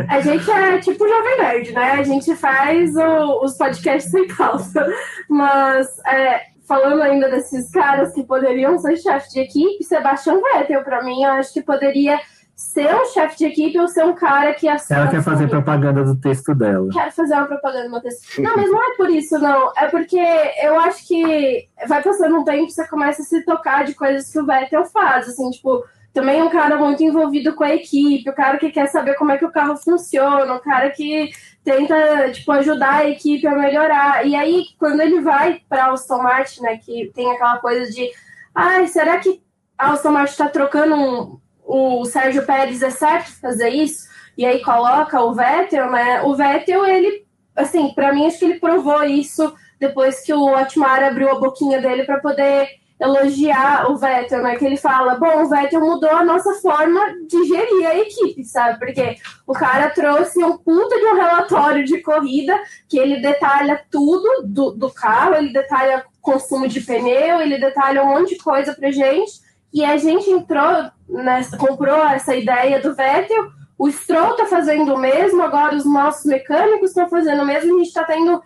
A gente é tipo Jovem Nerd, né? A gente faz o, os podcasts sem pauta. Mas, é, falando ainda desses caras que poderiam ser chefe de equipe, Sebastião Vettel, para mim, eu acho que poderia ser um chefe de equipe ou ser um cara que assina. Ela quer fazer propaganda do texto dela. Quero fazer uma propaganda do meu texto. Não, mas não é por isso, não. É porque eu acho que vai passando um tempo você começa a se tocar de coisas que o Vettel faz. Assim, tipo, também um cara muito envolvido com a equipe, o cara que quer saber como é que o carro funciona, o cara que tenta, tipo, ajudar a equipe a melhorar. E aí, quando ele vai para Aston Martin, né, que tem aquela coisa de, ai, será que a Aston Martin está trocando um o Sérgio Pérez é certo fazer isso? e aí coloca o Vettel, né? O Vettel, ele, assim, para mim, acho que ele provou isso depois que o Otmar abriu a boquinha dele para poder elogiar o Vettel, né? Que ele fala, bom, o Vettel mudou a nossa forma de gerir a equipe, sabe? Porque o cara trouxe um puta de um relatório de corrida que ele detalha tudo do, do carro, ele detalha consumo de pneu, ele detalha um monte de coisa pra gente. E a gente entrou, nessa, comprou essa ideia do Vettel. O Stroll tá fazendo o mesmo, agora os nossos mecânicos estão fazendo o mesmo, a gente está tendo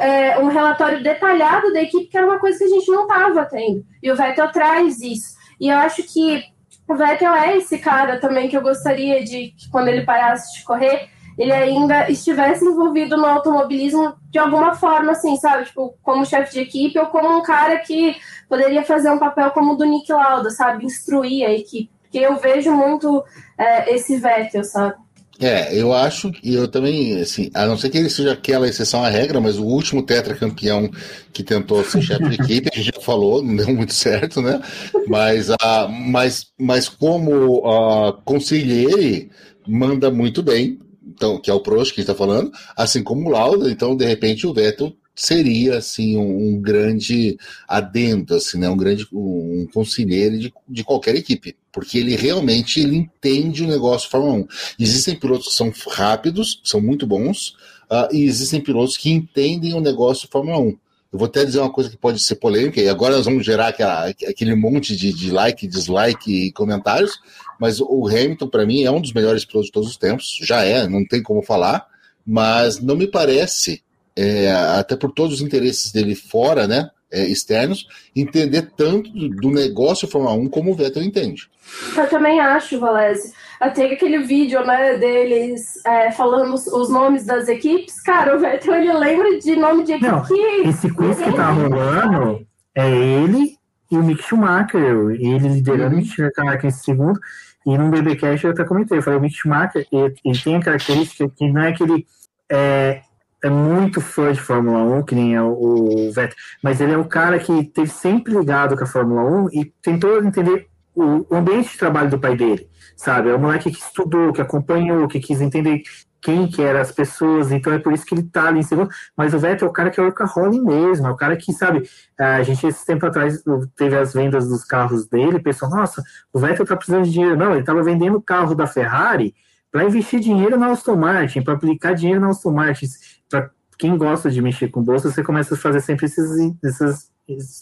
é, um relatório detalhado da equipe, que era uma coisa que a gente não estava tendo. E o Vettel traz isso. E eu acho que o Vettel é esse cara também que eu gostaria de que quando ele parasse de correr, ele ainda estivesse envolvido no automobilismo de alguma forma, assim, sabe? Tipo, como chefe de equipe ou como um cara que poderia fazer um papel como o do Nick Lauda, sabe? Instruir a equipe. Porque eu vejo muito é, esse Vettel, sabe? É, eu acho que eu também, assim, a não ser que ele seja aquela exceção à regra, mas o último tetracampeão que tentou ser chefe de equipe, a gente já falou, não deu muito certo, né? Mas, uh, mas, mas como uh, conselheiro, manda muito bem, então, que é o Prost que está falando, assim como o Lauda, então, de repente, o Vettel seria assim um, um, grande adendo, assim, né? um grande um conselheiro de, de qualquer equipe, porque ele realmente ele entende o negócio Fórmula 1. Existem pilotos que são rápidos, são muito bons, uh, e existem pilotos que entendem o negócio Fórmula 1. Eu vou até dizer uma coisa que pode ser polêmica, e agora nós vamos gerar aquela, aquele monte de, de like, dislike e comentários, mas o Hamilton, para mim, é um dos melhores pilotos de todos os tempos, já é, não tem como falar, mas não me parece é, até por todos os interesses dele fora, né, é, externos, entender tanto do, negócio Fórmula 1 como o Vettel entende. Eu também acho, Valese. Até aquele vídeo né, deles é, falando os, nomes das equipes, cara, o Vettel ele lembra de nome de equipe. Não, esse quiz que tá rolando é ele e o Mick Schumacher, ele liderando uhum. o Mick Schumacher em segundo. E no BBcast eu até comentei, eu falei, o Mick Schumacher, ele, ele tem a característica que não é que ele é, é muito fã de Fórmula 1, que nem é o, o Vettel, mas ele é um cara que teve sempre ligado com a Fórmula 1 e tentou entender o, o ambiente de trabalho do pai dele, sabe? É um moleque que estudou, que acompanhou, que quis entender quem que eram as pessoas, então é por isso que ele tá ali em segundo, mas o Vettel é o cara que é o workaholic mesmo, é o cara que, sabe, a gente esse tempo atrás teve as vendas dos carros dele, pensou, nossa, o Vettel tá precisando de dinheiro, não, ele tava vendendo o carro da Ferrari para investir dinheiro na Aston Martin, para aplicar dinheiro na Aston Martin, para quem gosta de mexer com bolsa, você começa a fazer sempre esses, esses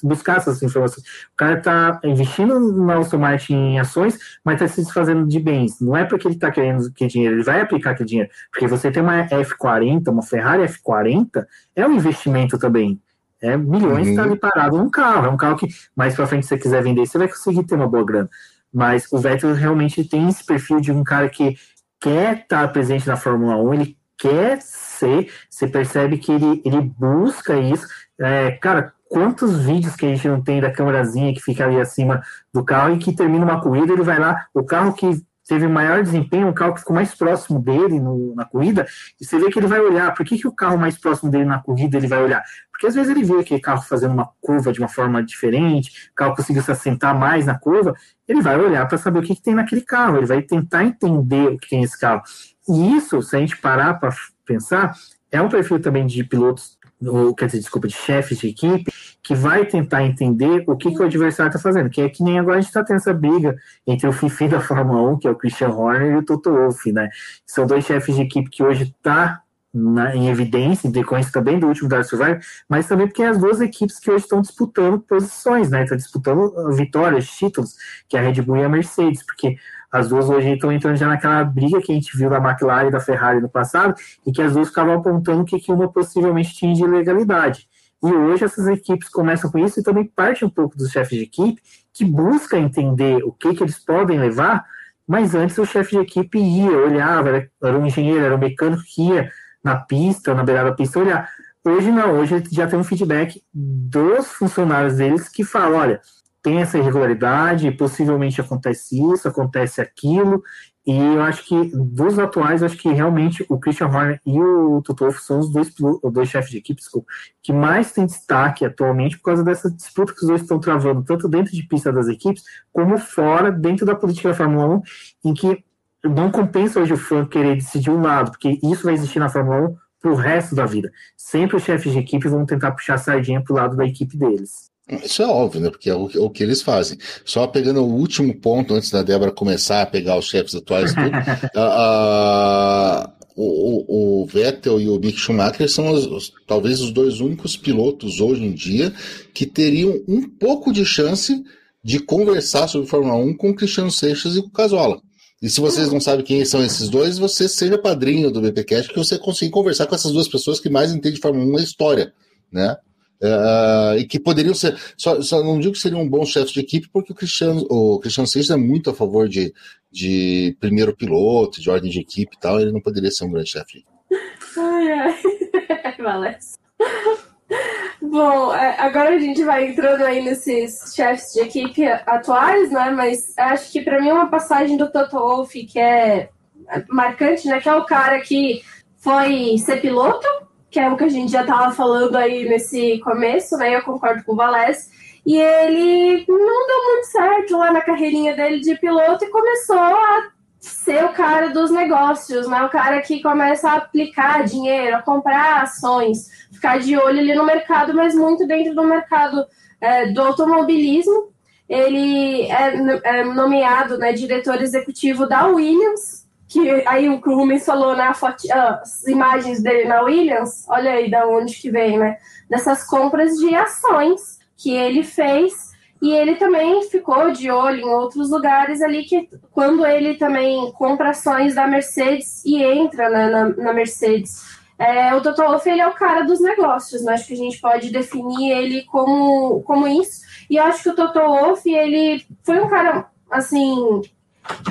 buscar essas informações. O cara está investindo na Aston Martin em ações, mas está se desfazendo de bens. Não é porque ele está querendo que dinheiro, ele vai aplicar aquele dinheiro. Porque você tem uma F40, uma Ferrari F40, é um investimento também. É milhões está uhum. ali parado num carro. É um carro que mais para frente, se você quiser vender, você vai conseguir ter uma boa grana. Mas o Vettel realmente tem esse perfil de um cara que quer estar presente na Fórmula 1, ele quer ser, você percebe que ele, ele busca isso. É, cara, quantos vídeos que a gente não tem da câmerazinha que fica ali acima do carro e que termina uma corrida, ele vai lá, o carro que teve maior desempenho, um carro que ficou mais próximo dele no, na corrida, e você vê que ele vai olhar, por que, que o carro mais próximo dele na corrida ele vai olhar? Porque às vezes ele vê aquele carro fazendo uma curva de uma forma diferente, o carro conseguiu se assentar mais na curva, ele vai olhar para saber o que, que, tem naquele carro, ele vai tentar entender o que tem nesse carro. E isso, se a gente parar para pensar, é um perfil também de pilotos ou quer dizer, desculpa, de chefes de equipe, que vai tentar entender o que, que o adversário está fazendo. Que é que nem agora a gente está tendo essa briga entre o Fifi da Fórmula 1, que é o Christian Horner, e o Toto Wolff, né? São dois chefes de equipe que hoje está em evidência, em decorrência também do último Dark Survivor, mas também porque é as duas equipes que hoje estão disputando posições, né? Estão disputando vitórias, títulos, que é a Red Bull e a Mercedes, porque as duas hoje estão entrando já naquela briga que a gente viu da McLaren e da Ferrari no passado, e que as duas ficavam apontando que, que uma possivelmente tinha de ilegalidade. E hoje essas equipes começam com isso e também parte um pouco dos chefes de equipe, que busca entender o que, que eles podem levar, mas antes o chefe de equipe ia, olhava, era, era um engenheiro, era um mecânico que ia na pista, na beirada da pista olhar. Hoje não, hoje já tem um feedback dos funcionários deles que falam, olha, tem essa irregularidade, possivelmente acontece isso, acontece aquilo, e eu acho que dos atuais, acho que realmente o Christian Horner e o Toto são os dois, dois chefes de equipe desculpa, que mais têm destaque atualmente por causa dessa disputa que os dois estão travando, tanto dentro de pista das equipes, como fora, dentro da política da Fórmula 1, em que não compensa hoje o fã querer decidir um lado, porque isso vai existir na Fórmula 1 pro resto da vida. Sempre os chefes de equipe vão tentar puxar a sardinha pro lado da equipe deles. Isso é óbvio, né? Porque é o, o, que eles fazem. Só pegando o último ponto, antes da Débora começar a pegar os chefes atuais, tudo, o, o, Vettel e o Mick Schumacher são os, os, talvez os dois únicos pilotos hoje em dia que teriam um pouco de chance de conversar sobre Fórmula 1 com o Cristiano Seixas e com o Casola. E se vocês não sabem quem são esses dois, você seja padrinho do BPcast que você consiga conversar com essas duas pessoas que mais entendem de Fórmula 1 na história, né? Uh, e que poderiam ser. Só, só, não digo que seriam bons chefes de equipe, porque o Cristiano, o Cristiano Seixas é muito a favor de, de primeiro piloto, de ordem de equipe e tal. Ele não poderia ser um grande chefe. Ai, ai. Bom, é, agora a gente vai entrando aí nesses chefes de equipe atuais, né? Mas acho que para mim uma passagem do Toto Wolff que é marcante, né? Que é o cara que foi ser piloto, que é o que a gente já estava falando aí nesse começo, né? Eu concordo com o Valés. E ele não deu muito certo lá na carreirinha dele de piloto e começou a ser o cara dos negócios, né? O cara que começa a aplicar dinheiro, a comprar ações, ficar de olho ali no mercado, mas muito dentro do mercado é, do automobilismo. Ele é, é nomeado né, diretor executivo da Williams, que aí o que o Rubens falou, né, foto, as imagens dele na Williams, olha aí da onde que vem, né, dessas compras de ações que ele fez e ele também ficou de olho em outros lugares ali que quando ele também compra ações da Mercedes e entra na, na, na Mercedes. É, o Toto Wolff ele é o cara dos negócios, né? acho que a gente pode definir ele como, como isso. E acho que o Toto Wolff ele foi um cara assim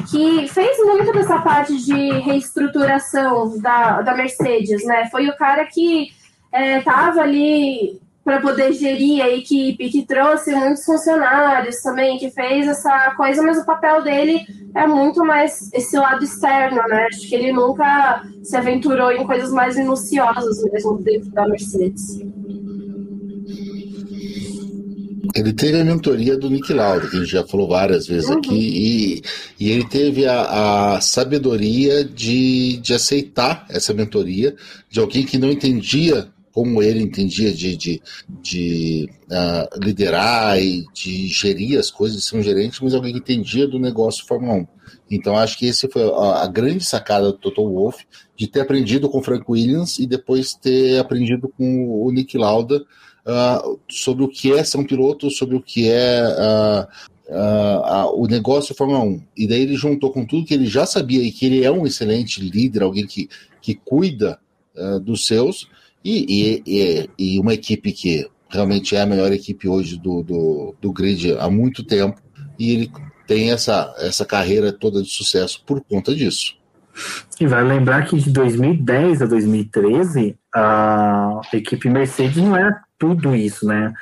que fez muito dessa parte de reestruturação da, da Mercedes, né? Foi o cara que estava é, ali para poder gerir a equipe, que trouxe muitos funcionários também, que fez essa coisa, mas o papel dele é muito mais esse lado externo, né? Acho que ele nunca se aventurou em coisas mais minuciosas mesmo dentro da Mercedes. Ele teve a mentoria do Nick Lauda, que a gente já falou várias vezes uhum. aqui, e, e ele teve a, a, sabedoria de, de aceitar essa mentoria de alguém que não entendia como ele entendia de, de, de uh, liderar e de gerir as coisas, de ser um gerente, mas alguém que entendia do negócio Fórmula 1. Então acho que esse foi a, a grande sacada do Toto Wolff, de ter aprendido com o Frank Williams e depois ter aprendido com o Nick Lauda uh, sobre o que é ser um piloto, sobre o que é uh, uh, o negócio Fórmula 1. E daí ele juntou com tudo que ele já sabia e que ele é um excelente líder, alguém que, que cuida dos seus, e, e, e, uma equipe que realmente é a melhor equipe hoje do, do, do grid há muito tempo, e ele tem essa, essa carreira toda de sucesso por conta disso. E vai lembrar que de 2010 a 2013, a equipe Mercedes não era tudo isso, né?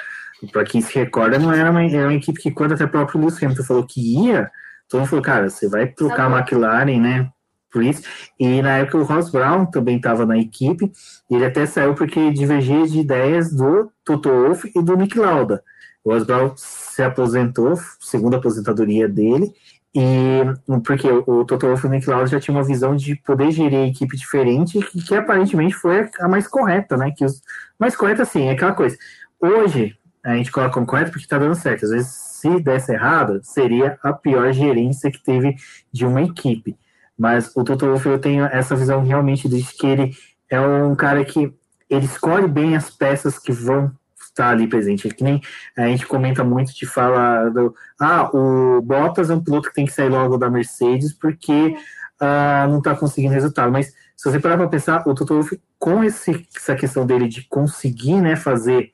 Para quem se recorda, não era uma, era uma equipe que, quando até o próprio Lewis Hamilton falou que ia, todo mundo falou, cara, você vai trocar a McLaren, né? Por isso. E na época o Ross Brown também estava na equipe, e ele até saiu porque divergia de ideias do Toto Wolff e do Nick Lauda. O Ross Brown se aposentou, segunda aposentadoria dele, e porque o Toto Wolff e o Nick Lauda já tinham uma visão de poder gerir a equipe diferente, que, que aparentemente foi a mais correta, né? Que os, mais correta, assim, é aquela coisa. Hoje, a gente coloca como correto porque está dando certo. Às vezes, se desse errado, seria a pior gerência que teve de uma equipe. Mas o Toto Wolff, eu tenho essa visão realmente de que ele é um cara que ele escolhe bem as peças que vão está ali presente. É que nem a gente comenta muito de fala do ah, o Bottas é um piloto que tem que sair logo da Mercedes porque uh, não está conseguindo resultado. Mas se você parar para pensar, o Toto Wolff, com esse, essa questão dele de conseguir né, fazer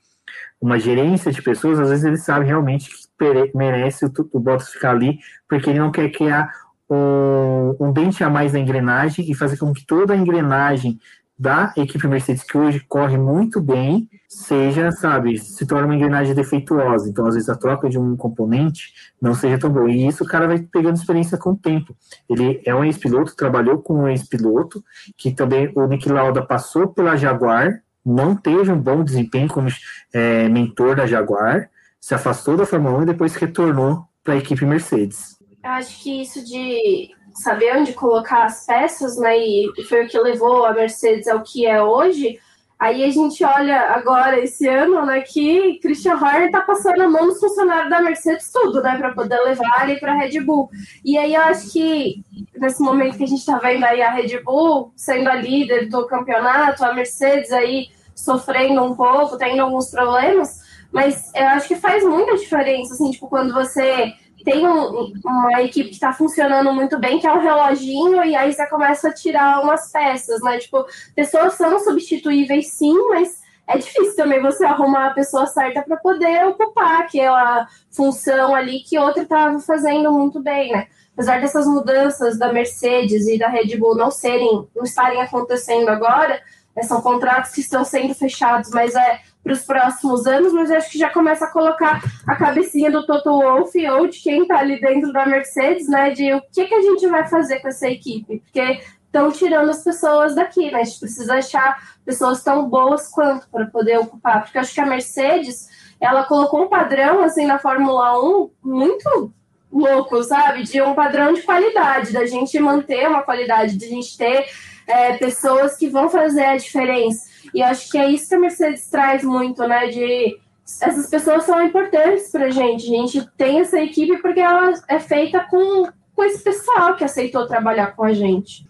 uma gerência de pessoas, às vezes ele sabe realmente que merece o, o Bottas ficar ali, porque ele não quer criar um, um dente a mais na engrenagem e fazer com que toda a engrenagem da equipe Mercedes, que hoje corre muito bem, seja, sabe, se torna uma engrenagem defeituosa. Então, às vezes, a troca de um componente não seja tão boa. E isso o cara vai pegando experiência com o tempo. Ele é um ex-piloto, trabalhou com um ex-piloto, que também o Nick Lauda passou pela Jaguar, não teve um bom desempenho como é, mentor da Jaguar, se afastou da Fórmula 1 e depois retornou para a equipe Mercedes. Eu acho que isso de saber onde colocar as peças, né? E foi o que levou a Mercedes ao que é hoje. Aí a gente olha agora, esse ano, né, que Christian Horner tá passando a mão nos funcionários da Mercedes tudo, né, para poder levar ali para Red Bull. E aí eu acho que nesse momento que a gente tá vendo aí a Red Bull sendo a líder do campeonato, a Mercedes aí sofrendo um pouco, tendo alguns problemas, mas eu acho que faz muita diferença, assim, tipo, quando você tem um, uma equipe que está funcionando muito bem, que é um reloginho, e aí você começa a tirar umas peças, né? Tipo, pessoas são substituíveis sim, mas é difícil também você arrumar a pessoa certa para poder ocupar aquela função ali que outra estava fazendo muito bem, né? Apesar dessas mudanças da Mercedes e da Red Bull não serem, não estarem acontecendo agora, né, são contratos que estão sendo fechados, mas é para os próximos anos, mas acho que já começa a colocar a cabecinha do Toto Wolff ou de quem está ali dentro da Mercedes, né? De o que, que a gente vai fazer com essa equipe, porque estão tirando as pessoas daqui, né? A gente precisa achar pessoas tão boas quanto para poder ocupar, porque acho que a Mercedes ela colocou um padrão assim na Fórmula 1 muito louco, sabe? De um padrão de qualidade, da gente manter uma qualidade, de a gente ter é, pessoas que vão fazer a diferença. E acho que é isso que a Mercedes traz muito, né? De essas pessoas são importantes pra gente. A gente tem essa equipe porque ela é feita com, com esse pessoal que aceitou trabalhar com a gente.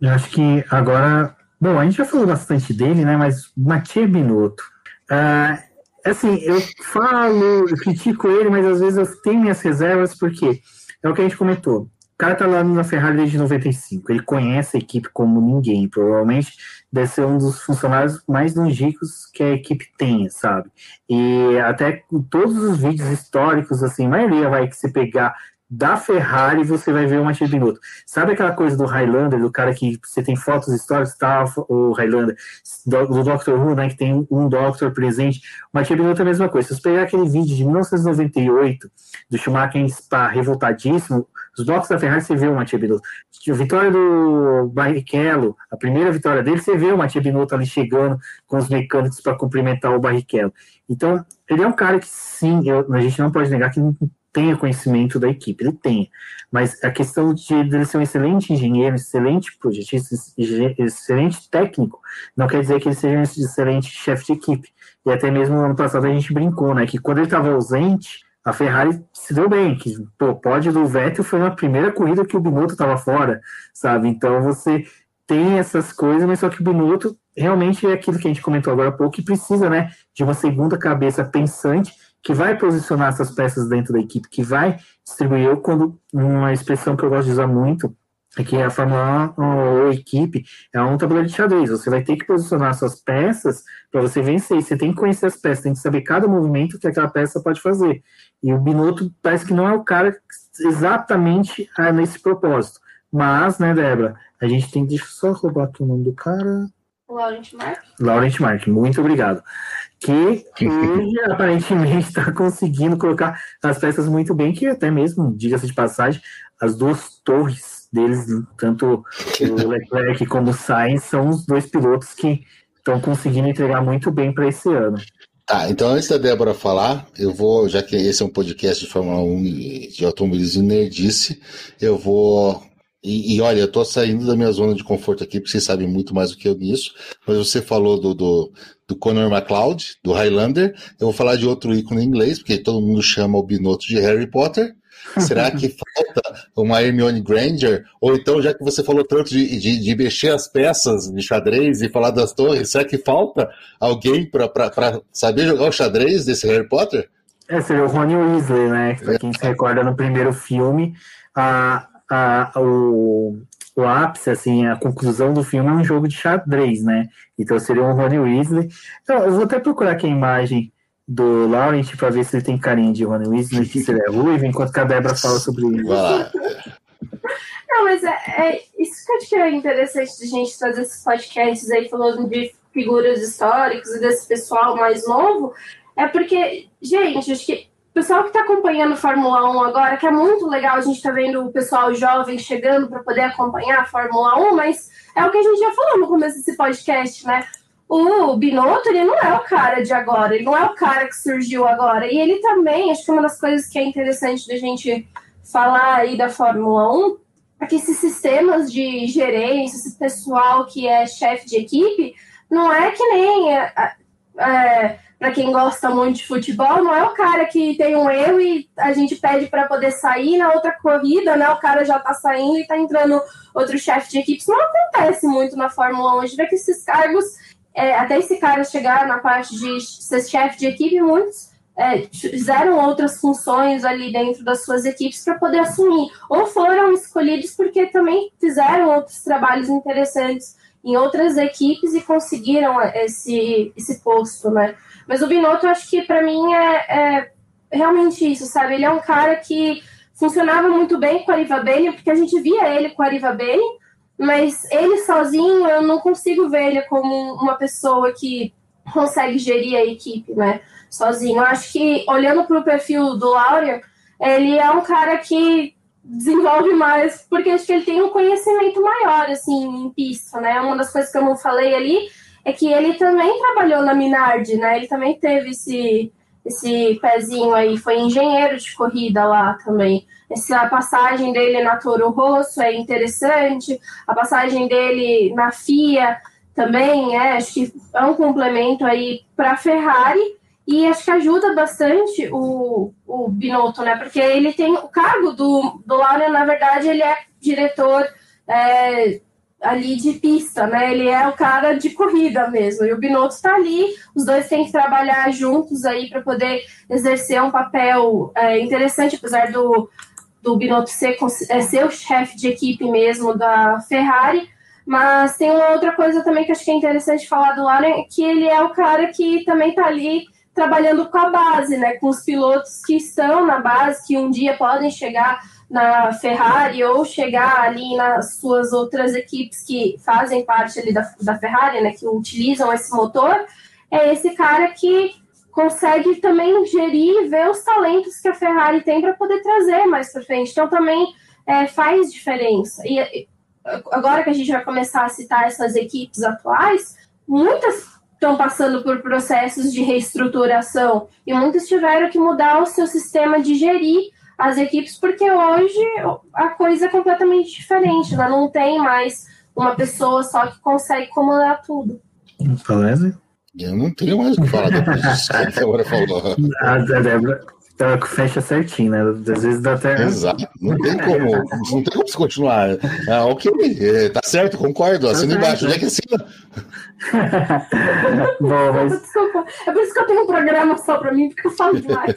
Eu acho que agora. Bom, a gente já falou bastante dele, né? Mas Mathieu Binotto. Uh, assim, eu falo, eu critico ele, mas às vezes eu tenho minhas reservas, porque é o que a gente comentou cara tá lá na Ferrari desde 95. Ele conhece a equipe como ninguém. Provavelmente deve ser um dos funcionários mais longínquos que a equipe tem, sabe? E até todos os vídeos históricos, assim, a maioria vai que você pegar da Ferrari, você vai ver o Matheus Binotto. Sabe aquela coisa do Highlander, do cara que você tem fotos históricas, tá, o Highlander, do, do Who, né, que tem um Doctor presente. O Matheus Binotto é a mesma coisa. Se você pegar aquele vídeo de 1998, do Schumacher em Spa, revoltadíssimo, os blocos da Ferrari você vê o Matia Binotto. A vitória do Barrichello, a primeira vitória dele, você vê o Matia Binotto ali chegando com os mecânicos para cumprimentar o Barrichello. Então, ele é um cara que sim, eu, a gente não pode negar que tenha conhecimento da equipe, ele tem. Mas a questão de ele ser um excelente engenheiro, excelente projetista, excelente técnico, não quer dizer que ele seja um excelente chefe de equipe. E até mesmo no ano passado a gente brincou, né? Que quando ele estava ausente, a Ferrari se deu bem, que pô, pode do Vettel foi na primeira corrida que o Binotto estava fora, sabe? Então você tem essas coisas, mas só que o Binotto realmente é aquilo que a gente comentou agora há pouco, que precisa, né, de uma segunda cabeça pensante que vai posicionar essas peças dentro da equipe, que vai distribuir. Eu, quando uma expressão que eu gosto de usar muito é que a Fórmula 1 ou equipe é um tabuleiro de xadrez. Você vai ter que posicionar suas peças para você vencer. Você tem que conhecer as peças, tem que saber cada movimento que aquela peça pode fazer. E o Binotto parece que não é o cara exatamente ah, nesse propósito. Mas, né, Débora, a gente tem. Deixa eu só roubar o nome do cara. Laurent Mark. Laurent Mark, muito obrigado. Que hoje aparentemente está conseguindo colocar as peças muito bem, que até mesmo, diga-se de passagem, as duas torres deles, tanto o Leclerc como o Sainz, são os dois pilotos que estão conseguindo entregar muito bem para esse ano. Tá, então antes da Débora falar, eu vou, já que esse é um podcast de Fórmula 1 de automobilismo nerdice, eu vou. E, e, olha, eu tô saindo da minha zona de conforto aqui, porque vocês sabem muito mais do que eu nisso, mas você falou do, do, do Conor McLeod, do Highlander, eu vou falar de outro ícone em inglês, porque todo mundo chama o Binotto de Harry Potter, Será que falta uma Hermione Granger? Ou então, já que você falou tanto de, de, de mexer as peças de xadrez e falar das torres, será que falta alguém para saber jogar o xadrez desse Harry Potter? É, seria o Rony Weasley, né? Pra quem se recorda no primeiro filme, a, a, o, o ápice, assim, a conclusão do filme é um jogo de xadrez, né? Então seria o Rony Weasley. Então, eu vou até procurar aqui a imagem do Laurent para ver se ele tem carinho de Ron Weasley, se ele é ruivo, enquanto que a Débora fala sobre isso. Não, mas é, é, isso que eu acho que é interessante de gente fazer esses podcasts aí falando de figuras históricas e desse pessoal mais novo, é porque, gente, acho que pessoal que está acompanhando Fórmula 1 agora, que é muito legal, a gente está vendo o pessoal jovem chegando para poder acompanhar a Fórmula 1, mas é o que a gente já falou no começo desse podcast, né? o Binotto, ele não é o cara de agora, ele não é o cara que surgiu agora. E ele também, acho que uma das coisas que é interessante da gente falar aí da Fórmula 1 que esses sistemas de gerência, esse pessoal que é chefe de equipe, não é que nem é, é, para quem gosta muito de futebol, não é o cara que tem um erro e a gente pede para poder sair na outra corrida, né? O cara já está saindo e está entrando outro chefe de equipe. Isso não acontece muito na Fórmula 1. A gente vê que esses cargos, é, até esse cara chegar na parte de ser chefe de equipe, muitos é, fizeram outras funções ali dentro das suas equipes para poder assumir, ou foram escolhidos porque também fizeram outros trabalhos interessantes em outras equipes e conseguiram esse, esse posto, né? Mas o Binotto, eu acho que para mim é, é, realmente isso, sabe? Ele é um cara que funcionava muito bem com a Ariva Bene, porque a gente via ele com a Ariva Bene, mas ele sozinho eu não consigo ver ele como uma pessoa que consegue gerir a equipe, né? Sozinho. Eu acho que olhando para o perfil do Laurian, ele é um cara que desenvolve mais, porque acho que ele tem um conhecimento maior, assim, em pista, né? Uma das coisas que eu não falei ali é que ele também trabalhou na Minardi, né? Ele também teve esse, esse pezinho aí, foi engenheiro de corrida lá também. Essa passagem dele na Toro Rosso é interessante, a passagem dele na FIA também é, acho que é um complemento aí para a Ferrari e acho que ajuda bastante o, o Binotto, né? Porque ele tem o cargo do, do Lauren, na verdade, ele é diretor é, ali de pista, né? Ele é o cara de corrida mesmo. E o Binotto está ali, os dois têm que trabalhar juntos aí para poder exercer um papel é, interessante, apesar do, do Binotto ser, é, ser o chefe de equipe mesmo da Ferrari. Mas tem uma outra coisa também que acho que é interessante falar do Lauren, que ele é o cara que também está ali trabalhando com a base, né, com os pilotos que estão na base, que um dia podem chegar na Ferrari ou chegar ali nas suas outras equipes que fazem parte ali da, da Ferrari, né, que utilizam esse motor, é esse cara que consegue também gerir e ver os talentos que a Ferrari tem para poder trazer mais para frente. Então também é, faz diferença. E agora que a gente vai começar a citar essas equipes atuais, muitas estão passando por processos de reestruturação e muitos tiveram que mudar o seu sistema de gerir as equipes, porque hoje a coisa é completamente diferente, né? não tem mais uma pessoa só que consegue comandar tudo. Beleza? Eu não tenho mais o que falar depois disso que a Débora falou. A Débora, então, fecha certinho, né? Às vezes dá até. Exato. Não tem como, não tem como se continuar. Ah, ok, é, tá certo, concordo. Assina tá embaixo. Onde é que assina? Bom, mas... Desculpa. É por isso que eu tenho um programa só pra mim, porque eu falo demais.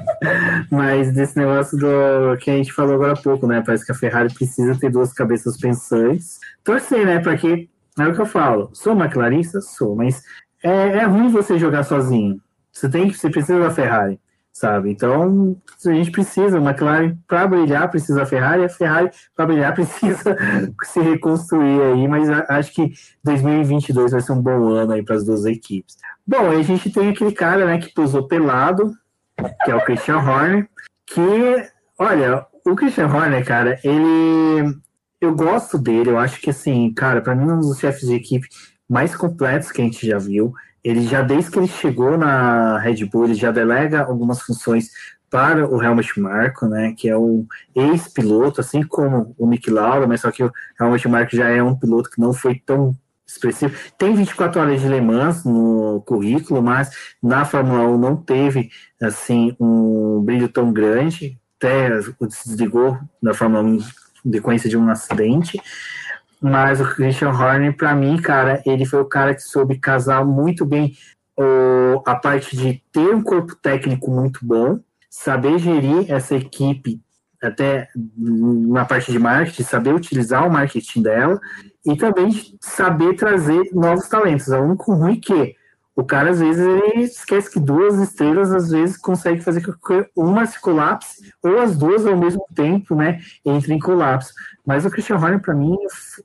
mas desse negócio do que a gente falou agora há pouco, né? Parece que a Ferrari precisa ter duas cabeças pensantes. Torcer, né? Porque é o que eu falo. Sou uma clarista? Sou, mas é, é ruim você jogar sozinho. Você tem que, você precisa da Ferrari sabe? Então, a gente precisa, McLaren para brilhar precisa a Ferrari, a Ferrari para brilhar precisa se reconstruir aí, mas acho que 2022 vai ser um bom ano aí para as duas equipes. Bom, a gente tem aquele cara, né, que posou pelado, que é o Christian Horner, que, olha, o Christian Horner, cara, ele eu gosto dele, eu acho que assim, cara, para mim é um dos chefes de equipe mais completos que a gente já viu ele já desde que ele chegou na Red Bull, ele já delega algumas funções para o Helmut Marko, né, que é o ex-piloto, assim como o Nick Lauda, mas só que o Helmut Marko já é um piloto que não foi tão expressivo. Tem 24 horas de Le Mans no currículo, mas na Fórmula 1 não teve assim um brilho tão grande, até o desligou da Fórmula 1 em decorrência de um acidente. Mas o Christian Horner, para mim, cara, ele foi o cara que soube casar muito bem o, a parte de ter um corpo técnico muito bom, saber gerir essa equipe até na parte de marketing, saber utilizar o marketing dela e também saber trazer novos talentos. É o único ruim que o cara, às vezes, ele esquece que duas estrelas, às vezes, consegue fazer que uma se colapse, ou as duas ao mesmo tempo, né, entrem em colapso. Mas o Christian Horner, para mim,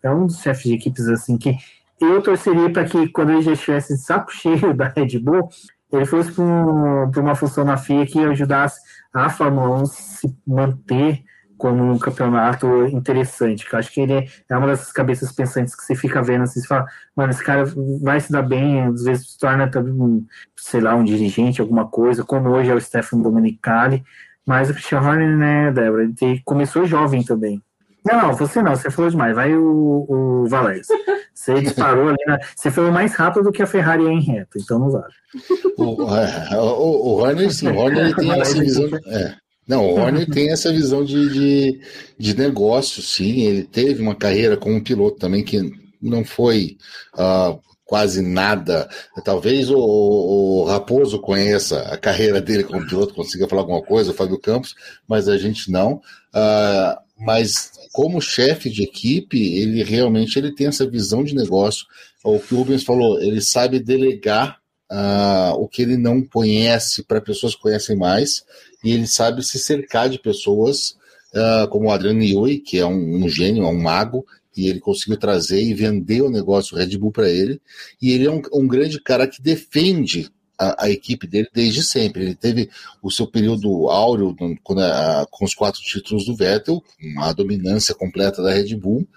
é um dos chefes de equipes, assim, que eu torceria para que, quando ele já estivesse saco cheio da Red Bull, ele fosse para um, uma função na FIA que ajudasse a Fórmula 1 se manter como um campeonato interessante. Que eu acho que ele é uma dessas cabeças pensantes que você fica vendo assim, você fala, mano, esse cara vai se dar bem, às vezes se torna também, sei lá, um dirigente, alguma coisa, como hoje é o Stefano Domenicali, mas o Christian Horner, né, Débora, ele começou jovem também. Não, você não, você falou demais. Vai o, o Valério. Você disparou ali, na, você foi mais rápido do que a Ferrari em reto, então não vale. O, é, o, o Horner, sim, o Horner tem essa visão. É. Não, o Horner tem essa visão de, de, de negócio, sim. Ele teve uma carreira como piloto também que não foi uh, quase nada. Talvez o, o, Raposo conheça a carreira dele como piloto, consiga falar alguma coisa, o Fábio Campos, mas a gente não. Uh, mas como chefe de equipe, ele realmente ele tem essa visão de negócio. O que o Rubens falou, ele sabe delegar uh, o que ele não conhece para pessoas que conhecem mais, e ele sabe se cercar de pessoas uh, como o Adriano Newey, que é um, um gênio, é um mago, e ele conseguiu trazer e vender o negócio Red Bull para ele. E ele é um, um grande cara que defende a, a, equipe dele desde sempre. Ele teve o seu período áureo com, a, com os quatro títulos do Vettel, uma dominância completa da Red Bull,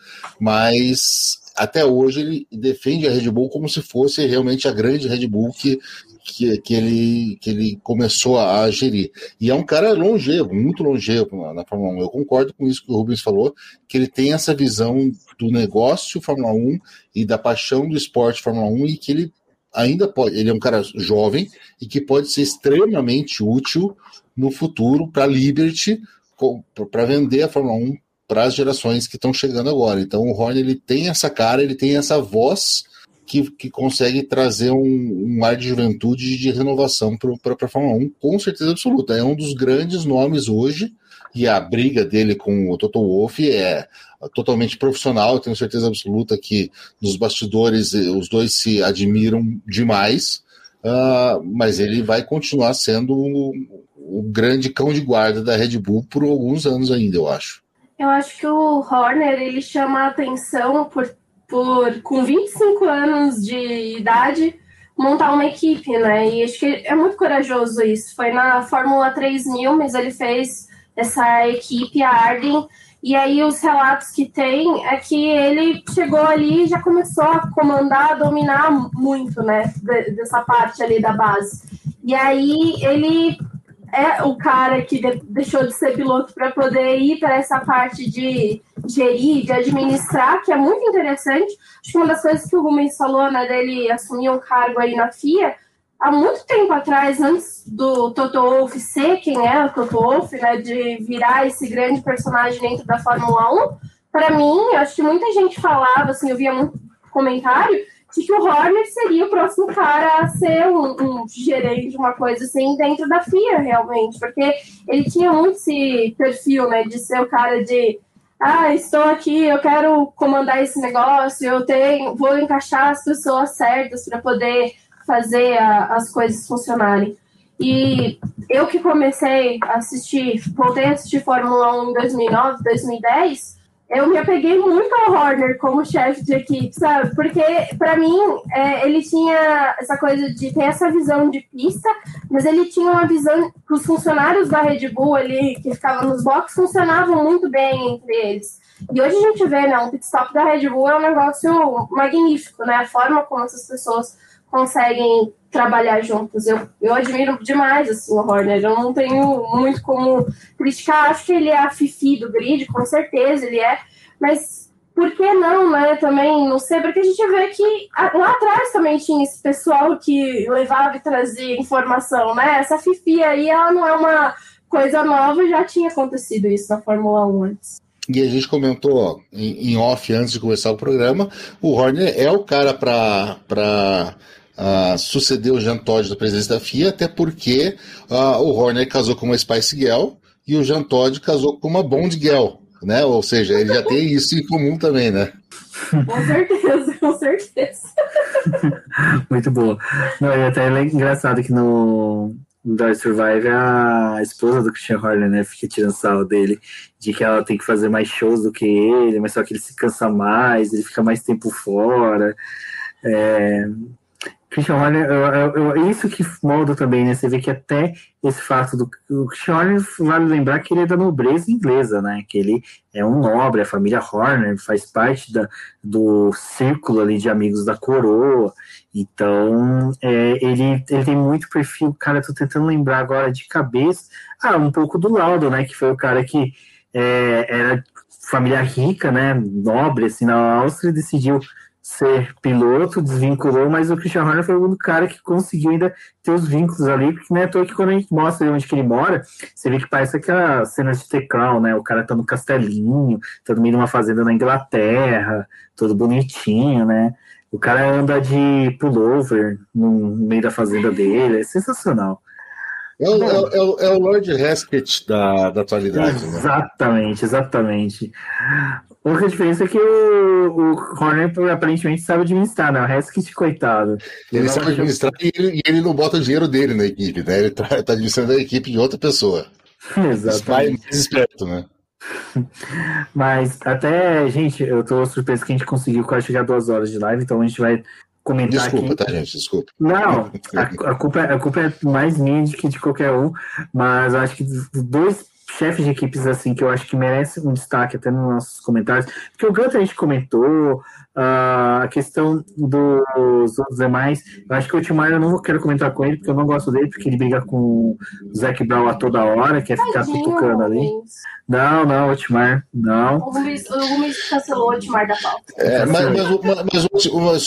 mas até hoje ele defende a Red Bull como se fosse realmente a grande Red Bull que, que, que, ele, que ele começou a gerir. E é um cara longevo, muito longevo na, na Fórmula 1. Eu concordo com isso que o Rubens falou, que ele tem essa visão do negócio Fórmula 1 e da paixão do esporte Fórmula 1 e que ele ainda pode, ele é um cara jovem e que pode ser extremamente útil no futuro para a Liberty, para vender a Fórmula 1 para as gerações que estão chegando agora. Então o Horner ele tem essa cara, ele tem essa voz que, que consegue trazer um, um ar de juventude e de renovação para a Fórmula 1, com certeza absoluta. É um dos grandes nomes hoje, e a briga dele com o Toto Wolff é totalmente profissional, eu tenho certeza absoluta que nos bastidores eh, os dois se admiram demais, uh, mas ele vai continuar sendo o, o grande cão de guarda da Red Bull por alguns anos ainda, eu acho. Eu acho que o Horner ele chama a atenção por, por com 25 anos de idade montar uma equipe, né? E acho que é muito corajoso isso. Foi na Fórmula 3000, mas ele fez essa equipe, a Arden, e aí os relatos que tem é que ele chegou ali e já começou a comandar, a dominar muito, né, dessa parte ali da base. E aí ele é o cara que deixou de ser piloto para poder ir para essa parte de gerir, de administrar, que é muito interessante. Acho que uma das coisas que o Rubens falou, né, dele assumir um cargo aí na FIA, há muito tempo atrás, antes do Toto Wolff ser quem é o Toto Wolff, né, de virar esse grande personagem dentro da Fórmula 1, para mim, acho que muita gente falava, assim, eu via muito comentário, que o Horner seria o próximo cara a ser um, um gerente, uma coisa assim, dentro da FIA, realmente, porque ele tinha muito esse perfil, né, de ser o cara de ah, estou aqui, eu quero comandar esse negócio, eu tenho, vou encaixar as pessoas certas para poder fazer a, as coisas funcionarem. E eu que comecei a assistir, voltei a assistir Fórmula 1 em 2009, 2010, eu me apeguei muito ao Horner como chefe de equipe, sabe? Porque, para mim, é, ele tinha essa coisa de ter essa visão de pista, mas ele tinha uma visão que os funcionários da Red Bull ali, que ficavam nos boxes, funcionavam muito bem entre eles. E hoje a gente vê, né, um pit stop da Red Bull é um negócio magnífico, né? A forma como essas pessoas conseguem trabalhar juntos. Eu, eu admiro demais assim, o Horner. Eu não tenho muito como criticar. Acho que ele é a Fifi do grid, com certeza ele é. Mas por que não, né? Também não sei, porque a gente vê que lá atrás também tinha esse pessoal que levava e trazia informação, né? Essa Fifi aí, ela não é uma coisa nova, já tinha acontecido isso na Fórmula 1 antes. E a gente comentou ó, em, em off antes de começar o programa, o Horner é o cara para uh, suceder o Jean Todt da presidência da FIA, até porque uh, o Horner casou com uma Spice Girl e o Jean Todt casou com uma Bond Girl, né? Ou seja, ele já tem isso em comum também, né? Com certeza, com certeza. Muito boa. Não, e até é engraçado que no, no Survive a esposa do Christian Horner, né, fica tirando sal dele, de que ela tem que fazer mais shows do que ele, mas só que ele se cansa mais, ele fica mais tempo fora. É, Christian Horner, eu, eu, eu, isso que molda também, né? Você vê que até esse fato do o Christian Horner, vale lembrar que ele é da nobreza inglesa, né? Que ele é um nobre, a família Horner faz parte da, do círculo ali de amigos da coroa. Então, é, ele, ele tem muito perfil. Cara, tô tentando lembrar agora de cabeça. Ah, um pouco do Laudo, né? Que foi o cara que é, era família rica, né, nobre, assim, na Áustria, decidiu ser piloto, desvinculou, mas o Christian Horner foi o único cara que conseguiu ainda ter os vínculos ali, porque não é à toa que quando a gente mostra onde que ele mora, você vê que parece aquela cena de The Crown, né, o cara tá no castelinho, tá no meio de uma fazenda na Inglaterra, todo bonitinho, né, o cara anda de pullover no meio da fazenda dele, é sensacional. É o, é, o, é o Lord Heskett da, da atualidade. Exatamente, né? exatamente. A única diferença é que o, o Horner aparentemente sabe administrar, né? O Heskett, coitado. Ele, ele sabe administrar e ele, ele, não bota o dinheiro dele na equipe, né? Ele tá, tá administrando a equipe de outra pessoa. Exatamente. mais esperto, né? Mas até, gente, eu tô surpreso que a gente conseguiu quase chegar a duas horas de live, então a gente vai comentar desculpa, aqui. tá, gente? Desculpa. Não, a, a, culpa, a culpa é mais minha do que de qualquer um, mas acho que dois chefes de equipes assim que eu acho que merecem um destaque até nos nossos comentários, porque o Gunter a gente comentou, a questão dos outros demais, eu acho que o Timar eu não quero comentar com ele, porque eu não gosto dele, porque ele briga com o Zac Brown a toda hora, quer ficar Tadinho, cutucando ali. Não, não, o Timar, não. O Rubens cancelou o Timar da pauta. É, mas, mas, mas,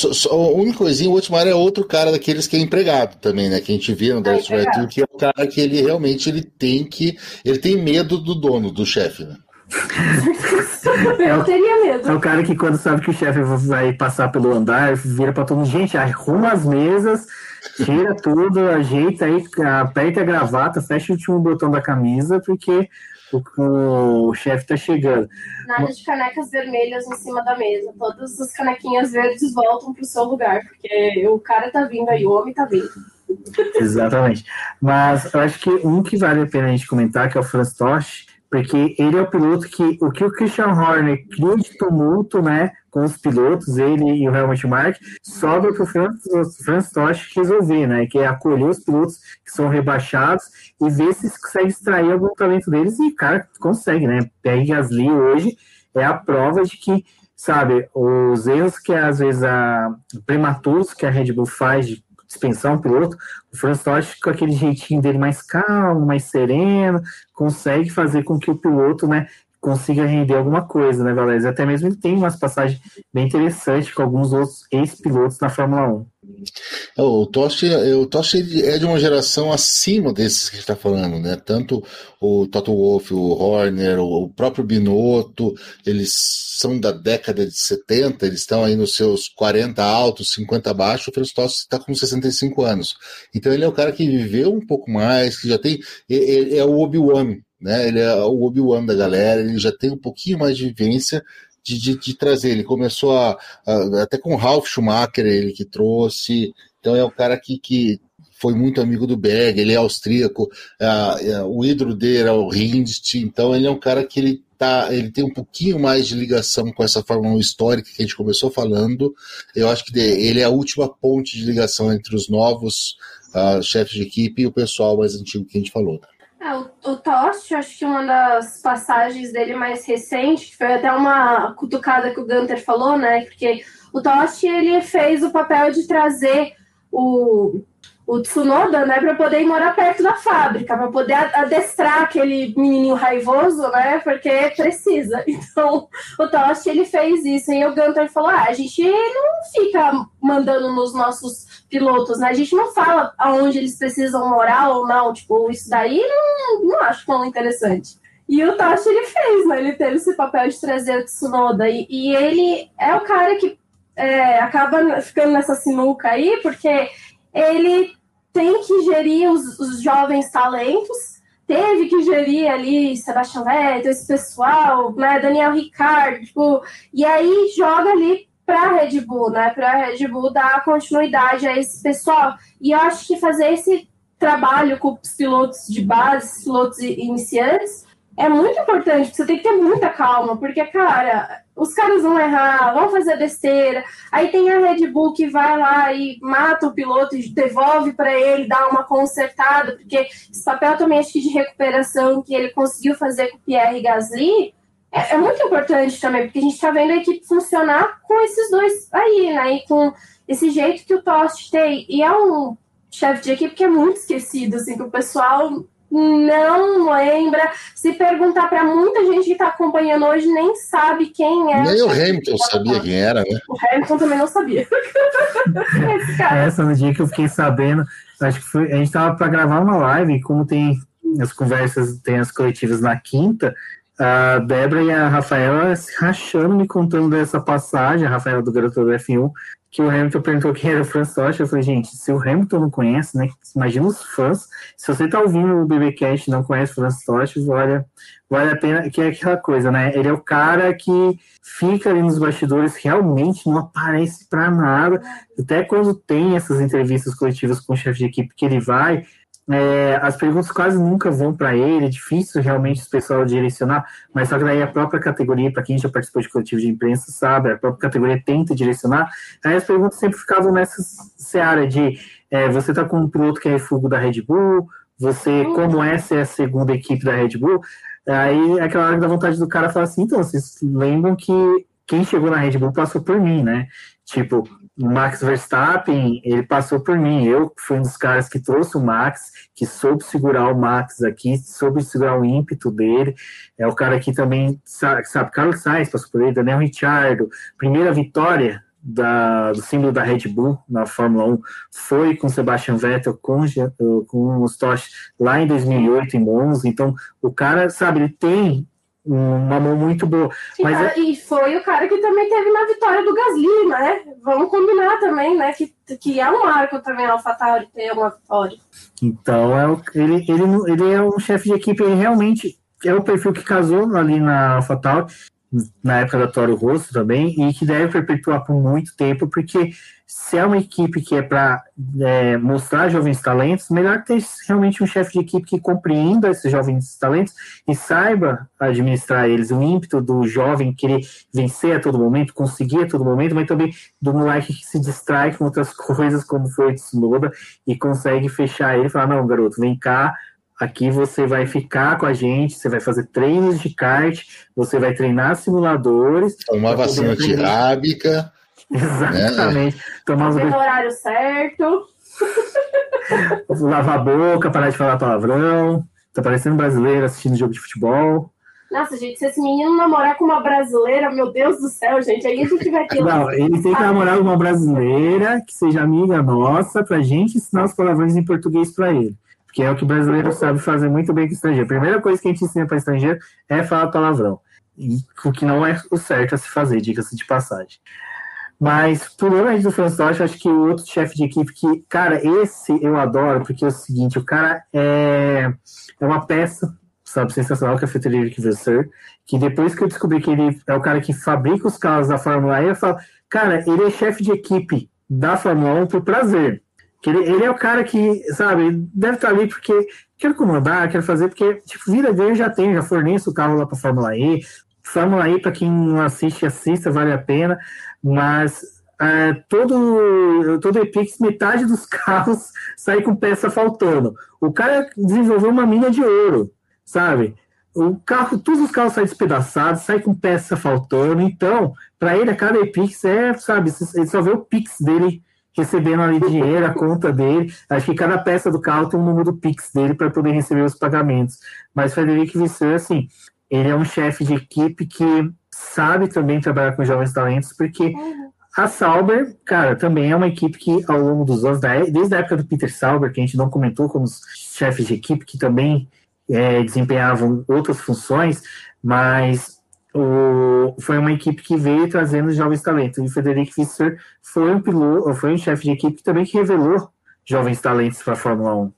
mas a única coisinha, o Otmar é outro cara daqueles que é empregado também, né? Que a gente vê no Dark é, que é o cara que ele realmente ele tem que. Ele tem medo do dono, do chefe, né? eu teria medo. É o cara que quando sabe que o chefe vai passar pelo andar, vira pra todo mundo, gente, arruma as mesas, tira tudo, ajeita aí, aperta a gravata, fecha o último botão da camisa, porque o, o chefe tá chegando. Nada de canecas vermelhas em cima da mesa. Todas as canequinhas verdes voltam pro seu lugar, porque o cara tá vindo aí, o homem tá vindo. Exatamente. Mas eu acho que um que vale a pena a gente comentar, que é o Franz Tosh, porque ele é o piloto que o que o Christian Horner cria de tumulto, né, com os pilotos, ele e o Helmut Mark, sobra para o Franz Tosh resolver, né, que é acolher os pilotos que são rebaixados e ver se consegue extrair algum talento deles. E, cara, consegue, né, Pierre Gasly hoje é a prova de que, sabe, os erros que às vezes a prematuros que a Red Bull faz de dispensar um piloto, o Franz Tost, com aquele jeitinho dele mais calmo, mais sereno, consegue fazer com que o piloto, né, consiga render alguma coisa, né, Valéria? Até mesmo ele tem umas passagens bem interessantes com alguns outros ex-pilotos na Fórmula 1. É, o Tosh, o Tosh é de uma geração acima desses que está falando, né? Tanto o Toto Wolff, o Horner, o próprio Binotto, eles são da década de 70, eles estão aí nos seus 40 altos, 50 baixos, o Franz Tosh está com 65 anos. Então ele é o cara que viveu um pouco mais, que já tem. Ele é o Obi-Wan, né? Ele é o Obi-Wan da galera, ele já tem um pouquinho mais de vivência de, de, de trazer. Ele começou a, a, até com Ralf Schumacher, ele que trouxe. Então é o cara que, que foi muito amigo do Berg, ele é austríaco, o ídolo dele é o Hindst, então ele é um cara que ele tá, ele tem um pouquinho mais de ligação com essa Fórmula 1 histórica que a gente começou falando. Eu acho que ele é a última ponte de ligação entre os novos uh, chefes de equipe e o pessoal mais antigo que a gente falou. Né? É, o, o Tost, acho que uma das passagens dele mais recente, que foi até uma cutucada que o Gunter falou, né? Porque o Tost, ele fez o papel de trazer o o Tsunoda, né, para poder morar perto da fábrica, para poder adestrar aquele menininho raivoso, né, porque precisa. Então, o Toshi, ele fez isso, e o Gunter falou, ah, a gente não fica mandando nos nossos pilotos, né, a gente não fala aonde eles precisam morar ou não, tipo, isso daí não, não acho tão interessante. E o Toshi, ele fez, né, ele teve esse papel de trazer o Tsunoda, e, e ele é o cara que é, acaba ficando nessa sinuca aí, porque ele tem que gerir os, os jovens talentos, teve que gerir ali Sebastian Vettel, esse pessoal, né, Daniel Ricciardo, tipo, e aí joga ali para a Red Bull, né, para a Red Bull dar continuidade a esse pessoal. E eu acho que fazer esse trabalho com os pilotos de base, pilotos iniciantes, é muito importante, você tem que ter muita calma, porque, cara, os caras vão errar, vão fazer besteira. Aí tem a Red Bull que vai lá e mata o piloto e devolve para ele, dá uma consertada, porque esse papel também acho que de recuperação que ele conseguiu fazer com o Pierre Gasly é, é muito importante também, porque a gente está vendo a equipe funcionar com esses dois aí, né? E com esse jeito que o Tost tem. E é um chefe de equipe que é muito esquecido, assim, que o pessoal não lembra. Se perguntar para muita gente que está acompanhando hoje, nem sabe quem é. Nem o Hamilton sabia quem era, né? O Hamilton também não sabia. Essa no dia que eu fiquei sabendo, acho que foi, a gente estava para gravar uma live, como tem as conversas, tem as coletivas na quinta, a Débora e a Rafaela se rachando, me contando dessa passagem, a Rafaela do Garoto do F1, que o Hamilton perguntou quem era o Franz. Eu falei, gente, se o Hamilton não conhece, né? Imagina os fãs. Se você tá ouvindo o BBcast e não conhece o Franz Tocha, olha, vale a pena, que é aquela coisa, né? Ele é o cara que fica ali nos bastidores, realmente não aparece para nada. Até quando tem essas entrevistas coletivas com o chefe de equipe que ele vai, é, as perguntas quase nunca vão para ele, é difícil realmente o pessoal direcionar, mas só que daí a própria categoria, para quem já participou de coletivo de imprensa, sabe, a própria categoria tenta direcionar, aí as perguntas sempre ficavam nessa seara de é, você está com um piloto que é refúgio da Red Bull, você, como essa é a segunda equipe da Red Bull, aí aquela hora da vontade do cara falar assim, então, vocês lembram que quem chegou na Red Bull passou por mim, né? Tipo, Max Verstappen, ele passou por mim. Eu fui um dos caras que trouxe o Max, que soube segurar o Max aqui, soube segurar o ímpeto dele. É o cara que também sabe, sabe Carlos Sainz passou por ele, Daniel Ricciardo. Primeira vitória da, do símbolo da Red Bull na Fórmula 1 foi com Sebastian Vettel, com, com os Tosh lá em 2008 em Monza. Então, o cara, sabe, ele tem uma mão muito boa. Mas e, é... e foi o cara que também teve na vitória do Gasly, né? Vamos combinar também, né? Que, que é um marco também AlphaTauri ter uma vitória. Então, é o, ele, ele, ele é um chefe de equipe, ele realmente é o perfil que casou ali na AlphaTauri na época da Toro Rosso também, e que deve perpetuar por muito tempo, porque se é uma equipe que é para é, mostrar jovens talentos, melhor ter realmente um chefe de equipe que compreenda esses jovens talentos e saiba administrar eles, o ímpeto do jovem querer vencer a todo momento, conseguir a todo momento, mas também do moleque que se distrai com outras coisas, como foi o Tsunoda, e consegue fechar ele e falar, não, garoto, vem cá, Aqui você vai ficar com a gente, você vai fazer treinos de kart, você vai treinar simuladores. Tomar vacina. Exatamente. Né? Tomar no horário certo. Lavar a boca, parar de falar palavrão. Tá parecendo brasileiro assistindo jogo de futebol. Nossa, gente, se esse menino namorar com uma brasileira, meu Deus do céu, gente, aí a gente vai ter. Não, ele tem que namorar com uma brasileira que seja amiga nossa pra gente ensinar os palavrões em português pra ele que é o que o brasileiro sabe fazer muito bem com o estrangeiro. A primeira coisa que a gente ensina para estrangeiro é falar palavrão. E o que não é o certo a se fazer, diga-se de passagem. Mas, pulando aí do François, acho que o outro chefe de equipe que, cara, esse eu adoro, porque é o seguinte, o cara é, é uma peça, sabe, sensacional, que é o Frederic Vasseur, que depois que eu descobri que ele é o cara que fabrica os carros da Fórmula E, eu falo, cara, ele é chefe de equipe da Fórmula 1 por prazer. Ele, ele é o cara que, sabe, deve estar ali porque quer comandar, quer fazer, porque, tipo, vida dele já tem, já fornece o carro lá para Fórmula E. Fórmula E, para quem não assiste, assista, vale a pena, mas é, todo, todo Epix, metade dos carros sai com peça faltando. O cara desenvolveu uma mina de ouro, sabe? O carro, todos os carros saem despedaçados, sai com peça faltando. Então, para ele, a cada Epix é, sabe, ele só vê o Pix dele recebendo ali dinheiro, a conta dele. Acho que cada peça do carro tem um número do Pix dele para poder receber os pagamentos. Mas Frederico Visser, assim, ele é um chefe de equipe que sabe também trabalhar com jovens talentos, porque a Sauber, cara, também é uma equipe que ao longo dos anos, desde a época do Peter Sauber, que a gente não comentou como chefes de equipe que também é, desempenhavam outras funções, mas o, foi uma equipe que veio trazendo jovens talentos. E o Frederic Fischer foi um piloto, foi um chefe de equipe também que revelou jovens talentos para a Fórmula 1.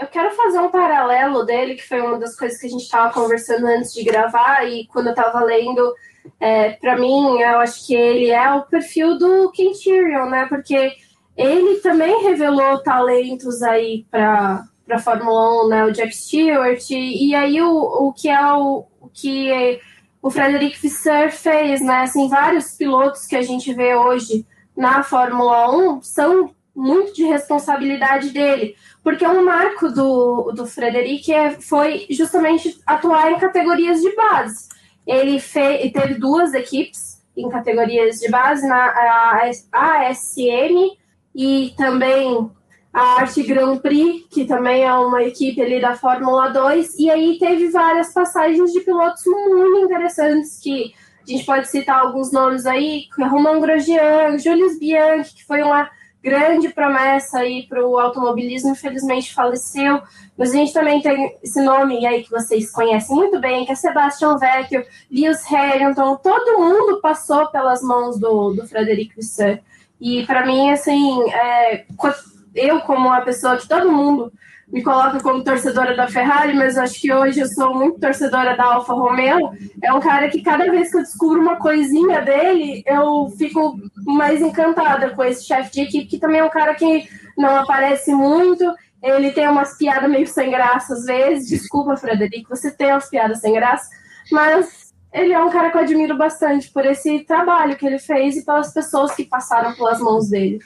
Eu quero fazer um paralelo dele, que foi uma das coisas que a gente estava conversando antes de gravar, e quando eu estava lendo, é, para mim, eu acho que ele é o perfil do Quintirion, né? Porque ele também revelou talentos aí para a Fórmula 1, né? O Jack Stewart, e, e aí o, o que é o, o que é, o Frederic Visser fez, né? Assim, vários pilotos que a gente vê hoje na Fórmula 1 são muito de responsabilidade dele, porque um marco do, do Frederic é, foi justamente atuar em categorias de base. Ele fez, teve duas equipes em categorias de base, na a, ASM e também a Arte Grand Prix, que também é uma equipe ali da Fórmula 2, e aí teve várias passagens de pilotos muito interessantes que a gente pode citar alguns nomes aí, Romain Grosjean, Julius Bianchi, que foi uma grande promessa aí para o automobilismo, infelizmente faleceu. Mas a gente também tem esse nome aí que vocês conhecem muito bem, que é Sebastian Vettel, Lewis Hamilton, todo mundo passou pelas mãos do, do Frederic Visser. E para mim, assim, é, eu como uma pessoa que todo mundo me coloca como torcedora da Ferrari, mas acho que hoje eu sou muito torcedora da Alfa Romeo. É um cara que cada vez que eu descubro uma coisinha dele, eu fico mais encantada com esse chefe de equipe, que também é um cara que não aparece muito. Ele tem umas piadas meio sem graça às vezes. Desculpa, Frederico, você tem umas piadas sem graça, mas ele é um cara que eu admiro bastante por esse trabalho que ele fez e pelas pessoas que passaram pelas mãos dele.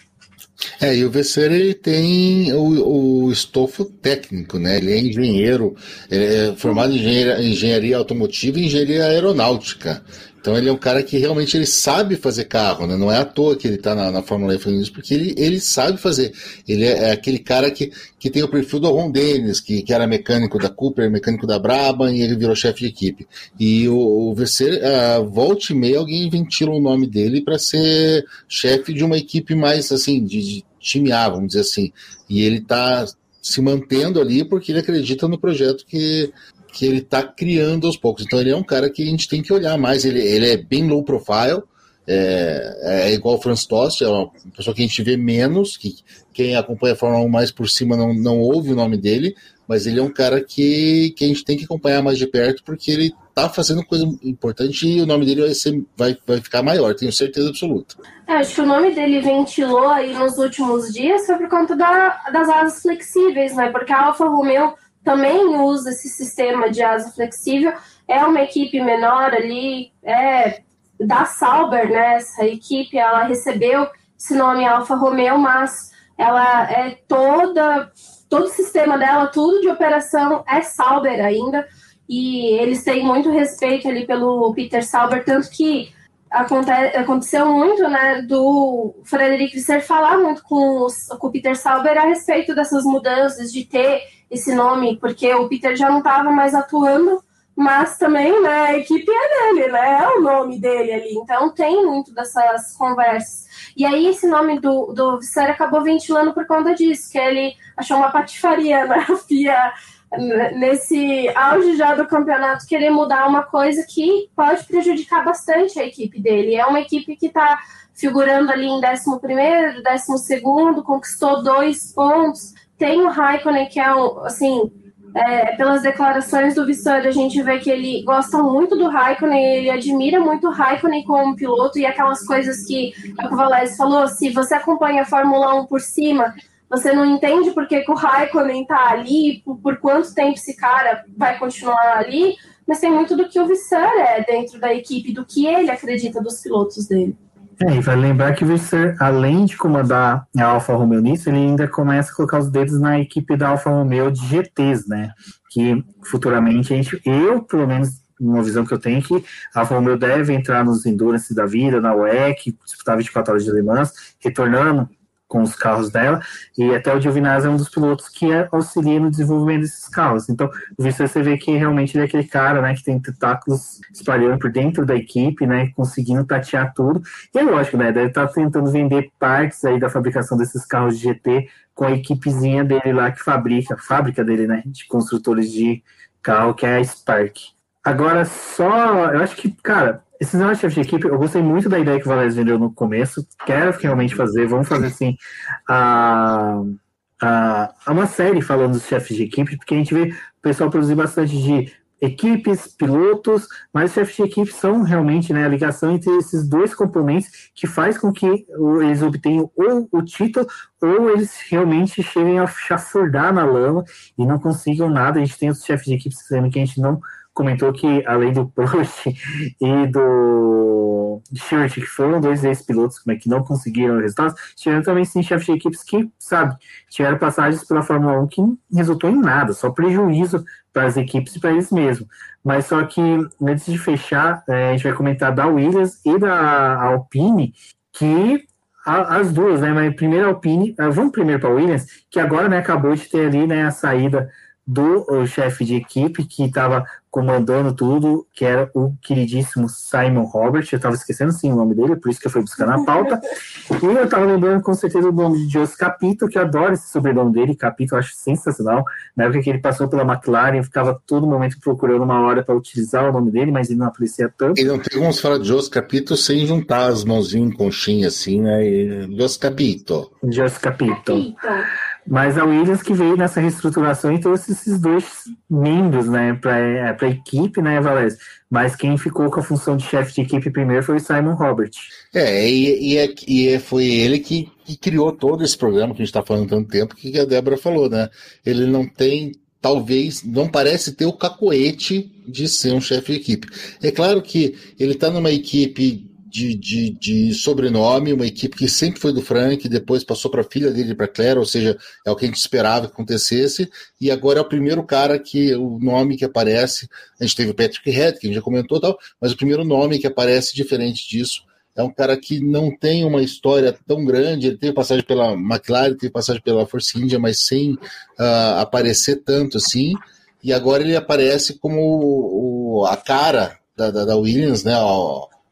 É, e o Vesser ele tem o, o estofo técnico, né? Ele é engenheiro, ele é formado em engenharia, engenharia automotiva e engenharia aeronáutica. Então ele é um cara que realmente ele sabe fazer carro, né? Não é à toa que ele está na, na Fórmula E fazendo isso, porque ele, ele sabe fazer. Ele é, é, aquele cara que, que tem o perfil do Ron Dennis, que, que era mecânico da Cooper, mecânico da Brabham, e ele virou chefe de equipe. E o, o Verser, uh, volte e meia, alguém ventila o nome dele para ser chefe de uma equipe mais, assim, de, de time A, vamos dizer assim. E ele está se mantendo ali porque ele acredita no projeto que, que ele está criando aos poucos. Então ele é um cara que a gente tem que olhar mais. Ele, ele é bem low profile, é, é igual o Franz Tost, é uma pessoa que a gente vê menos, que quem acompanha a Fórmula 1 mais por cima não, não ouve o nome dele, mas ele é um cara que, que a gente tem que acompanhar mais de perto, porque ele está fazendo coisa importante e o nome dele vai, ser, vai, vai ficar maior, tenho certeza absoluta. É, acho que o nome dele ventilou aí nos últimos dias foi por conta da, das asas flexíveis, né? Porque a Alfa Romeo também usa esse sistema de asa flexível. É uma equipe menor ali, é da Sauber, né? Essa equipe, ela recebeu esse nome Alfa Romeo, mas ela é toda, todo o sistema dela, tudo de operação é Sauber ainda. E eles têm muito respeito ali pelo Peter Sauber, tanto que aconte, aconteceu muito, né, do Frederic Visser falar muito com, os, com o Peter Sauber a respeito dessas mudanças, de ter esse nome, porque o Peter já não estava mais atuando, mas também né, a equipe é dele, né? É o nome dele ali. Então tem muito dessas conversas. E aí esse nome do, do Visser acabou ventilando por conta disso, que ele achou uma patifaria na né? FIA nesse auge já do campeonato querer mudar uma coisa que pode prejudicar bastante a equipe dele. É uma equipe que está figurando ali em 11 primeiro, 12 segundo, conquistou dois pontos, tem o Raikkonen, que é um, assim, é, pelas declarações do Vissoura, a gente vê que ele gosta muito do Raikkonen, ele admira muito o Raikkonen como piloto e aquelas coisas que o Valese falou, se você acompanha a Fórmula 1 por cima, você não entende por que, o Raikkonen tá ali, por, por, quanto tempo esse cara vai continuar ali, mas tem muito do que o Visser é dentro da equipe, do que ele acredita dos pilotos dele. É, e vai lembrar que o Visser, além de comandar a Alfa Romeo nisso, ele ainda começa a colocar os dedos na equipe da Alfa Romeo de GTs, né? Que futuramente a gente, eu, pelo menos, uma visão que eu tenho é que a Alfa Romeo deve entrar nos Endurance da vida, na WEC, disputar 24 horas de Le Mans, retornando com os carros dela, e até o Giovinazzi é um dos pilotos que auxilia no desenvolvimento desses carros. Então, você vê que realmente ele é aquele cara, né, que tem tentáculos espalhando por dentro da equipe, né, conseguindo tatear tudo. E é lógico, né, deve estar tá tentando vender partes aí da fabricação desses carros de GT com a equipezinha dele lá que fabrica, fábrica dele, né, de construtores de carro, que é a Spark. Agora, só, eu acho que, cara, esses chefes de equipe, eu gostei muito da ideia que o Valério vendeu no começo. Quero realmente fazer. Vamos fazer assim a, uma série falando dos chefes de equipe, porque a gente vê o pessoal produzir bastante de equipes, pilotos, mas chefes de equipe são realmente né, a ligação entre esses dois componentes que faz com que eles obtenham ou o título ou eles realmente cheguem a chafurdar na lama e não consigam nada. A gente tem os chefes de equipe que a gente não comentou que, além do Prost e do Stewart, que foram dois ex-pilotos é que não conseguiram resultados, tiveram também sim chefes de equipes que, sabe, tiveram passagens pela Fórmula 1 que resultou em nada, só prejuízo para as equipes e para eles mesmos. Mas só que, antes de fechar, é, a gente vai comentar da Williams e da Alpine, que as duas, né? Mas primeiro a Alpine, ah, vamos primeiro para a Williams, que agora né, acabou de ter ali né, a saída do chefe de equipe que estava comandando tudo, que era o queridíssimo Simon Robert. Eu estava esquecendo sim o nome dele, por isso que eu fui buscar na pauta. e eu estava lembrando com certeza o nome de Jos Capito, que eu adoro esse sobrenome dele. Capito eu acho sensacional. Na época que ele passou pela McLaren, ficava todo momento procurando uma hora para utilizar o nome dele, mas ele não aparecia tanto. E não tem como se falar de Jos Capito sem juntar as mãozinhas em conchinha assim, né? Jos Capito. Jos Capito. Capito. Mas a Williams que veio nessa reestruturação e trouxe esses dois membros né, para é, a equipe, né, Valéz? Mas quem ficou com a função de chefe de equipe primeiro foi o Simon Robert. É, e, e, é, e é, foi ele que, que, criou todo esse programa que a gente está falando tanto tempo, que a Débora falou, né? Ele não tem, talvez, não parece ter o cacoete de ser um chefe de equipe. É claro que ele está numa equipe de, de, de, sobrenome, uma equipe que sempre foi do Frank, depois passou para a filha dele, para Claire, ou seja, é o que a gente esperava que acontecesse, e agora é o primeiro cara que, o nome que aparece, a gente teve o Patrick Head, que a gente já comentou tal, mas o primeiro nome que aparece diferente disso é um cara que não tem uma história tão grande, ele teve passagem pela McLaren, teve passagem pela Force India, mas sem uh, aparecer tanto assim, e agora ele aparece como o, o, a cara da, da, da Williams, né,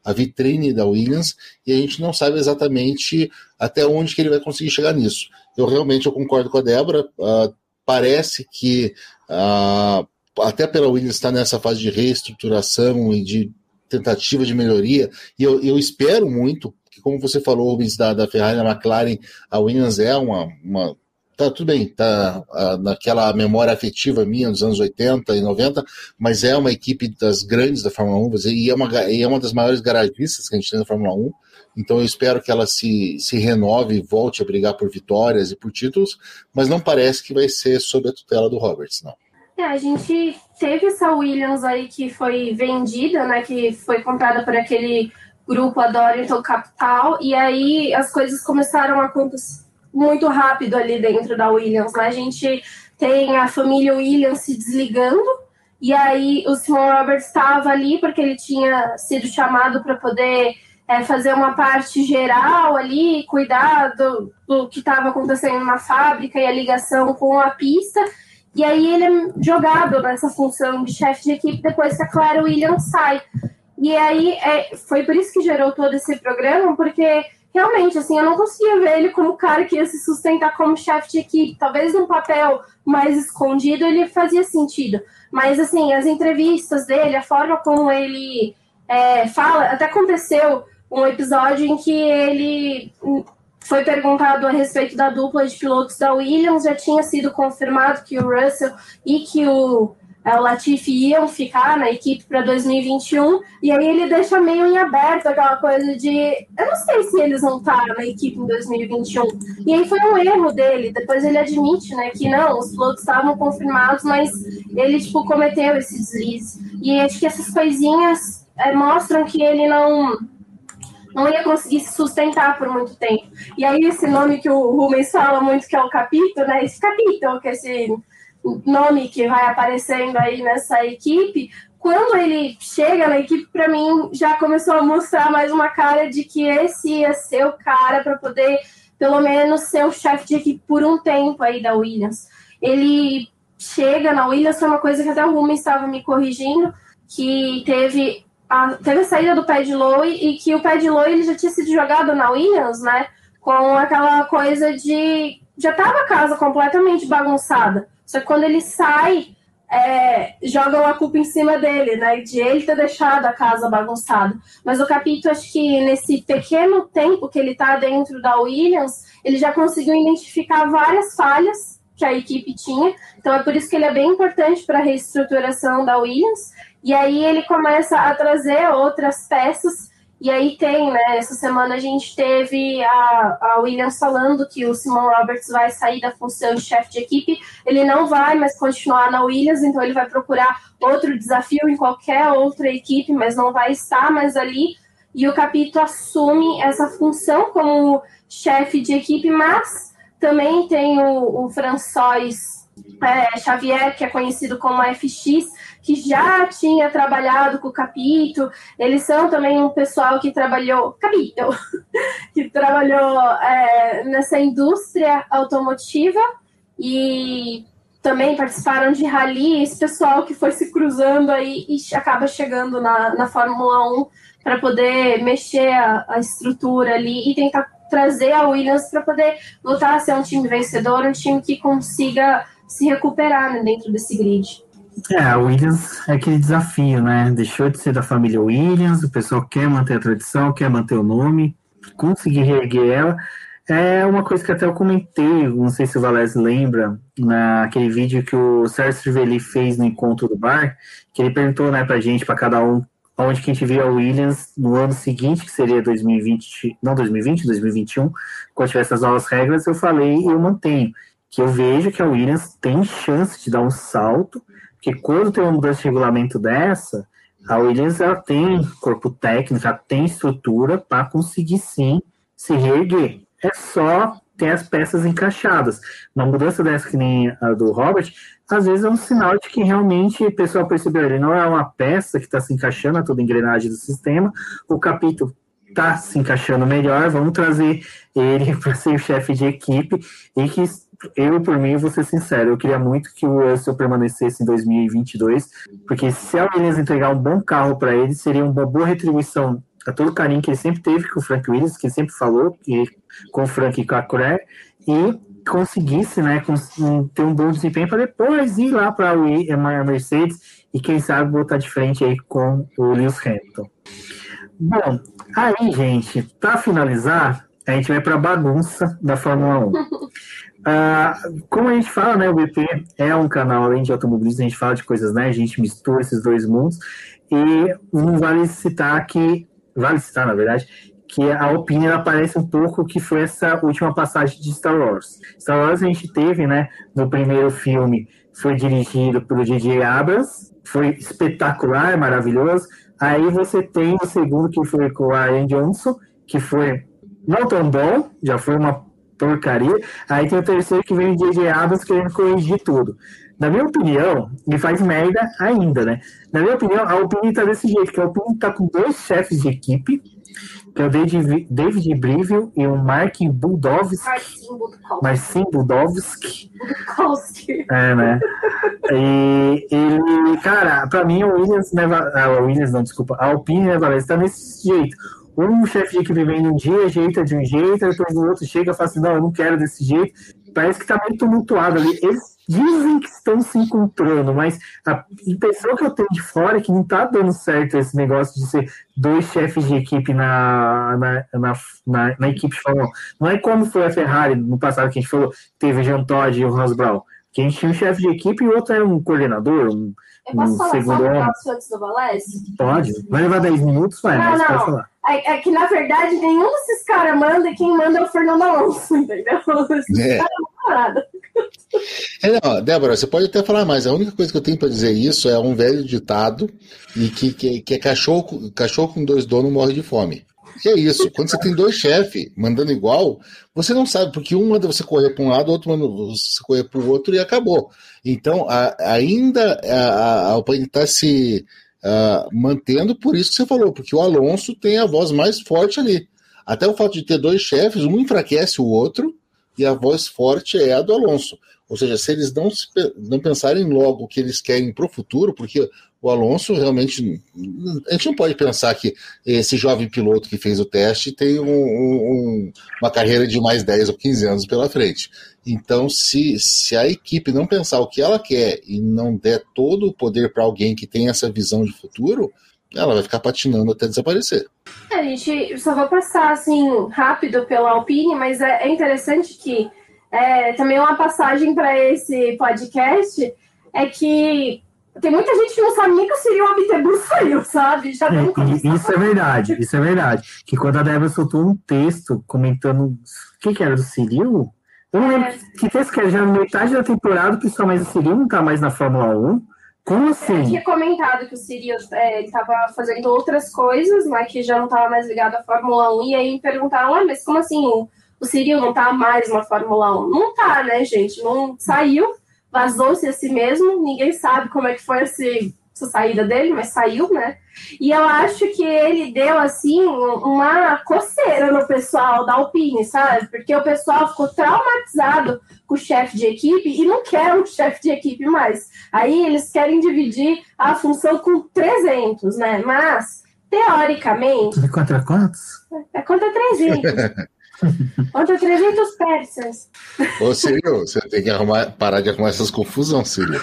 a vitrine da Williams e a gente não sabe exatamente até onde que ele vai conseguir chegar nisso. Eu realmente eu concordo com a Débora, uh, parece que uh, até pela Williams está nessa fase de reestruturação e de tentativa de melhoria, e eu, eu espero muito que, como você falou, Rubens, da, da Ferrari da McLaren, a Williams é uma, uma tá tudo bem, tá ah, naquela memória afetiva minha dos anos 80 e 90, mas é uma equipe das grandes da Fórmula 1, dizer, e é uma, e é uma das maiores garagistas que a gente tem na Fórmula 1, então eu espero que ela se, se renove e volte a brigar por vitórias e por títulos, mas não parece que vai ser sob a tutela do Roberts, não. É, a gente teve essa Williams aí que foi vendida, né, que foi comprada por aquele grupo a Dorrington Capital, e aí as coisas começaram a acontecer muito rápido ali dentro da Williams. Né? A gente tem a família Williams se desligando, e aí o Simon Roberts estava ali porque ele tinha sido chamado para poder é, fazer uma parte geral ali, cuidar do, do que estava acontecendo na fábrica e a ligação com a pista. E aí ele é jogado nessa função de chefe de equipe depois que a Clara Williams sai. E aí é, foi por isso que gerou todo esse programa, porque realmente, assim, eu não conseguia ver ele como cara que ia se sustentar como chefe de equipe. Talvez num papel mais escondido ele fazia sentido. Mas, assim, as entrevistas dele, a forma como ele é, fala, até aconteceu um episódio em que ele foi perguntado a respeito da dupla de pilotos da Williams, já tinha sido confirmado que o Russell e que o o Latifi iam ficar na equipe para 2021, e aí ele deixa meio em aberto aquela coisa de eu não sei se eles vão estar na equipe em 2021. E aí foi um erro dele, depois ele admite, né, que não, os pilotos estavam confirmados, mas ele tipo cometeu esse deslize. E acho que essas coisinhas é, mostram que ele não não ia conseguir se sustentar por muito tempo. E aí esse nome que o Rubens fala muito que é o capítulo, né? Esse capítulo, que é esse nome que vai aparecendo aí nessa equipe, quando ele chega na equipe, para mim, já começou a mostrar mais uma cara de que esse ia ser o cara para poder, pelo menos, ser o chefe de equipe por um tempo aí da Williams. Ele chega na Williams, foi uma coisa que até o Rumi estava me corrigindo, que teve a, teve a saída do Pad Lowe e que o Pad Lowe ele já tinha sido jogado na Williams, né? Com aquela coisa de. Já estava a casa completamente bagunçada. Só que quando ele sai, é, jogam a culpa em cima dele, né? De ele ter deixado a casa bagunçada. Mas o Capito, acho que nesse pequeno tempo que ele está dentro da Williams, ele já conseguiu identificar várias falhas que a equipe tinha. Então é por isso que ele é bem importante para a reestruturação da Williams. E aí ele começa a trazer outras peças e aí tem, né? Essa semana a gente teve a, a Williams falando que o Simon Roberts vai sair da função de chefe de equipe. Ele não vai mais continuar na Williams, então ele vai procurar outro desafio em qualquer outra equipe, mas não vai estar mais ali. E o Capito assume essa função como chefe de equipe, mas também tem o, o François é, Xavier, que é conhecido como FX, que já tinha trabalhado com o Capito. Eles são também um pessoal que trabalhou, Capito, que trabalhou é, nessa indústria automotiva e também participaram de rally. Esse pessoal que foi se cruzando aí e acaba chegando na, na Fórmula 1 para poder mexer a, a estrutura ali e tentar trazer a Williams para poder voltar a ser um time vencedor, um time que consiga se recuperar né, dentro desse grid. É, a Williams é aquele desafio, né? Deixou de ser da família Williams, o pessoal quer manter a tradição, quer manter o nome, conseguir reerguer ela. É uma coisa que até eu comentei, não sei se o Valés lembra, naquele vídeo que o Sérgio Trivelli fez no encontro do bar, que ele perguntou né, pra gente, para cada um, onde que a gente via a Williams no ano seguinte, que seria 2020, não 2020, 2021, quando tivesse as novas regras, eu falei e eu mantenho que eu vejo que a Williams tem chance de dar um salto, porque quando tem uma mudança de regulamento dessa, a Williams ela tem corpo técnico, ela tem estrutura para conseguir sim se reerguer. É só ter as peças encaixadas. Uma mudança dessa que nem a do Robert, às vezes é um sinal de que realmente o pessoal percebeu, ele não é uma peça que está se encaixando a toda a engrenagem do sistema, o capítulo está se encaixando melhor, vamos trazer ele para ser o chefe de equipe e que eu, por mim, vou ser sincero, eu queria muito que o Russell permanecesse em 2022, porque se a Williams entregar um bom carro para ele, seria uma boa retribuição a todo o carinho que ele sempre teve com o Frank Williams, que ele sempre falou, que, com o Frank e com a Coré, e conseguisse né, ter um bom desempenho para depois ir lá para a Mercedes e quem sabe botar de frente aí com o Lewis Hamilton. Bom, aí, gente, para finalizar, a gente vai para a bagunça da Fórmula 1. Ah, como a gente fala, né, o BP é um canal, além de automobilismo, a gente fala de coisas, né, a gente mistura esses dois mundos, e não vale citar que, vale citar, na verdade, que a opinião aparece um pouco que foi essa última passagem de Star Wars. Star Wars a gente teve, né, no primeiro filme, foi dirigido pelo J.J. Abrams, foi espetacular, maravilhoso. Aí você tem o segundo, que foi com o Ryan Johnson, que foi não tão bom, já foi uma porcaria. Aí tem o terceiro que vem o J.J. Abrams querendo corrigir tudo. Na minha opinião, me faz merda ainda, né? Na minha opinião, a Alpine tá desse jeito, que a Alpine tá com dois chefes de equipe, que é o David, David Brivio e o Mark Budowski. Marcin Budowski. Budowski. É, né? E ele, cara, pra mim o Williams, né, a Williams não, desculpa, a Alpine, né, Valência, tá nesse jeito um chefe de equipe vem um dia, ajeita de um jeito, depois o outro chega e fala assim, não, eu não quero desse jeito. Parece que tá meio tumultuado ali. Eles dizem que estão se encontrando, mas a impressão que eu tenho de fora é que não tá dando certo esse negócio de ser dois chefes de equipe na, na, na, na, na equipe de Fórmula 1. Não é como foi a Ferrari no passado que a gente falou, teve o Jean Todt e o Hans Brown. Que a gente tinha um chefe de equipe e o outro era um coordenador, um, eu posso um falar segundo só antes do? Pode. Vai levar 10 minutos, vai, não, mas não. pode falar. É, é, que, na verdade, nenhum desses caras manda e quem manda é o Fernando Alonso, entendeu? É. É, não, Débora, você pode até falar mais. A única coisa que eu tenho para dizer isso é um velho ditado e que, que, que é cachorro, cachorro com dois donos morre de fome. Que é isso. Quando você tem dois chefes mandando igual, você não sabe, porque um manda você correr para um lado, o outro manda você correr para o outro e acabou. Então, a, ainda a, a está se uh, mantendo por isso que você falou, porque o Alonso tem a voz mais forte ali. Até o fato de ter dois chefes, um enfraquece o outro, e a voz forte é a do Alonso. Ou seja, se eles não, se, não pensarem logo o que eles querem para o futuro, porque o Alonso realmente. A gente não pode pensar que esse jovem piloto que fez o teste tem um, um, uma carreira de mais 10 ou 15 anos pela frente. Então, se, se a equipe não pensar o que ela quer e não der todo o poder para alguém que tem essa visão de futuro, ela vai ficar patinando até desaparecer. É, a gente só vou passar assim rápido pela Alpine, mas é, é interessante que é, também uma passagem para esse podcast é que tem muita gente que não sabe nem que o Cyril Abitebur saiu, sabe? Já é, isso é verdade, isso é verdade. Que quando a Débora soltou um texto comentando o que, que era do Cyril, lembro é. que texto que já na metade da temporada, mas o Cyril não tá mais na Fórmula 1. Como assim? Eu tinha comentado que o Cyril é, estava fazendo outras coisas, mas que já não estava mais ligado à Fórmula 1, e aí me perguntaram, ah, mas como assim o, o Cyril não tá mais na Fórmula 1? Não tá, né, gente? Não saiu vazou-se a si mesmo, ninguém sabe como é que foi esse, essa saída dele, mas saiu, né? E eu acho que ele deu, assim, uma coceira no pessoal da Alpine, sabe? Porque o pessoal ficou traumatizado com o chefe de equipe e não quer um chefe de equipe mais. Aí eles querem dividir a função com 300, né? Mas, teoricamente... É contra quantos? É contra 300. Contra 300 persas. Ô, Sírio, você tem que arrumar, parar de arrumar essas confusões, Sírio.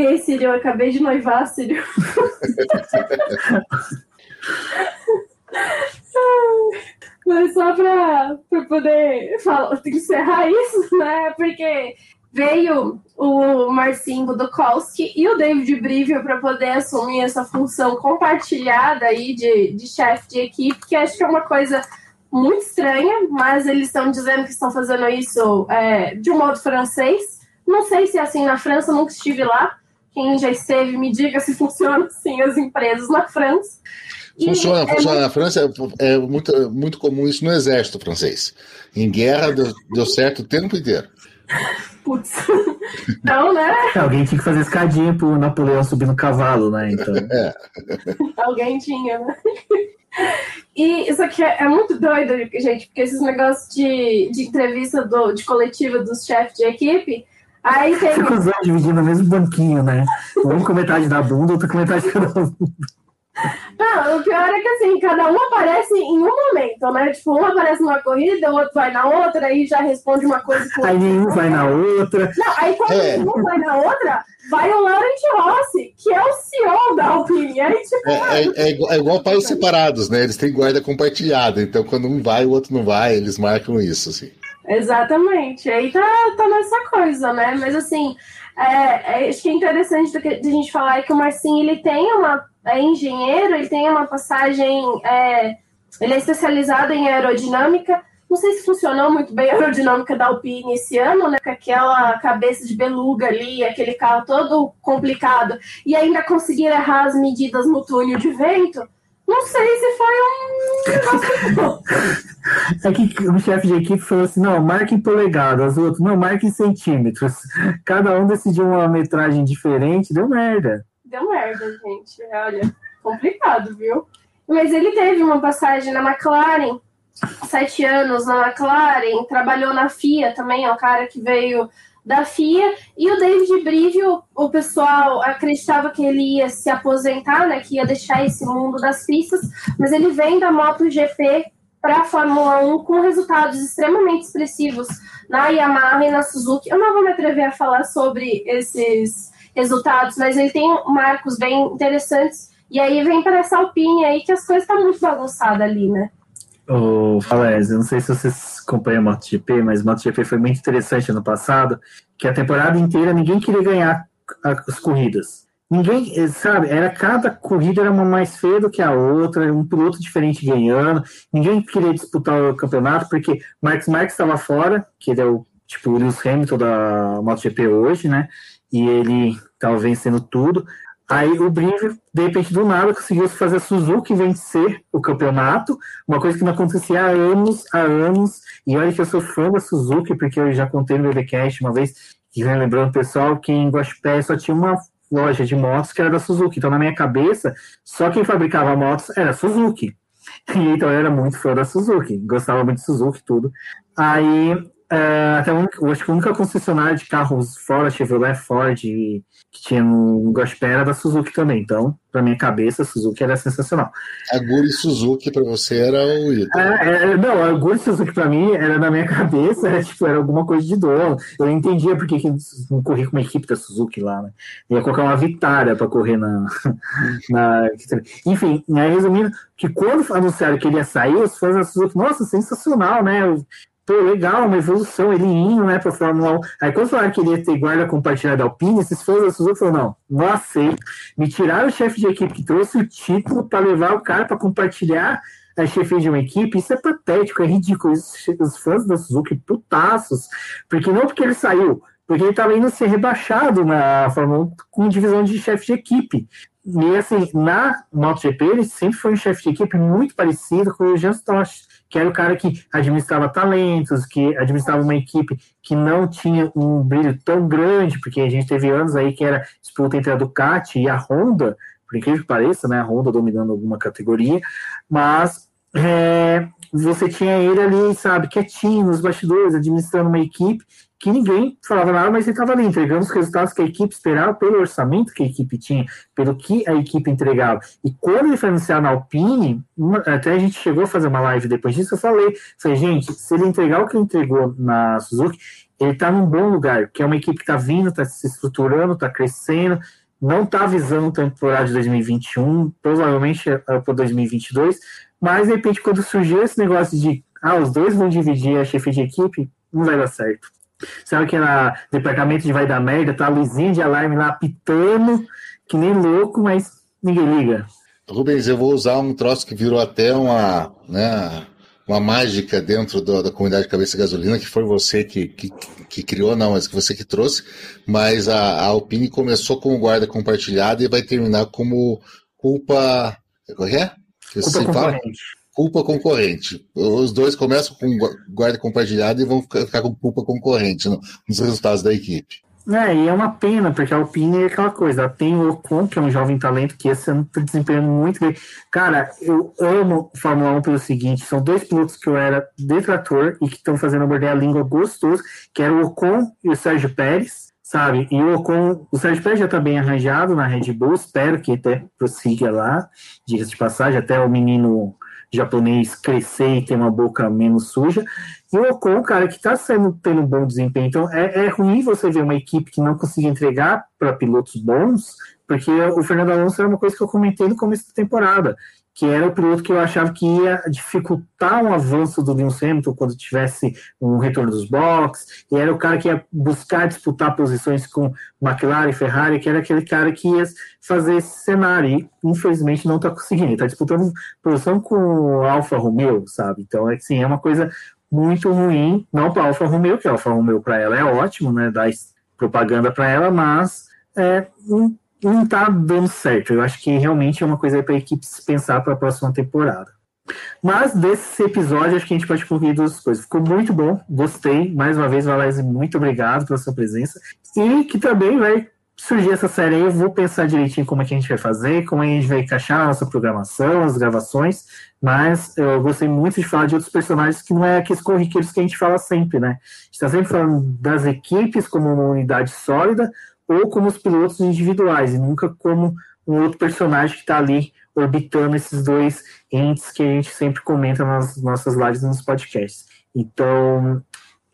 Ei, Sírio, eu acabei de noivar, Sírio. Mas só para poder falar, encerrar isso, né? Porque veio o Marcinho Budokowski e o David Brivio para poder assumir essa função compartilhada aí de, de chefe de equipe, que acho que é uma coisa muito estranha, mas eles estão dizendo que estão fazendo isso é, de um modo francês. Não sei se é assim na França, nunca estive lá. Quem já esteve, me diga se funciona assim as empresas na França. Funciona, e funciona. É... Na França é, é muito, muito comum isso no exército francês. Em guerra deu, deu certo o tempo inteiro. Putz. Então, né? Alguém tinha que fazer escadinha pro Napoleão subir no cavalo, né? Então. É. Alguém tinha, né? E isso aqui é, é, muito doido, gente, porque esses negócios de, de entrevista do, de coletiva dos chefes de equipe. Aí tem. Fica os dois dividindo no mesmo banquinho, né? Um com metade da bunda, outro com metade da bunda. Não, o pior é que assim, cada um aparece em um momento, né? Tipo, um aparece numa corrida, o outro vai na outra, aí já responde uma coisa. Aí nenhum vai na outra. Não, aí quando é. nenhum vai na outra, vai o Laurent Rossi, que é o CEO da Alpine. Aí, tipo, é, é, é, igual, é igual pais separados, né? Eles têm guarda compartilhada, então quando um vai, o outro não vai, eles marcam isso, assim. Exatamente. Aí tá, tá nessa coisa, né? Mas assim, é, é, acho que é interessante do que, de a gente falar é que o Marcinho ele tem uma é engenheiro, ele tem uma passagem, é, ele é especializado em aerodinâmica. Não sei se funcionou muito bem a aerodinâmica da Alpine esse ano, né? Com aquela cabeça de beluga ali, aquele carro todo complicado, e ainda conseguir errar as medidas no túnel de vento. Não sei se foi um negócio É que o chefe de equipe falou assim: não, marque em polegadas, o outro, não, marque em centímetros. Cada um decidiu uma metragem diferente, deu merda deu merda, gente. Olha, complicado, viu? Mas ele teve uma passagem na McLaren, sete anos na McLaren, trabalhou na FIA também, é um cara que veio da FIA, e o David Brivio, o pessoal acreditava que ele ia se aposentar, né, que ia deixar esse mundo das pistas, mas ele vem da MotoGP para a Fórmula 1 com resultados extremamente expressivos na Yamaha e na Suzuki. Eu não vou me atrever a falar sobre esses resultados, mas ele tem marcos bem interessantes. E aí vem para essa Alpine aí que as coisas estão tá muito bagunçadas ali, né? Ô, Falés, eu não sei se vocês acompanham a MotoGP, mas MotoGP foi muito interessante ano passado, que a temporada inteira ninguém queria ganhar as corridas. Ninguém, eh, sabe, era cada corrida era uma mais feia do que a outra, um piloto diferente ganhando. Ninguém queria disputar o campeonato porque Marcos Marques estava fora, que ele é o tipo o Lewis Hamilton da MotoGP hoje, né? E ele estava vencendo tudo. Aí o Brivio, de repente, do nada, conseguiu fazer a Suzuki vencer o campeonato, uma coisa que não acontecia há anos, há anos. E olha que eu sou fã da Suzuki, porque eu já contei no BBcast uma vez, vem lembrando pessoal que em Guaxupé só tinha uma loja de motos que era da Suzuki. Então, na minha cabeça, só quem fabricava motos era Suzuki. E então eu era muito fã da Suzuki, gostava muito de Suzuki tudo. Aí é, até um, acho que a única concessionária de carros fora Chevrolet Ford que tinha no Gospel era da Suzuki também. Então, pra minha cabeça, a Suzuki era sensacional. A Guri Suzuki pra você era o ídolo. É, é, não, a Guri Suzuki pra mim era na minha cabeça, era, tipo, era alguma coisa de dono. Eu não entendia por que não corria com uma equipe da Suzuki lá, né? Ia colocar uma Vitara pra correr na. na... Enfim, né, resumindo, que quando anunciaram que ele ia sair, os fãs da Suzuki, nossa, sensacional, né? Pô, legal, uma evolução, ele indo, né, pra Fórmula 1. Aí quando falaram que ele ia ter guarda compartilhada da Alpine, esses fãs da Suzuki falaram, não, não aceito. Me tiraram o chefe de equipe que trouxe o título para levar o cara para compartilhar a chefia de uma equipe, isso é patético, é ridículo. Os fãs da Suzuki, putaços, porque não porque ele saiu, porque ele estava indo ser rebaixado na Fórmula 1 com divisão de chefe de equipe. e assim, na MotoGP, ele sempre foi um chefe de equipe muito parecido com o Jean Todt, que era o cara que administrava talentos, que administrava uma equipe que não tinha um brilho tão grande, porque a gente teve anos aí que era disputa entre a Ducati e a Honda, por incrível que pareça, né, a Honda dominando alguma categoria, mas é, você tinha ele ali, sabe, quietinho nos bastidores, administrando uma equipe que ninguém falava nada, mas ele estava ali entregando os resultados que a equipe esperava pelo orçamento que a equipe tinha, pelo que a equipe entregava. E quando ele foi anunciado na Alpine, uma, até a gente chegou a fazer uma live depois disso, eu falei, falei, gente, se ele entregar o que ele entregou na Suzuki, ele está num bom lugar, que é uma equipe que está vindo, está se estruturando, está crescendo, não está visando temporada de 2021, provavelmente é para 2022, mas de repente quando surgiu esse negócio de ah, os dois vão dividir a chefe de equipe, não vai dar certo. Sabe que na departamento de vai dar merda, tá a luzinha de alarme lá pitando, que nem louco, mas ninguém liga. Rubens, eu vou usar um troço que virou até uma, né, uma mágica dentro do, da comunidade Cabeça Gasolina, que foi você que, que, que, criou, não, mas que você que trouxe. Mas a, a Alpine começou como guarda compartilhada e vai terminar como culpa. Qual é? Culpa fala? Culpa concorrente. Os dois começam com guarda compartilhada e vão ficar com culpa concorrente nos resultados da equipe. É, e é uma pena, porque a Alpine é aquela coisa. Tem o Ocon, que é um jovem talento, que esse ano está desempenhando muito bem. Cara, eu amo Fórmula 1 pelo seguinte: são dois pilotos que eu era detrator e que estão fazendo morder a língua gostoso, que era o Ocon e o Sérgio Pérez, sabe? E o Ocon, o Sérgio Pérez já está bem arranjado na Red Bull, espero que até prossiga lá, diga-se de passagem, até o menino japonês crescer e ter uma boca menos suja. E o Ocon, cara, que está tendo um bom desempenho. Então, é, é ruim você ver uma equipe que não consiga entregar para pilotos bons, porque o Fernando Alonso era uma coisa que eu comentei no começo da temporada que era o piloto que eu achava que ia dificultar o avanço do Lewis Hamilton quando tivesse um retorno dos boxes, e era o cara que ia buscar disputar posições com McLaren e Ferrari, que era aquele cara que ia fazer esse cenário, e infelizmente não está conseguindo, está disputando posição com o Alfa Romeo, sabe? Então, é que sim, é uma coisa muito ruim, não para a Alfa Romeo, que a Alfa Romeo para ela é ótimo, né, dar propaganda para ela, mas é um não tá dando certo. Eu acho que realmente é uma coisa para a equipe pensar para a próxima temporada. Mas desse episódio, acho que a gente pode concluir duas coisas. Ficou muito bom, gostei. Mais uma vez, Valese, muito obrigado pela sua presença. E que também vai surgir essa série aí, eu vou pensar direitinho como é que a gente vai fazer, como é que a gente vai encaixar a nossa programação, as gravações. Mas eu gostei muito de falar de outros personagens que não é aqueles corriqueiros que a gente fala sempre, né? A gente está sempre falando das equipes como uma unidade sólida, ou como os pilotos individuais, e nunca como um outro personagem que está ali orbitando esses dois entes que a gente sempre comenta nas nossas lives e nos podcasts. Então,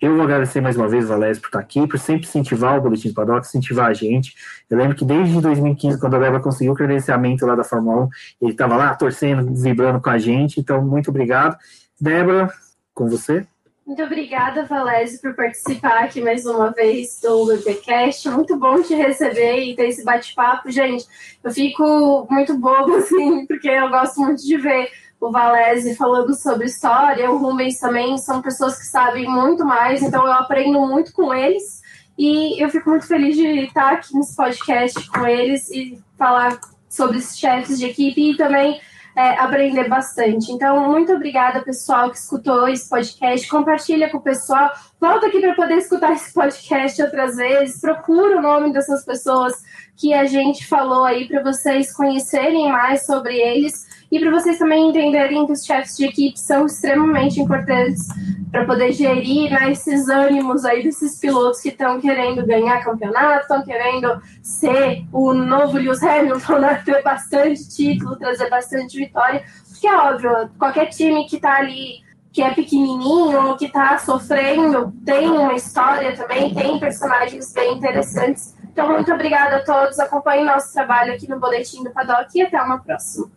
eu vou agradecer mais uma vez o Valério por estar aqui, por sempre incentivar o Boletim do Paddock, incentivar a gente. Eu lembro que desde 2015, quando a Débora conseguiu o credenciamento lá da Fórmula 1, ele estava lá torcendo, vibrando com a gente. Então, muito obrigado. Débora, com você. Muito obrigada, Valese, por participar aqui mais uma vez do BBcast. Muito bom te receber e ter esse bate-papo. Gente, eu fico muito bobo, assim, porque eu gosto muito de ver o Valese falando sobre história, o Rubens também, são pessoas que sabem muito mais, então eu aprendo muito com eles. E eu fico muito feliz de estar aqui nesse podcast com eles e falar sobre os chefes de equipe e também é, aprender bastante. Então, muito obrigada, pessoal, que escutou esse podcast. Compartilha com o pessoal. Volta aqui para poder escutar esse podcast outras vezes. Procura o nome dessas pessoas que a gente falou aí para vocês conhecerem mais sobre eles e para vocês também entenderem que os chefes de equipe são extremamente importantes para poder gerir né, esses ânimos aí desses pilotos que estão querendo ganhar campeonato, estão querendo ser o novo Lewis Hamilton, né, ter bastante título, trazer bastante vitória. Porque é óbvio, qualquer time que está ali que é pequenininho, que está sofrendo, tem uma história também, tem personagens bem interessantes. Então, muito obrigada a todos. Acompanhem nosso trabalho aqui no Boletim do Paddock e até uma próxima.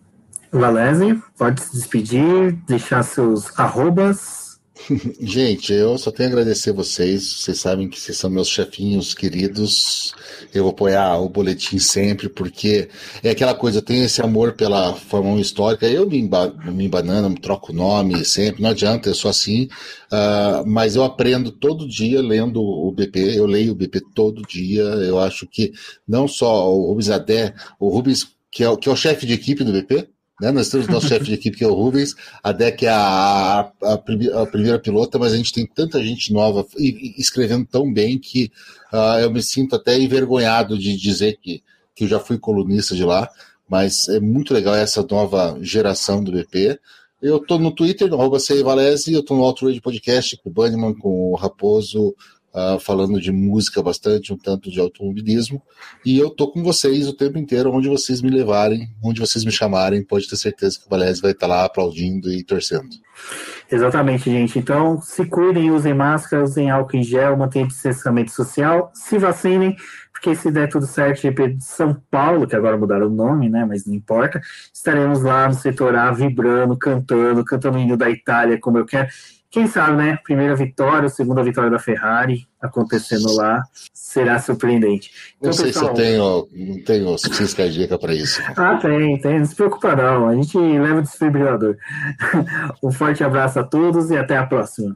Valese, pode se despedir, deixar seus arrobas. Gente, eu só tenho a agradecer vocês. Vocês sabem que vocês são meus chefinhos queridos. Eu vou apoiar o boletim sempre, porque é aquela coisa, eu tenho esse amor pela Fórmula 1 histórica. Eu me, emba, me embanando, me troco nome sempre, não adianta, eu sou assim. Uh, mas eu aprendo todo dia lendo o BP, eu leio o BP todo dia. Eu acho que não só o Rubens Adé, o Rubens que é, que é o chefe de equipe do BP. Né? Nós temos nosso chefe de equipe, que é o Rubens, a Deck é a, a, a, primeira pilota, mas a gente tem tanta gente nova e, e escrevendo tão bem que uh, eu me sinto até envergonhado de dizer que, que eu já fui colunista de lá, mas é muito legal essa nova geração do BP. Eu tô no Twitter, no arroba eu tô no Outrage Podcast com o Bunnyman, com o Raposo, uh, falando de música bastante, um tanto de automobilismo. E eu tô com vocês o tempo inteiro, onde vocês me levarem, onde vocês me chamarem, pode ter certeza que o Valese vai estar lá aplaudindo e torcendo. Exatamente, gente. Então, se cuidem, usem máscara, usem álcool em gel, mantenham distanciamento social, se vacinem, porque se der tudo certo, GP de São Paulo, que agora mudaram o nome, né, mas não importa, estaremos lá no setor A, vibrando, cantando, cantando o hino da Itália, como eu quero. Quem sabe, né? Primeira vitória, segunda vitória da Ferrari acontecendo lá será surpreendente. Então, não sei pessoal, se eu tenho, não tenho suficiência cardíaca para isso. Ah, tem, tem. Não se preocupa, não. A gente leva o desfibrilador. um forte abraço a todos e até a próxima.